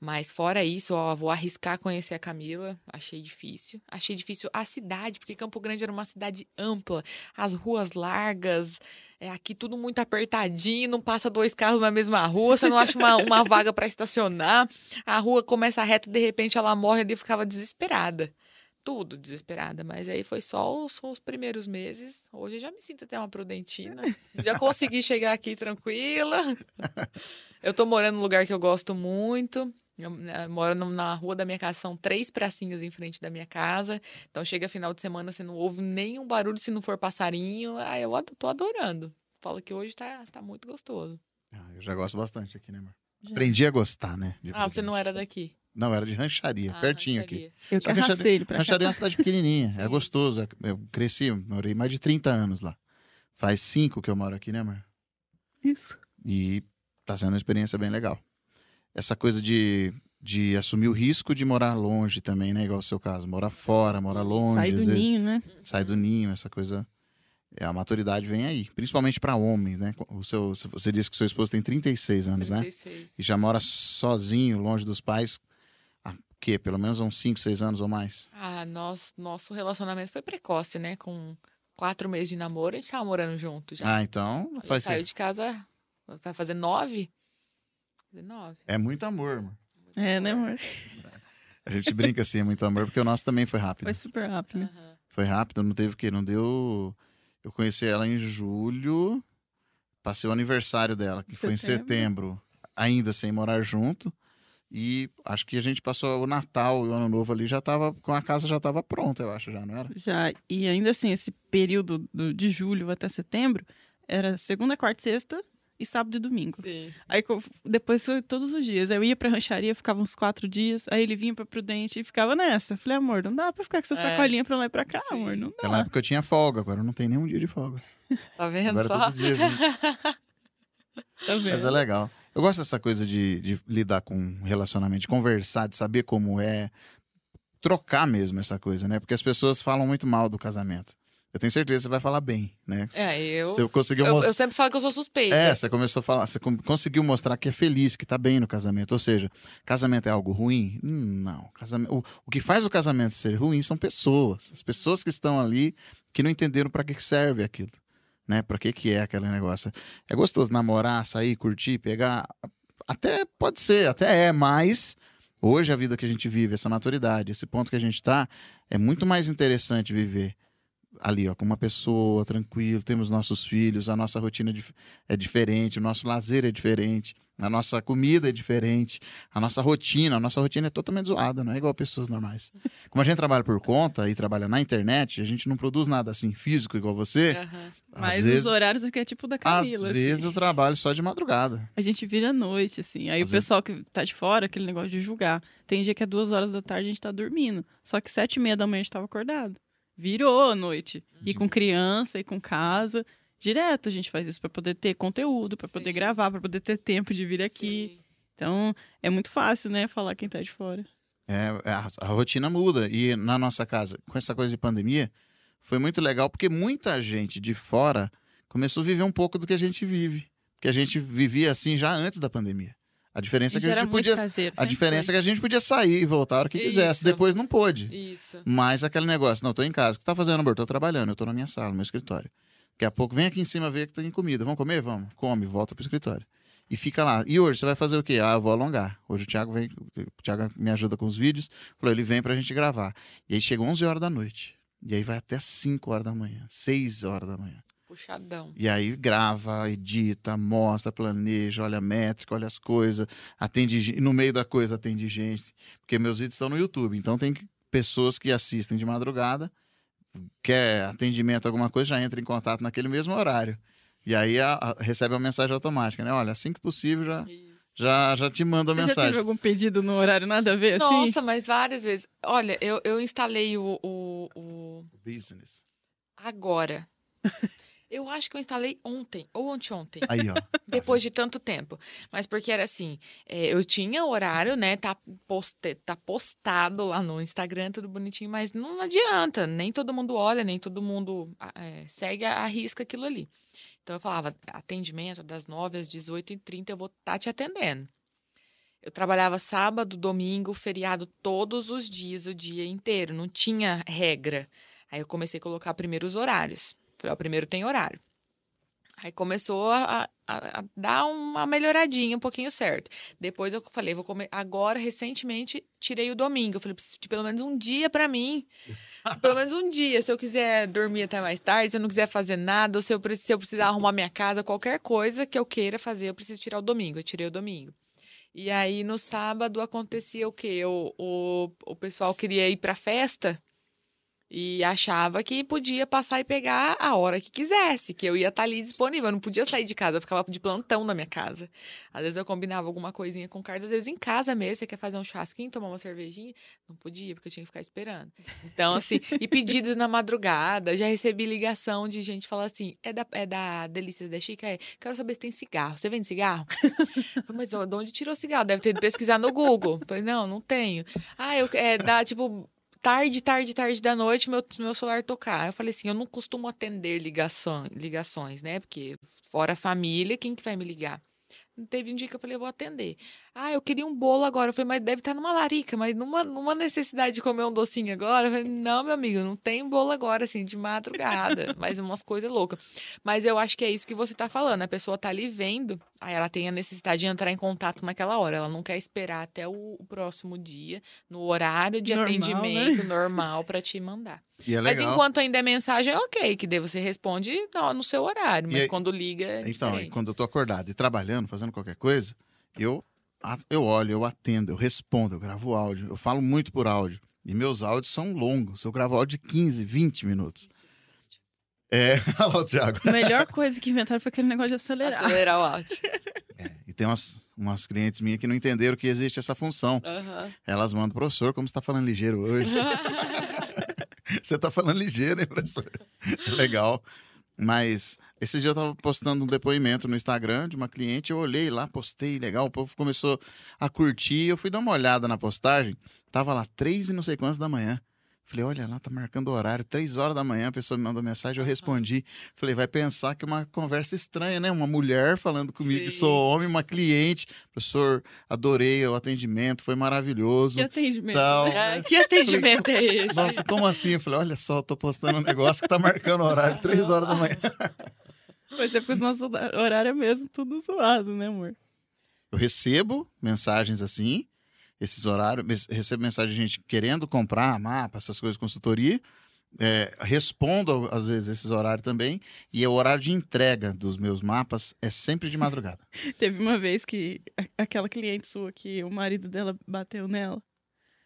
Mas fora isso, ó, vou arriscar conhecer a Camila. Achei difícil. Achei difícil a cidade, porque Campo Grande era uma cidade ampla, as ruas largas, é aqui tudo muito apertadinho, não passa dois carros na mesma rua, você não acha uma, uma vaga para estacionar. A rua começa reta, de repente ela morre ali, eu ficava desesperada. Tudo desesperada, mas aí foi só os, só os primeiros meses. Hoje eu já me sinto até uma prudentina. Já consegui chegar aqui tranquila. Eu tô morando num lugar que eu gosto muito. Eu, né, moro no- na rua da minha casa, são três pracinhas em frente da minha casa. Então chega final de semana, você não ouve nenhum barulho se não for passarinho. Ah, eu tô adorando. Falo que hoje tá, tá muito gostoso. Ah, eu já gosto bastante aqui, né, amor? Já. Aprendi a gostar, né? de Ah, você não era daqui. Não, era de rancharia, Ah, pertinho aqui. rancharia. Eu Só que ele pra. Rancharia é uma cidade pequenininha, é gostoso. Eu cresci, morei mais de 30 anos lá. Faz cinco que eu moro aqui, né, amor? Isso. E tá sendo uma experiência bem legal. Essa coisa de, de assumir o risco de morar longe também, né? Igual o seu caso. Morar fora, morar longe. Sai do vezes, ninho, né? Sai do ninho, essa coisa. É, a maturidade vem aí. Principalmente para homem, né? O seu, você disse que seu esposo tem 36 anos, né? 36. E já mora sozinho, longe dos pais. Há quê? Pelo menos há uns 5, 6 anos ou mais. Ah, nós, nosso relacionamento foi precoce, né? Com quatro meses de namoro, a gente tava morando junto já. Ah, então. Ele saiu de casa, vai fazer nove? Fazer nove. É muito amor, mano. É, né, amor? A gente brinca assim, é muito amor, porque o nosso também foi rápido. Foi super rápido. Aham. Foi rápido, não teve o quê? Não deu. Eu conheci ela em julho, passei o aniversário dela, que foi em Setembro. setembro, ainda sem morar junto. E acho que a gente passou o Natal e o Ano Novo ali, já tava, com a casa já estava pronta, eu acho, já, não era? Já. E ainda assim, esse período do- de julho até setembro era segunda, quarta, e sexta e sábado e domingo. Sim. Aí depois foi todos os dias. Aí eu ia pra rancharia, ficava uns quatro dias. Aí ele vinha pra Prudente e ficava nessa. Falei, amor, não dá pra ficar com essa É. sacolinha pra lá e pra cá, Sim. amor. Não Naquela dá. época eu tinha folga, agora não tenho nenhum dia de folga. Tá vendo Agora só? todo dia. Tá vendo? Mas é legal. Eu gosto dessa coisa de, de lidar com relacionamento, de conversar, de saber como é. Trocar mesmo essa coisa, né? Porque as pessoas falam muito mal do casamento. Eu tenho certeza que você vai falar bem, né? É, eu. Você conseguiu Eu, eu sempre falo que eu sou suspeita. É, você começou a falar, você conseguiu mostrar que é feliz, que tá bem no casamento. Ou seja, casamento é algo ruim? Hum, não. Casamento, o, o que faz o casamento ser ruim são pessoas. As pessoas que estão ali que não entenderam para que, que serve aquilo. Né? Para que, que é aquele negócio. É gostoso namorar, sair, curtir, pegar. Até pode ser, até é, mas hoje a vida que a gente vive, essa maturidade, esse ponto que a gente tá, é muito mais interessante viver ali, ó, com uma pessoa, tranquilo, temos nossos filhos, a nossa rotina é dif- diferente, o nosso lazer é diferente, a nossa comida é diferente, a nossa rotina, a nossa rotina é totalmente zoada, não é igual pessoas normais. Como a gente trabalha por conta e trabalha na internet, a gente não produz nada assim físico igual você. Às Mas vezes, os horários aqui é tipo da às Camila. assim. vezes eu trabalho só de madrugada. A gente vira à noite, assim. Aí Às o pessoal que tá de fora, aquele negócio de julgar. Tem dia que é duas horas da tarde a gente tá dormindo. Só que sete e meia da manhã a gente tava acordado. Virou a noite. E Uhum. com criança, e com casa. Direto a gente faz isso pra poder ter conteúdo, pra poder gravar, pra poder ter tempo de vir aqui. Sim. Então, é muito fácil, né, falar quem tá de fora. É, a, a rotina muda. E na nossa casa, com essa coisa de pandemia, foi muito legal porque muita gente de fora começou a viver um pouco do que a gente vive. Porque a gente vivia assim já antes da pandemia. A diferença é que a gente podia. caseiro. A diferença é que a gente podia sair e voltar a hora que Isso. quisesse. Depois não pôde. Isso. Mas aquele negócio, não, tô em casa. O que tá fazendo, amor? Tô trabalhando, eu tô na minha sala, no meu escritório. Daqui a pouco vem aqui em cima ver que tem comida. Vamos comer? Vamos. Come, volta pro escritório. E fica lá. E hoje você vai fazer o quê? Ah, eu vou alongar. Hoje o Thiago vem, o Thiago me ajuda com os vídeos. Falou, ele vem pra gente gravar. E aí chegou 11 horas da noite. E aí vai até 5 horas da manhã, 6 horas da manhã. Puxadão. E aí grava, edita, mostra, planeja, olha a métrica, olha as coisas, atende e no meio da coisa atende gente, porque meus vídeos estão no YouTube, então tem pessoas que assistem de madrugada, quer atendimento alguma coisa, já entra em contato naquele mesmo horário. E aí a- a- recebe uma mensagem automática, né? Olha, assim que possível já Isso. já, já te manda a Você já mensagem. teve algum pedido no horário nada a ver, assim? Nossa, mas várias vezes. Olha, eu, eu instalei o, o, o- Business. agora. Eu acho que eu instalei ontem, ou anteontem, Aí, ó. depois de tanto tempo. Mas porque era assim, é, eu tinha horário, né? Tá, poste, tá postado lá no Instagram, tudo bonitinho, mas não adianta. Nem todo mundo olha, nem todo mundo é, segue a, a risca aquilo ali. Então eu falava, atendimento das 9 às 18h30, eu vou estar te atendendo. Eu trabalhava sábado, domingo, feriado, todos os dias, o dia inteiro. Não tinha regra. Aí eu comecei a colocar primeiro os horários. Falei, ó, primeiro tem horário. Aí começou a, a- a dar uma melhoradinha, um pouquinho certo. Depois eu falei, vou comer. Agora, recentemente, tirei o domingo. Eu falei, preciso de pelo menos um dia pra mim. Pelo menos um dia. Se eu quiser dormir até mais tarde, se eu não quiser fazer nada, ou se eu, se eu precisar arrumar minha casa, qualquer coisa que eu queira fazer, eu preciso tirar o domingo. Eu tirei o domingo. E aí, no sábado, acontecia o quê? O, o, o pessoal queria ir pra festa e achava que podia passar e pegar a hora que quisesse, que eu ia estar ali disponível. Eu não podia sair de casa, eu ficava de plantão na minha casa. Às vezes eu combinava alguma coisinha com o Carlos, às vezes em casa mesmo, você quer fazer um churrasquinho, tomar uma cervejinha? Não podia, porque eu tinha que ficar esperando. Então, assim, e pedidos na madrugada, já recebi ligação de gente falar assim: é da, é da Delícias da Chica? É, quero saber se tem cigarro. Você vende cigarro? Mas de onde tirou cigarro? Deve ter ido pesquisar no Google. Falei, não, não tenho. Ah, eu, é, dá tipo tarde, tarde, tarde da noite, meu, meu celular tocar. Eu falei assim, eu não costumo atender ligação, ligações, né? Porque fora a família, quem que vai me ligar? Teve um dia que eu falei, eu vou atender. Ah, eu queria um bolo agora. Eu falei, mas deve estar numa larica, mas numa, numa necessidade de comer um docinho agora. Eu falei, não, meu amigo, não tem bolo agora, assim, de madrugada. mas umas coisas loucas. Mas eu acho que é isso que você tá falando. A pessoa tá ali vendo, aí ela tem a necessidade de entrar em contato naquela hora. Ela não quer esperar até o, o próximo dia, no horário de Normal, atendimento normal para te mandar. E é Mas enquanto ainda é mensagem, é ok, que daí você responde no, no seu horário. Mas aí- quando liga, é Então, e quando eu tô acordado e trabalhando, fazendo qualquer coisa, eu eu olho, eu atendo, eu respondo, eu gravo áudio, eu falo muito por áudio. E meus áudios são longos. Eu gravo áudio de 15, 20 minutos. É, olha lá o Thiago. A melhor coisa que inventaram foi aquele negócio de acelerar. Acelerar o áudio. E tem umas, umas clientes minhas que não entenderam que existe essa função. Aham. Elas mandam, professor, como você tá falando ligeiro hoje? Você tá falando ligeiro, hein, professor? Legal. Mas esse dia eu tava postando um depoimento no Instagram de uma cliente, eu olhei lá, postei, legal, o povo começou a curtir, eu fui dar uma olhada na postagem, tava lá três e não sei quantas da manhã. Falei, olha lá, tá marcando o horário, três horas da manhã, a pessoa me mandou mensagem, eu respondi. Falei, vai pensar que é uma conversa estranha, né? Uma mulher falando comigo que sou homem, uma cliente. Professor, adorei o atendimento, foi maravilhoso. Que atendimento. Tal. Ah, que atendimento é esse? Nossa, como assim? Eu falei, olha só, tô postando um negócio que tá marcando o horário, três horas da manhã. Pois é, porque o nosso horário é mesmo tudo zoado, né, amor? Eu recebo mensagens assim, esses horários, recebo mensagem de gente querendo comprar mapa, essas coisas, consultoria. É, respondo, às vezes, esses horários também. E o horário de entrega dos meus mapas é sempre de madrugada. Teve uma vez que aquela cliente sua que o marido dela bateu nela.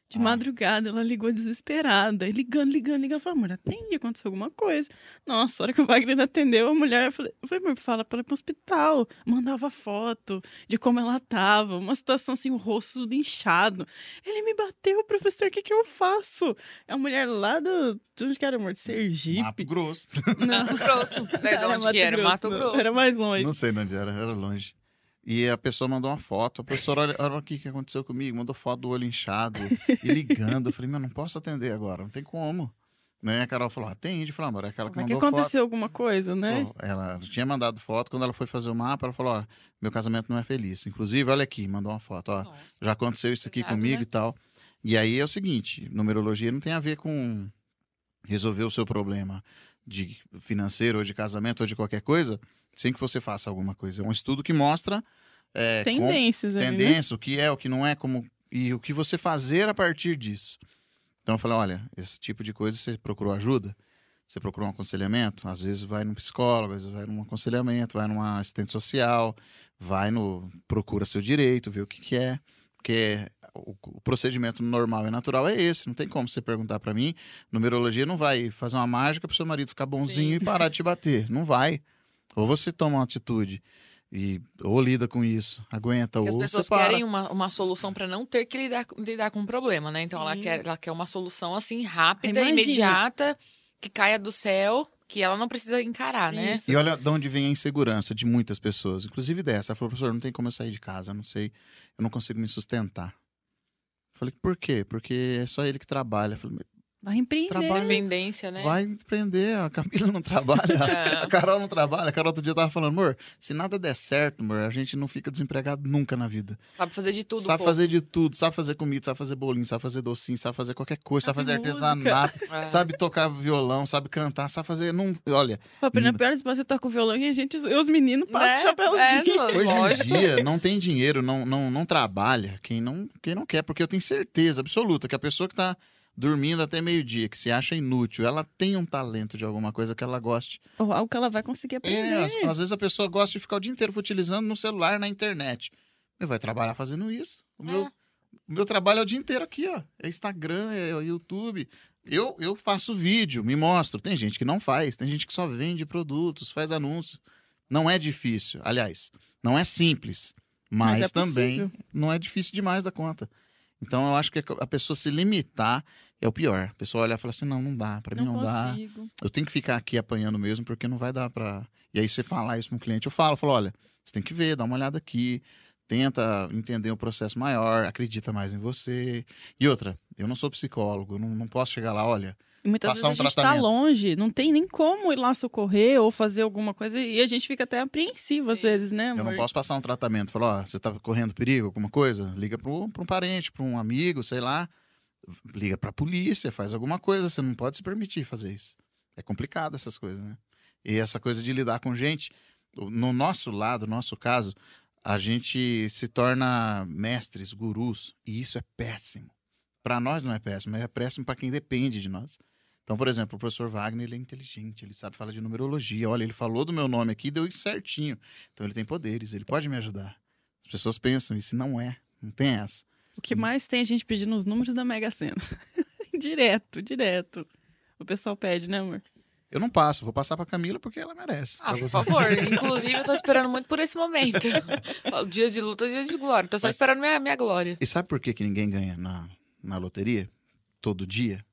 De Ah. madrugada, ela ligou desesperada. E ligando, ligando, ligando. Eu falei, amor, atende, aconteceu alguma coisa. Nossa, a hora que o Wagner atendeu, a mulher, eu falei, eu falei amor, fala pra ela ir pro hospital. Mandava foto de como ela tava. Uma situação assim, o rosto tudo inchado. Ele me bateu, professor, o que que eu faço? É a mulher lá do... De onde que era, amor? De Sergipe? Mato Grosso. Mato Grosso. Daí de onde que era? Mato não, Grosso. Era mais longe. Não sei onde era, era longe. E a pessoa mandou uma foto. A professora, olha, olha aqui o que aconteceu comigo. Mandou foto do olho inchado e ligando. Eu falei, meu, não posso atender agora, não tem como. Né? A Carol falou, atende. Eu falei, amor, é aquela que Mas que mandou foto. aconteceu alguma coisa, né? Ela tinha mandado foto, quando ela foi fazer o mapa, ela falou: ó, meu casamento não é feliz. Inclusive, olha aqui, mandou uma foto, ó. Nossa. Já aconteceu isso aqui comigo né? e tal. E aí é o seguinte: numerologia não tem a ver com resolver o seu problema de financeiro, ou de casamento, ou de qualquer coisa, sem que você faça alguma coisa. É um estudo que mostra é, Tendências ali, né? tendência, o que é, o que não é, como e o que você fazer a partir disso. Então eu falei, olha, esse tipo de coisa você procurou ajuda? Você procurou um aconselhamento? Às vezes vai num psicólogo, às vezes vai num aconselhamento, vai numa assistente social, vai no procura seu direito, vê o que, que é, porque o, o procedimento normal e natural é esse. Não tem como você perguntar pra mim, numerologia não vai fazer uma mágica pro seu marido ficar bonzinho Sim. e parar de te bater, não vai. Ou você toma uma atitude e ou lida com isso, aguenta, Porque as ou pessoas você para. querem uma, uma solução pra não ter que lidar, lidar com o problema, né? Então ela quer, ela quer uma solução assim rápida, Imagina. imediata, que caia do céu, que ela não precisa encarar, né? Isso. E olha de onde vem a insegurança de muitas pessoas, inclusive dessa. Ela falou, professor, não tem como eu sair de casa, eu não sei, eu não consigo me sustentar. Eu Falei, por quê? Porque é só ele que trabalha. Eu Falei, Vai empreender. Trabalho- Dependência, né? vai empreender, a Camila não trabalha, É. a Carol não trabalha. A Carol outro dia tava falando, amor, se nada der certo, amor, a gente não fica desempregado nunca na vida. Sabe fazer de tudo, sabe pô. fazer de tudo, sabe fazer comida, sabe fazer bolinho, sabe fazer docinho, sabe fazer qualquer coisa, sabe, Sabe fazer música. artesanato, É. sabe tocar violão, sabe cantar, sabe fazer. Não, olha, Hum. na pior espaço, você toca o violão e a gente, e os meninos passam Né? o chapéuzinho. É, Hoje lógico. em dia não tem dinheiro, não, não, não trabalha quem não, quem não quer, porque eu tenho certeza absoluta que a pessoa que tá dormindo até meio-dia, que se acha inútil, ela tem um talento de alguma coisa que ela goste. Ou algo que ela vai conseguir aprender. É, às, às vezes a pessoa gosta de ficar o dia inteiro utilizando no celular, na internet. Ele vai trabalhar fazendo isso. O meu, É. o meu trabalho é o dia inteiro aqui, ó. É Instagram, é o YouTube. Eu, eu faço vídeo, me mostro. Tem gente que não faz, tem gente que só vende produtos, faz anúncio. Não é difícil. Aliás, não é simples. Mas, Mas é também possível. não é difícil demais da conta. Então eu acho que a pessoa se limitar é o pior. A pessoa olha e fala assim: não, não dá, pra mim Não não dá eu tenho que ficar aqui apanhando mesmo, porque não vai dar pra. E aí você falar isso para um cliente, eu falo, eu falo, olha, você tem que ver, dá uma olhada aqui, tenta entender o processo maior, acredita mais em você. E outra, eu não sou psicólogo, eu não, não posso chegar lá, olha, E muitas Passar vezes um a gente tá tratamento. longe, não tem nem como ir lá socorrer ou fazer alguma coisa e a gente fica até apreensivo às Sim. vezes, né, eu amor? não posso passar um tratamento, falar, ó, você tá correndo perigo, alguma coisa, liga para um parente, para um amigo, sei lá, liga pra polícia, faz alguma coisa, você não pode se permitir fazer isso. É complicado essas coisas, né? E essa coisa de lidar com gente, no nosso lado, no nosso caso, a gente se torna mestres, gurus, e isso é péssimo. Para nós não é péssimo, mas é péssimo para quem depende de nós. Então, por exemplo, o professor Wagner, ele é inteligente, ele sabe falar de numerologia. Olha, ele falou do meu nome aqui, deu isso certinho. Então, ele tem poderes, ele pode me ajudar. As pessoas pensam, isso não é. Não tem essa. O que mais tem a gente pedindo os números da Mega Sena. direto, direto. O pessoal pede, né, amor? Eu não passo, vou passar pra Camila porque ela merece. Ah, por favor. Inclusive, eu tô esperando muito por esse momento. Dias de luta, dias de glória. Tô só Mas- esperando minha, minha glória. E sabe por que, que ninguém ganha na, na loteria? Todo dia?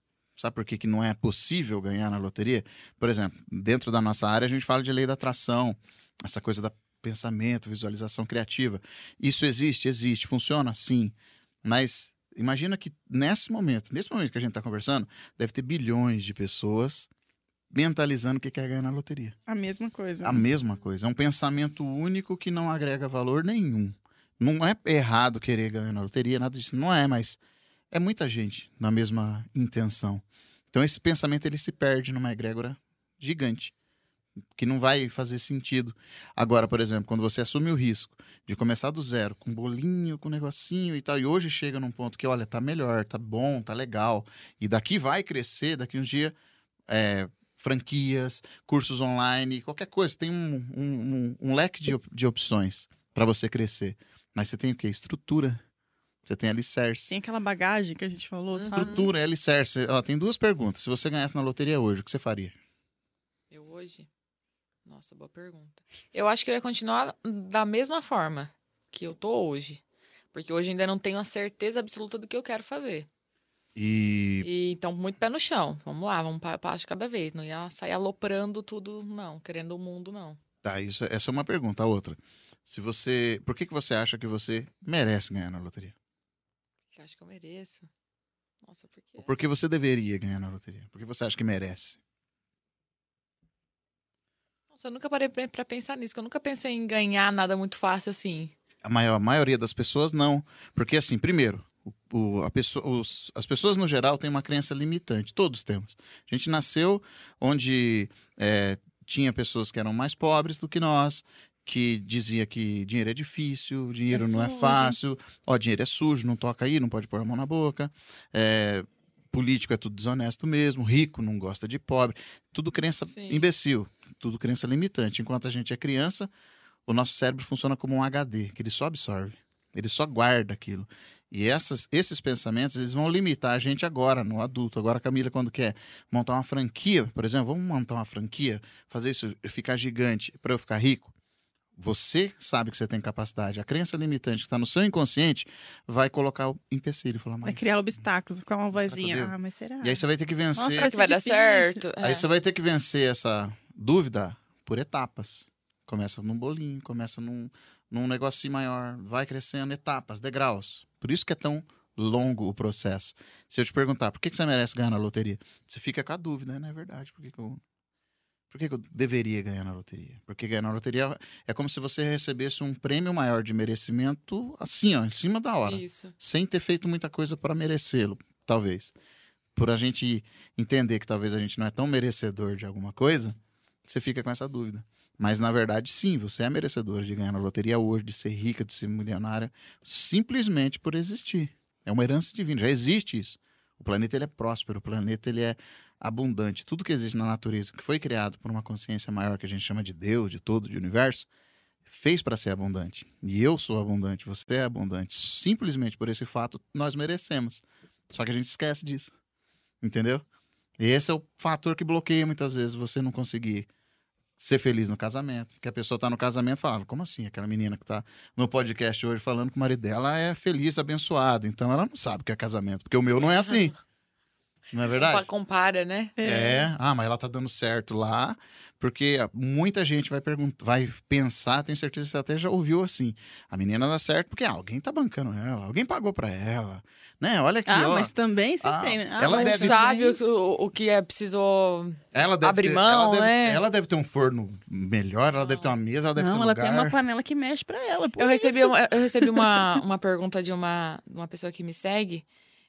Sabe por que, que não é possível ganhar na loteria? Por exemplo, dentro da nossa área, a gente fala de lei da atração, essa coisa da pensamento, visualização criativa. Isso existe? Existe. Funciona? Sim. Mas imagina que nesse momento, nesse momento que a gente está conversando, deve ter bilhões de pessoas mentalizando o que quer ganhar na loteria. A mesma coisa. A mesma coisa. É um pensamento único que não agrega valor nenhum. Não é errado querer ganhar na loteria, nada disso. Não é, mas é muita gente na mesma intenção. Então esse pensamento ele se perde numa egrégora gigante, que não vai fazer sentido. Agora, por exemplo, quando você assume o risco de começar do zero, com bolinho, com negocinho e tal, e hoje chega num ponto que, olha, tá melhor, tá bom, tá legal, e daqui vai crescer, daqui uns dias, é, franquias, cursos online, qualquer coisa. Tem um, um, um- um leque de, op- de opções para você crescer. Mas você tem o quê? Estrutura. Você tem alicerce. Tem aquela bagagem que a gente falou, Uhum. sabe? Estrutura é alicerce. Ó, tem duas perguntas. Se você ganhasse na loteria hoje, o que você faria? Eu hoje? Nossa, boa pergunta. Eu acho que eu ia continuar da mesma forma que eu tô hoje. Porque hoje ainda não tenho a certeza absoluta do que eu quero fazer. E E então, muito pé no chão. Vamos lá, vamos pa- passo de cada vez. Não ia sair aloprando tudo, não. Querendo o mundo, não. tá, isso, essa é uma pergunta. A outra. Se você. Por que, que você acha que você merece ganhar na loteria? Que eu acho que eu mereço. Nossa, por quê? Por que você deveria ganhar na loteria? Por que você acha que merece? Nossa, eu nunca parei pra pensar nisso. Eu nunca pensei em ganhar nada muito fácil assim. A, maior, a maioria das pessoas não. Porque, assim, primeiro, o- o- a pessoa- os- as pessoas no geral têm uma crença limitante. Todos temos. A gente nasceu onde é, tinha pessoas que eram mais pobres do que nós, que dizia que dinheiro é difícil, dinheiro É não é sujo. fácil, ó, dinheiro é sujo, não toca aí, não pode pôr a mão na boca. É, político é tudo desonesto mesmo, rico não gosta de pobre. Tudo crença Sim. imbecil, tudo crença limitante. Enquanto a gente é criança, o nosso cérebro funciona como um HD, que ele só absorve, ele só guarda aquilo. E essas, esses pensamentos, eles vão limitar a gente agora, no adulto. Agora, Camila, quando quer montar uma franquia, por exemplo, vamos montar uma franquia, fazer isso ficar gigante para eu ficar rico. Você sabe que você tem capacidade. A crença limitante que está no seu inconsciente vai colocar o empecilho. Falar, Vai mas... criar obstáculos, ficar uma vozinha. Ah, mas será? E aí você vai ter que vencer. Nossa, Será que vai dar difícil. certo? Aí É. você vai ter que vencer essa dúvida por etapas. Começa num bolinho, começa num, num negocinho maior, vai crescendo, etapas, degraus. Por isso que é tão longo o processo. Se eu te perguntar, por que que você merece ganhar na loteria? Você fica com a dúvida, não é verdade? Por que, que eu... Por que, que eu deveria ganhar na loteria? Porque ganhar na loteria é como se você recebesse um prêmio maior de merecimento assim, ó, em cima da hora Isso. sem ter feito muita coisa para merecê-lo, talvez. Por a gente entender que talvez a gente não é tão merecedor de alguma coisa, você fica com essa dúvida. Mas na verdade, sim, você é merecedor de ganhar na loteria hoje, de ser rica, de ser milionária, simplesmente por existir. É uma herança divina, já existe isso. O planeta ele é próspero, o planeta ele é abundante. Tudo que existe na natureza, que foi criado por uma consciência maior que a gente chama de Deus, de todo, de universo, fez para ser abundante. E eu sou abundante, você é abundante. Simplesmente por esse fato, nós merecemos. Só que a gente esquece disso. Entendeu? Esse é o fator que bloqueia muitas vezes você não conseguir ser feliz no casamento. Que a pessoa tá no casamento e fala, como assim? Aquela menina que tá no podcast hoje falando que o marido dela é feliz, abençoado. Então ela não sabe o que é casamento. Porque o meu não é assim. Não é verdade? Compara, né? É. ah, mas ela tá dando certo lá, porque muita gente vai perguntar, vai pensar, tenho certeza que você até já ouviu assim. A menina dá certo porque ah, alguém tá bancando ela, alguém pagou pra ela, né? Olha aqui, Ah, ó. mas também você Ah, tem, né? Ah, ela Não mas deve- sabe o que, o, que é precisou. Ela deve abrir ter, mão, ela deve, né? ela deve ter um forno melhor, ela deve ter uma mesa, ela deve Não, ter um ela lugar. tem uma panela que mexe pra ela. Eu recebi, uma, eu recebi uma, uma pergunta de uma, uma pessoa que me segue,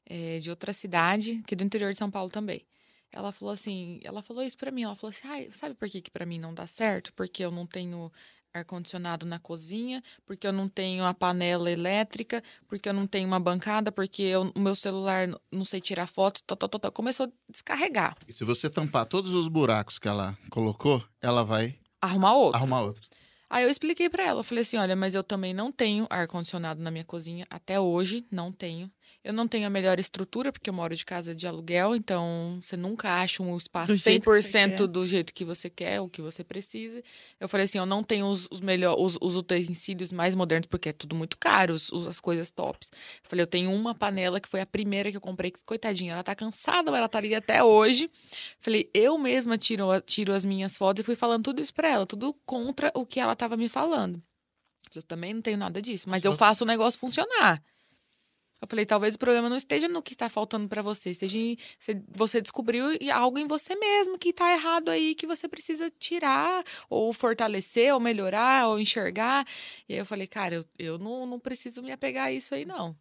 é, de outra cidade, que é do interior de São Paulo também. Ela falou assim, ela falou isso pra mim, ela falou assim, Ai, sabe por que, que pra mim não dá certo? Porque eu não tenho ar-condicionado na cozinha, porque eu não tenho a panela elétrica, porque eu não tenho uma bancada, porque eu- o meu celular não sei tirar foto, tó, tó, tó, começou a descarregar, E se você tampar todos os buracos que ela colocou, ela vai arrumar outro. arrumar outro. Aí eu expliquei pra ela, eu falei assim, olha, mas eu também não tenho ar condicionado na minha cozinha até hoje, não tenho. Eu não tenho a melhor estrutura porque eu moro de casa de aluguel, então você nunca acha um espaço Do jeito que você 100% quer. do jeito que você quer, o que você precisa. Eu falei assim, eu não tenho os, os melhores os, os utensílios mais modernos porque é tudo muito caro, os, as coisas tops. Eu falei, eu tenho uma panela que foi a primeira que eu comprei, que, coitadinha, ela tá cansada, mas ela tá ali até hoje. Falei, eu mesma tiro, tiro as minhas fotos e fui falando tudo isso pra ela, tudo contra o que ela tava me falando. Eu também não tenho nada disso, mas eu faço o negócio funcionar. Eu falei, talvez o problema não esteja no que está faltando pra você, esteja em você, descobriu algo em você mesmo que tá errado aí, que você precisa tirar, ou fortalecer, ou melhorar, ou enxergar. E aí eu falei, cara, eu, eu não, não preciso me apegar a isso aí, não.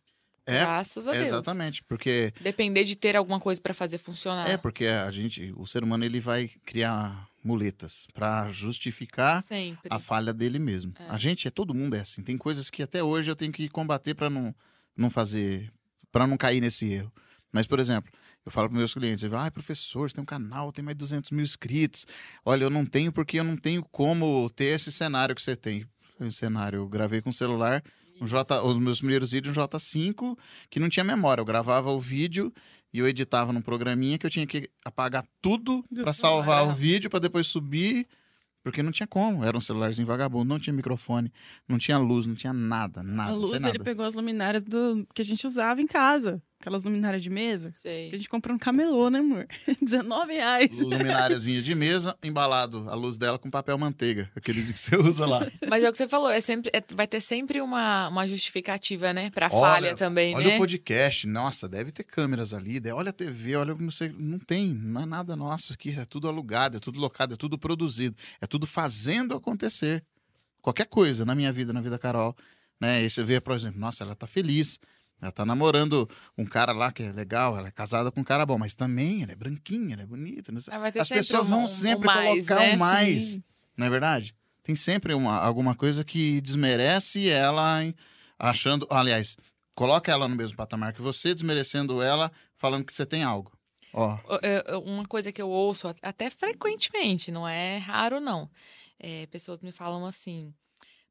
É, Graças a Deus. Exatamente, porque Depender de ter alguma coisa pra fazer funcionar. é porque a gente, o ser humano ele vai criar muletas pra justificar Sempre. a falha dele mesmo. É. A gente é todo mundo é assim. Tem coisas que até hoje eu tenho que combater pra não não fazer, Pra não cair nesse erro. Mas por exemplo, eu falo para meus clientes, ah, professor, você tem um canal, tem mais de 200 mil inscritos. Olha, eu não tenho porque eu não tenho como ter esse cenário que você tem. Foi um cenário, eu gravei com o celular, um J, os meus primeiros vídeos, um J5, que não tinha memória. Eu gravava o vídeo e eu editava num programinha que eu tinha que apagar tudo Do para salvar o vídeo, para depois subir, porque não tinha como. Era um celularzinho vagabundo, não tinha microfone, não tinha luz, não tinha nada, nada, a luz, sem ele nada. pegou as luminárias do, que a gente usava em casa. Aquelas luminárias de mesa. Que a Sei. gente comprou no camelô, né, amor? 19 reais. Lumináriazinha de mesa, embalado a luz dela com papel manteiga, aquele que você usa lá. Mas é o que você falou, é sempre, é- vai ter sempre uma, uma justificativa, né? Pra Olha, falha também, Olha né? o podcast, nossa, deve ter câmeras ali, olha a TV, olha, não sei, não tem, não é nada nosso aqui, é tudo alugado, é tudo locado, é tudo produzido, é tudo fazendo acontecer. Qualquer coisa na minha vida, na vida da Carol, né? E você vê, por exemplo, nossa, ela tá feliz, ela tá namorando um cara lá que é legal, ela é casada com um cara bom, mas também ela é branquinha, ela é bonita, não sei. Ah, As pessoas um- vão um sempre mais, colocar né? um mais, Sim. não é verdade? Tem sempre uma, alguma coisa que desmerece ela, achando. Aliás, coloca ela no mesmo patamar que você, desmerecendo ela, falando que você tem algo. Ó, Uma coisa que eu ouço até frequentemente, não é raro, não. É, pessoas me falam assim.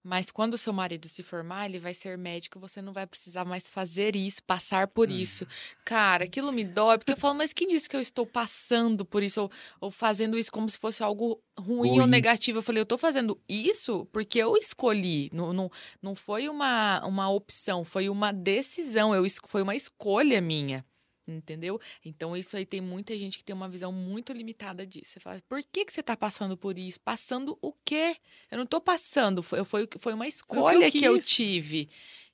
Mas quando o seu marido se formar, ele vai ser médico, você não vai precisar mais fazer isso, passar por Hum. isso. Cara, aquilo me dói, porque eu falo, mas quem disse que eu estou passando por isso, ou, ou fazendo isso como se fosse algo ruim, ou Ruim. negativo? Eu falei, eu tô fazendo isso porque eu escolhi. Não, não, não foi uma, uma opção, foi uma decisão, eu, foi uma escolha minha. Entendeu? Então, isso aí tem muita gente que tem uma visão muito limitada disso. Você fala, por que, que você tá passando por isso? Passando o quê? Eu não tô passando, foi, foi, foi uma escolha que eu quis. tive.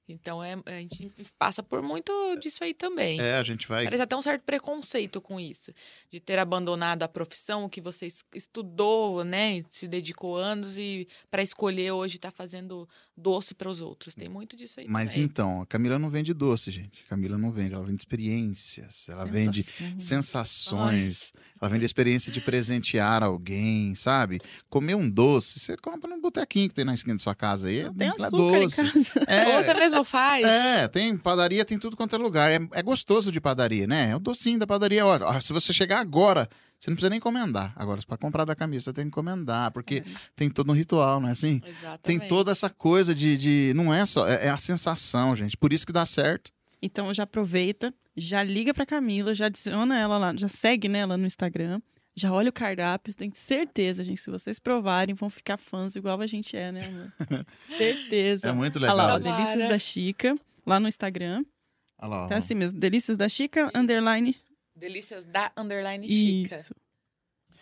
Então, é, a gente passa por muito disso aí também. é, a gente vai. Parece até um certo preconceito com isso, de ter abandonado a profissão o que você es- estudou, né, se dedicou anos e para escolher hoje tá fazendo doce para os outros. Tem muito disso aí Mas também. então, a Camila não vende doce, gente. A Camila não vende, ela vende experiências, ela vende Sensações. sensações, ela vende a experiência de presentear alguém, sabe? Comer um doce, você compra num botequinho que tem na esquina da sua casa aí, Não tem é açúcar doce. em casa. É, você mesmo faz. É, tem padaria, tem tudo quanto é lugar. É, é gostoso de padaria, né? É o docinho da padaria. Ó, ó, se você chegar agora, você não precisa nem encomendar. Agora, para comprar da camisa, você tem que encomendar, porque tem todo um ritual, não é assim? Exatamente. Tem toda essa coisa de. de não é só. É, é a sensação, gente. Por isso que dá certo. Então já aproveita, já liga pra Camila, já adiciona ela lá, já segue nela no Instagram, já olha o cardápio, tem certeza, gente, se vocês provarem, vão ficar fãs igual a gente é, né, amor? certeza. É muito Olha lá, ó, legal. Delícias da Chica, lá no Instagram. Olha lá, ó. Tá assim mesmo, Delícias da Chica, underline, Delícias da underline chica. isso.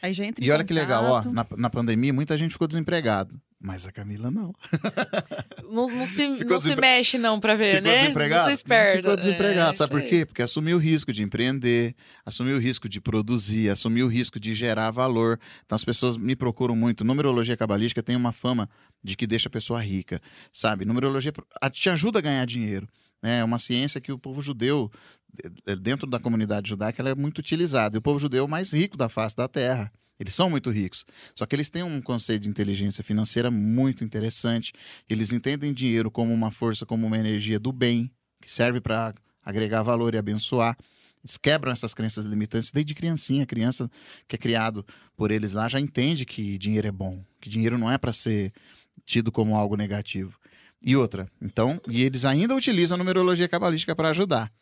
Aí já entra em E olha que legal, ó. contato. Na, na pandemia, muita gente ficou desempregado. Mas a Camila não. Não, não se, não se desempre- mexe não pra ver, Ficou né? desempregado? Não se esperta. Ficou desempregado. É, Sabe por quê? Porque assumiu o risco de empreender, assumiu o risco de produzir, assumiu o risco de gerar valor. Então as pessoas me procuram muito. Numerologia cabalística tem uma fama de que deixa a pessoa rica, sabe? Numerologia a- te ajuda a ganhar dinheiro. né? É uma ciência que o povo judeu, de- dentro da comunidade judaica, ela é muito utilizada. E o povo judeu é o mais rico da face da terra. Eles são muito ricos. Só que eles têm um conceito de inteligência financeira muito interessante. Eles entendem dinheiro como uma força, como uma energia do bem, que serve para agregar valor e abençoar. Eles quebram essas crenças limitantes desde criancinha. A criança que é criado por eles lá já entende que dinheiro é bom, que dinheiro não é para ser tido como algo negativo. E outra, então, e eles ainda utilizam a numerologia cabalística para ajudar.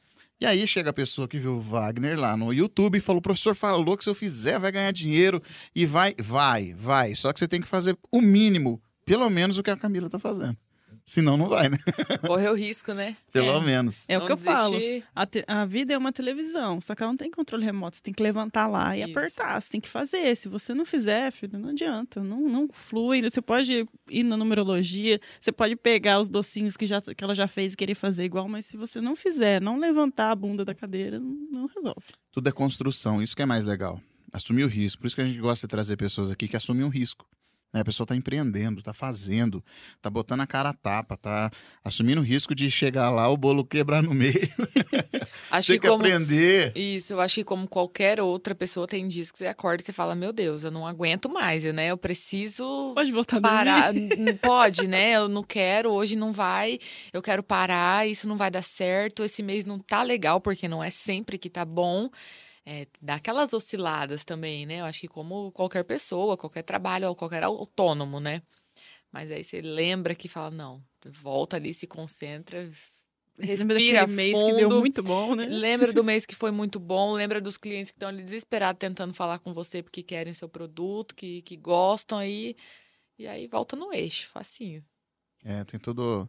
E aí chega a pessoa que viu Wagner lá no YouTube e falou: o professor falou que se eu fizer vai ganhar dinheiro e vai, vai, vai. Só que você tem que fazer o mínimo, pelo menos o que a Camila tá fazendo. Senão não vai, né? Correu risco, né? Pelo É. menos. É o Não que eu falo. A, te- a vida é uma televisão, só que ela não tem controle remoto. Você tem que levantar lá e Isso. apertar. Você tem que fazer. Se você não fizer, filho, não adianta. Não, não flui. Você pode ir na numerologia, você pode pegar os docinhos que, já, que ela já fez e querer fazer igual, mas se você não fizer, não levantar a bunda da cadeira, não, não resolve. Tudo é construção, isso que é mais legal. Assumir o risco. Por isso que a gente gosta de trazer pessoas aqui que assumem um risco. Né? A pessoa está empreendendo, está fazendo, está botando a cara a tapa, está assumindo o risco de chegar lá, o bolo quebrar no meio. Acho Tem que que como aprender. Isso, eu acho que como qualquer outra pessoa tem dias que você acorda e você fala, meu Deus, eu não aguento mais, né? Eu preciso Pode voltar parar. Pode, né? Eu não quero, hoje não vai, eu quero parar, isso não vai dar certo, esse mês não tá legal, porque não é sempre que tá bom. É, dá aquelas osciladas também, né? Eu acho que como qualquer pessoa, qualquer trabalho, ou qualquer autônomo, né? Mas aí você lembra que fala, não, volta ali, se concentra, Você lembra respira daquele mês que deu fundo. muito bom, né? Lembra do mês que foi muito bom, lembra dos clientes que estão ali desesperados tentando falar com você porque querem seu produto, que, que gostam aí. E aí volta no eixo, facinho. É, tem todo.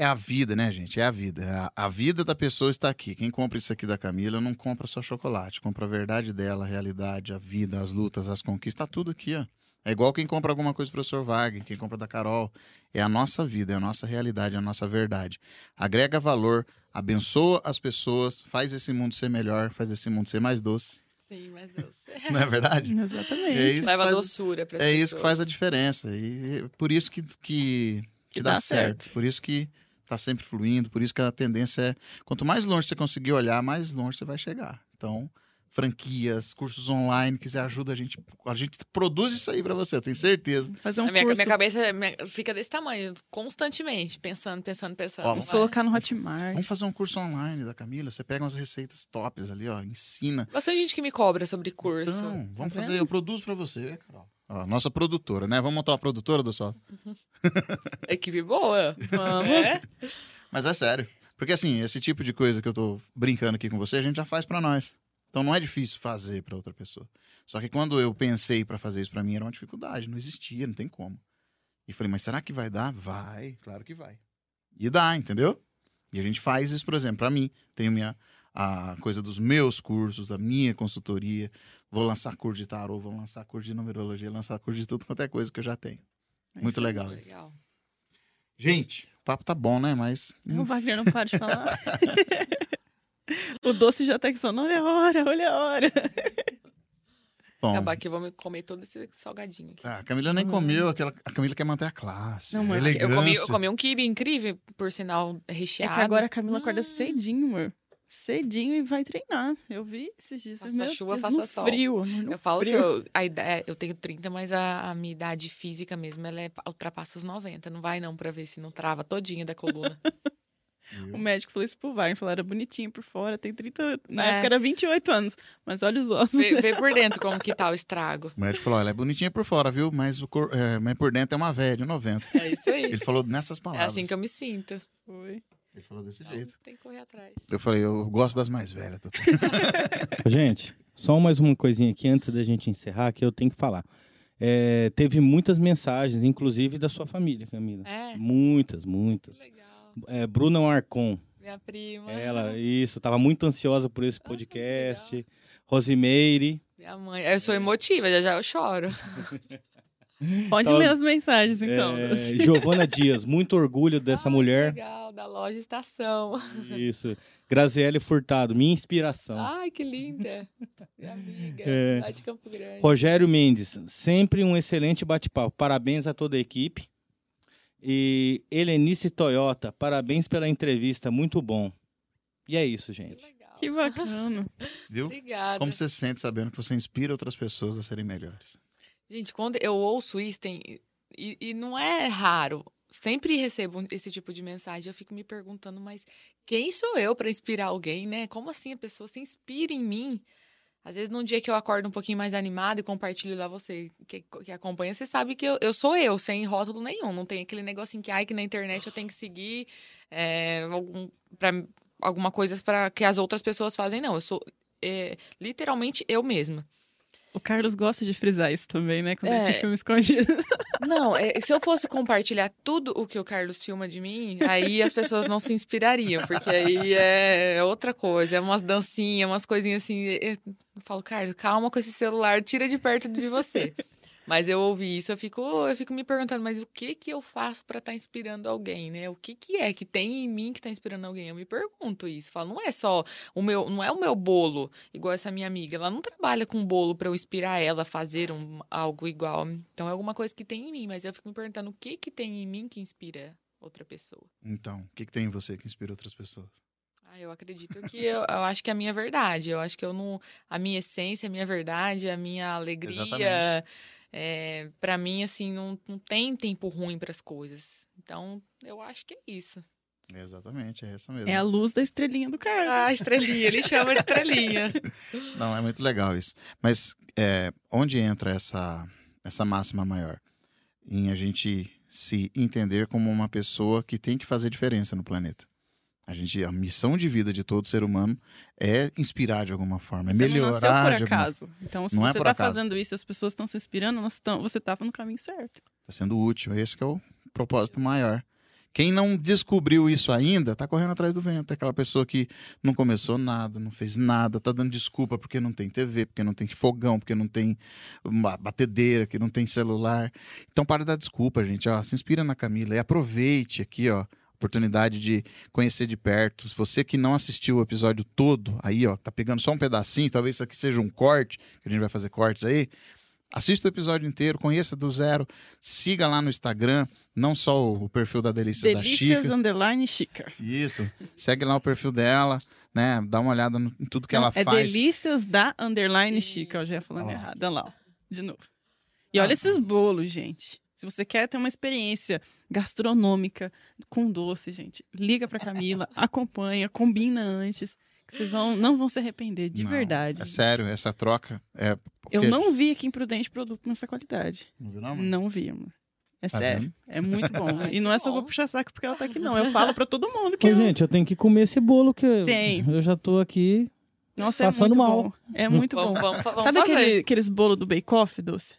É a vida, né, gente? É a vida. A, a vida da pessoa está aqui. Quem compra isso aqui da Camila não compra só chocolate, compra a verdade dela, a realidade, a vida, as lutas, as conquistas, tá tudo aqui, ó. É igual quem compra alguma coisa do professor Wagner, quem compra da Carol. É a nossa vida, é a nossa realidade, é a nossa verdade. Agrega valor, abençoa as pessoas, faz esse mundo ser melhor, faz esse mundo ser mais doce. Sim, mas Deus. Não é verdade? Exatamente. É isso Leva que faz- doçura para É isso que faz a diferença. E por isso que, que, que dá, dá certo. certo. Por isso que tá sempre fluindo. Por isso que a tendência é. Quanto mais longe você conseguir olhar, mais longe você vai chegar. Então, franquias, cursos online, quiser ajuda a gente. A gente produz isso aí pra você, eu tenho certeza. Fazer um a minha, curso, minha cabeça minha- fica desse tamanho, constantemente, pensando, pensando, pensando. Ó, vamos Vai. colocar no Hotmart. Vamos fazer um curso online da Camila. Você pega umas receitas tops ali, ó, ensina. Bastante gente que me cobra sobre curso. Então, vamos Tá fazer, eu produzo pra você, Carol. Ó, nossa produtora, né? Vamos montar uma produtora do sol. Equipe boa. Vamos. É? Mas é sério. Porque assim, esse tipo de coisa que eu tô brincando aqui com você, a gente já faz pra nós. Então não é difícil fazer pra outra pessoa. Só que quando eu pensei pra fazer isso pra mim era uma dificuldade, não existia, não tem como. E falei, mas será que vai dar? Vai, claro que vai. E dá, entendeu? E a gente faz isso, por exemplo, pra mim, tenho minha a coisa dos meus cursos, da minha consultoria, vou lançar curso de tarô, vou lançar curso de numerologia, lançar curso de tudo quanto é coisa que eu já tenho. É Muito legal. isso. Legal. Gente, o papo tá bom, né? Mas O Wagner não para de falar. o doce já tá aqui falando, olha a hora, olha a hora. bom. Acabar que eu vou me comer todo esse salgadinho aqui. Ah, a Camila nem Hum. comeu, aquela, a Camila quer manter a classe. Não, a mas elegância. Eu comi, eu comi um kibe incrível, por sinal, É recheado. que agora a Camila acorda Hum. cedinho, amor. Cedinho e vai treinar. Eu vi esses dias. Faça Meu chuva, Deus, faça no sol. frio. no Eu falo frio. que eu, a ideia, eu tenho 30, mas a, a minha idade física mesmo, ela é, ultrapassa os 90. Não vai não pra ver se não trava todinha da coluna. O médico falou isso pro Wagner. Falou, era bonitinho por fora, tem 30... Na É. época era 28 anos. Mas olha os ossos. vê, vê por dentro como que tá o estrago. O médico falou: ela é bonitinha por fora, viu? Mas, o cor... é, mas por dentro é uma velha, de 90. É isso aí. Ele falou nessas É palavras. assim que eu me sinto. Foi. Ele falou desse Então, jeito. tem que correr atrás. Eu falei: eu gosto das mais velhas. doutor. Gente, só mais uma coisinha aqui antes da gente encerrar que eu tenho que falar. É, teve muitas mensagens, inclusive da sua família, Camila. É, Muitas, que muitas. legal. É, Bruna Marcon, Minha prima. ela, isso, estava muito ansiosa por esse Ah, que podcast. Rosimeire, Minha mãe. Eu sou emotiva, já já eu choro. Pode ler as mensagens, então. é. Giovana Dias, muito orgulho dessa Ai, mulher. Que legal, da loja Estação. Isso. Graziele Furtado, minha inspiração. Ai, que linda. Minha amiga. É. Lá de Campo Grande. Rogério Mendes, sempre um excelente bate-papo. Parabéns a toda a equipe. E Helenice Toyota, parabéns pela entrevista, muito bom. E é isso, Que gente. legal. Que bacana. Viu? Obrigada. Como você se sente sabendo que você inspira outras pessoas a serem melhores? Gente, quando eu ouço isso, tem... e, e não é raro. Sempre recebo esse tipo de mensagem. Eu fico me perguntando, mas quem sou eu para inspirar alguém, né? Como assim a pessoa se inspira em mim Às vezes, num dia que eu acordo um pouquinho mais animado e compartilho lá você que, que acompanha, você sabe que eu, eu sou eu, sem rótulo nenhum. Não tem aquele negocinho que, ai, que na internet eu tenho que seguir é, algum, pra, alguma coisa para que as outras pessoas fazem. Não, eu sou é, literalmente eu mesma. O Carlos gosta de frisar isso também, né? Quando É. ele te filma escondido. Não, é, se eu fosse compartilhar tudo o que o Carlos filma de mim, aí as pessoas não se inspirariam, porque aí é outra coisa, é umas dancinhas, umas coisinhas assim. Eu falo, Carlos, calma com esse celular, tira de perto de você. Mas eu ouvi isso, eu fico, eu fico me perguntando, mas o que que eu faço para estar inspirando alguém, né? O que que é que tem em mim que tá inspirando alguém? Eu me pergunto isso. Falo, não é só o meu, não é o meu bolo, igual essa minha amiga, ela não trabalha com bolo para eu inspirar ela a fazer um, algo igual. Então é alguma coisa que tem em mim, mas eu fico me perguntando o que que tem em mim que inspira outra pessoa. Então, o que, que tem em você que inspira outras pessoas? Ah, eu acredito que eu, eu acho que é a minha verdade. Eu acho que eu não. A minha essência, a minha verdade, a minha alegria. Exatamente. É, para mim, assim, não, não tem tempo ruim para as coisas. Então, eu acho que é isso. Exatamente, é essa mesmo. É a luz da estrelinha do Carlos. Ah, estrelinha, ele chama de estrelinha. Não, é muito legal isso. Mas é, onde entra essa, essa máxima maior? Em a gente se entender como uma pessoa que tem que fazer diferença no planeta. A gente, a missão de vida de todo ser humano é inspirar de alguma forma, é Você não melhorar nasceu por de alguma acaso. Então, se Não é você por tá acaso. fazendo isso e as pessoas estão se inspirando, tão- você tava no caminho certo. Está sendo útil. Esse que é o propósito maior. Quem não descobriu isso ainda, tá correndo atrás do vento. É aquela pessoa que não começou nada, não fez nada, tá dando desculpa porque não tem TV, porque não tem fogão, porque não tem batedeira, que não tem celular. Então para de dar desculpa, gente. Ó, se inspira na Camila e aproveite aqui, ó. Oportunidade de conhecer de perto. Você que não assistiu o episódio todo, aí, ó, tá pegando só um pedacinho, talvez isso aqui seja um corte, que a gente vai fazer cortes aí. Assista o episódio inteiro, conheça do zero, siga lá no Instagram, não só o, o perfil da Delícias da Delícias Chica. Underline Chica. Isso. Segue lá o perfil dela, né? Dá uma olhada no- em tudo que Não, ela é faz. Delícias da Underline Chica. Eu já ia falando Ó. errado. Olha lá, ó. de novo. E olha Ah. esses bolos, gente. Se você quer ter uma experiência gastronômica com doce, gente, liga pra Camila, acompanha, combina antes, que vocês vão, não vão se arrepender, de Não, verdade. É sério, essa troca é. Eu porque- não vi aqui em Prudente produto nessa qualidade. Não viu, não? Não vi, amor. É Tá sério. É muito bom. E não é só bom. puxar saco porque ela tá aqui, não. Eu falo pra todo mundo que Ô, eu... gente, eu tenho que comer esse bolo que eu- Tem. eu já tô aqui. Nossa, passando é muito mal. bom. É muito bom. Vamos, vamos, vamos Sabe aquele, aqueles bolos do Bake Off, doce?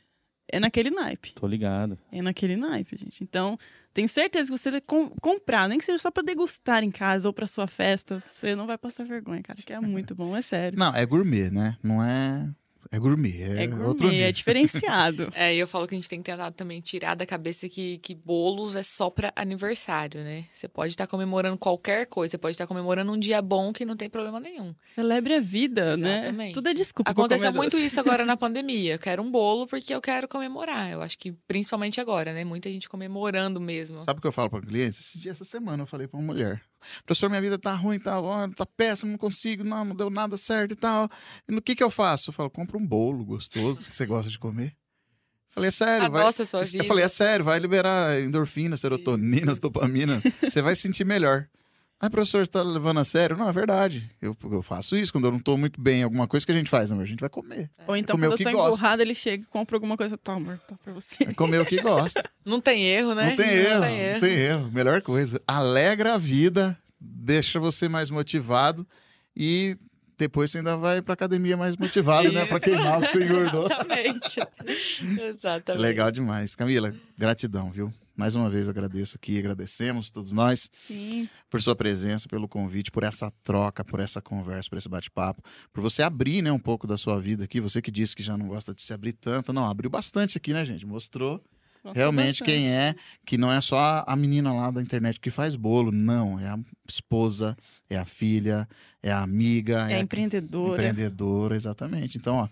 É naquele naipe. Tô ligado. É naquele naipe, gente. Então, tenho certeza que você com- comprar, nem que seja só pra degustar em casa ou pra sua festa, você não vai passar vergonha, cara. Que é muito bom, é sério. Não, é gourmet, né? Não é. É gourmet. É, É gourmet, outro nível. é diferenciado. É, e eu falo que a gente tem que tentar também tirar da cabeça que, que bolos é só pra aniversário, né? Você pode estar comemorando qualquer coisa, você pode estar comemorando um dia bom que não tem problema nenhum. Celebre a vida, né? Exatamente. Tudo é desculpa Aconteceu muito doce. isso agora na pandemia. Eu quero um bolo porque eu quero comemorar. Eu acho que principalmente agora, né? Muita gente comemorando mesmo. Sabe o que eu falo para clientes? Esse dia, essa semana, eu falei para uma mulher: Professor, minha vida tá ruim tal, ó, tá péssimo, não consigo, não, não deu nada certo e tal. E no que que eu faço? Eu falo: compra um bolo gostoso que você gosta de comer. Falei: é sério, vai. Sua vida. Eu falei: é sério, vai liberar endorfina, serotonina, dopamina, você vai se sentir melhor. Ah, professor, você tá levando a sério? Não, é verdade. Eu, eu faço isso quando eu não tô muito bem em alguma coisa que a gente faz, amor. A gente vai comer. Ou então, comer o quando que eu tô gosta. emburrada, ele chega e compra alguma coisa. Tá, amor, tá pra você. Vai comer o que gosta. Não tem erro, né? Não tem erro, não tem erro. Melhor coisa. Alegra a vida, deixa você mais motivado e depois você ainda vai pra academia mais motivado, né? Pra Isso. queimar o que você engordou. Exatamente. Exatamente. Legal demais. Camila, gratidão, viu? Mais uma vez agradeço aqui, agradecemos todos nós Sim. por sua presença, pelo convite, por essa troca, por essa conversa, por esse bate-papo, por você abrir, né, um pouco da sua vida aqui. Você que disse que já não gosta de se abrir tanto, não, abriu bastante aqui, né, gente? Mostrou realmente quem é, que não é só a- a menina lá da internet que faz bolo, não, é a esposa, é a filha, é a amiga, É, é, a empreendedora. empreendedora, exatamente. Então, ó,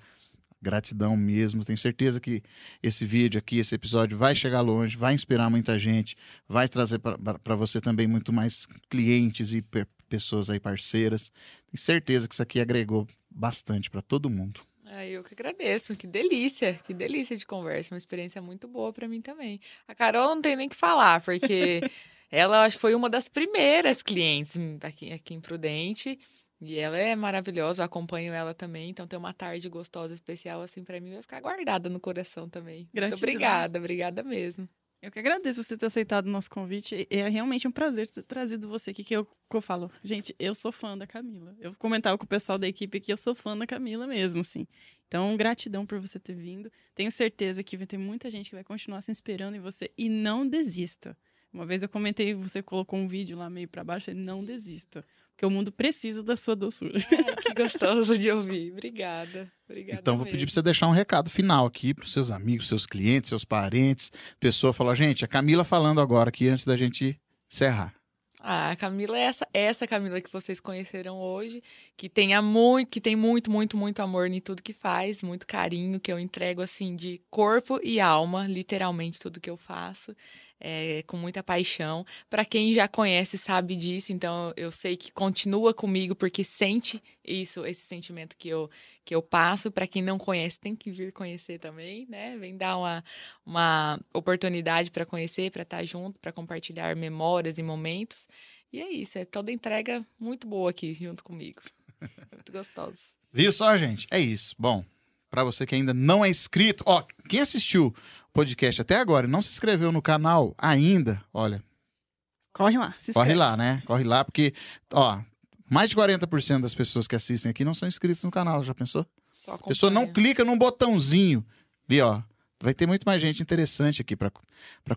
gratidão mesmo. Tenho certeza que esse vídeo aqui, esse episódio vai chegar longe, vai inspirar muita gente, vai trazer para você também muito mais clientes e pe- pessoas aí parceiras. Tenho certeza que isso aqui agregou bastante para todo mundo. Ah, eu que agradeço. Que delícia, que delícia de conversa. Uma experiência muito boa pra mim também. A Carol não tem nem o que falar, porque ela acho que foi uma das primeiras clientes aqui, aqui em Prudente. E ela é maravilhosa, eu acompanho ela também, então ter uma tarde gostosa, especial, assim, pra mim vai ficar guardada no coração também. Muito Gratidão. obrigada, obrigada mesmo. Eu que agradeço você ter aceitado o nosso convite. É realmente um prazer ter trazido você aqui, que eu, que eu falo. Gente, eu sou fã da Camila. Eu comentava com o pessoal da equipe aqui, eu sou fã da Camila mesmo, assim. Então, gratidão por você ter vindo. Tenho certeza que vai ter muita gente que vai continuar se inspirando em você. E não desista. Uma vez eu comentei, você colocou um vídeo lá meio pra baixo, e não desista. Porque o mundo precisa da sua doçura. Ai, que gostoso de ouvir. Obrigada. Obrigada Então, vou mesmo. pedir para você deixar um recado final aqui para seus amigos, seus clientes, seus parentes. Pessoa falou, gente, a Camila falando agora aqui antes da gente encerrar. Ah, a Camila é essa, essa Camila que vocês conheceram hoje, que tenha muito, que tem muito, muito, muito amor em tudo que faz, muito carinho que eu entrego assim de corpo e alma, literalmente tudo que eu faço, é, com muita paixão. Para quem já conhece sabe disso, então eu sei que continua comigo porque sente isso, esse sentimento que eu que eu passo. Para quem não conhece tem que vir conhecer também, né? Vem dar uma uma oportunidade para conhecer, para estar junto, para compartilhar memórias e momentos. E é isso, é toda entrega muito boa aqui junto comigo. Muito gostoso. Viu só, gente? É isso. Bom, para você que ainda não é inscrito, ó, quem assistiu podcast até agora e não se inscreveu no canal ainda, olha, Corre lá, se corre lá, né? Corre lá, porque, ó, mais de 40% das pessoas que assistem aqui não são inscritos no canal, já pensou? Só A pessoa não clica num botãozinho ali, ó. Vai ter muito mais gente interessante aqui para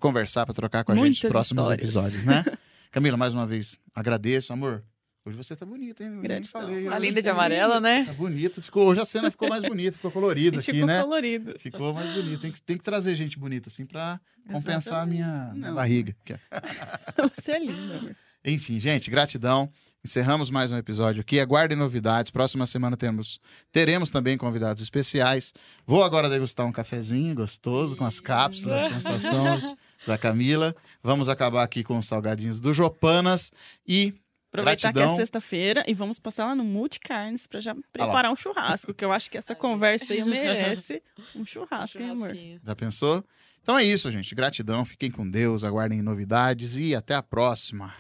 conversar, para trocar com a gente nos Muitas próximos histórias. episódios, né? Camila, mais uma vez, agradeço, amor. Hoje você tá bonita, hein? Gratidão. falei. Uma Hoje linda de amarela, né? Tá bonito. Ficou, hoje a cena ficou mais bonita, ficou colorida aqui, Ficou né? colorido. Ficou mais bonito. Tem que, tem que trazer gente bonita, assim, pra compensar a minha, minha barriga. Você é linda, amor. Enfim, gente, gratidão. Encerramos mais um episódio aqui. Aguardem novidades. Próxima semana temos, teremos também convidados especiais. Vou agora degustar um cafezinho gostoso com as cápsulas, sensações da Camila. Vamos acabar aqui com os salgadinhos do Jopanas e Aproveitar que Gratidão. é sexta-feira e vamos passar lá no Multicarnes pra já preparar um churrasco, que eu acho que essa conversa aí merece um churrasco, hein, amor? Já pensou? Então é isso, gente. Gratidão. Fiquem com Deus. Aguardem novidades e até a próxima.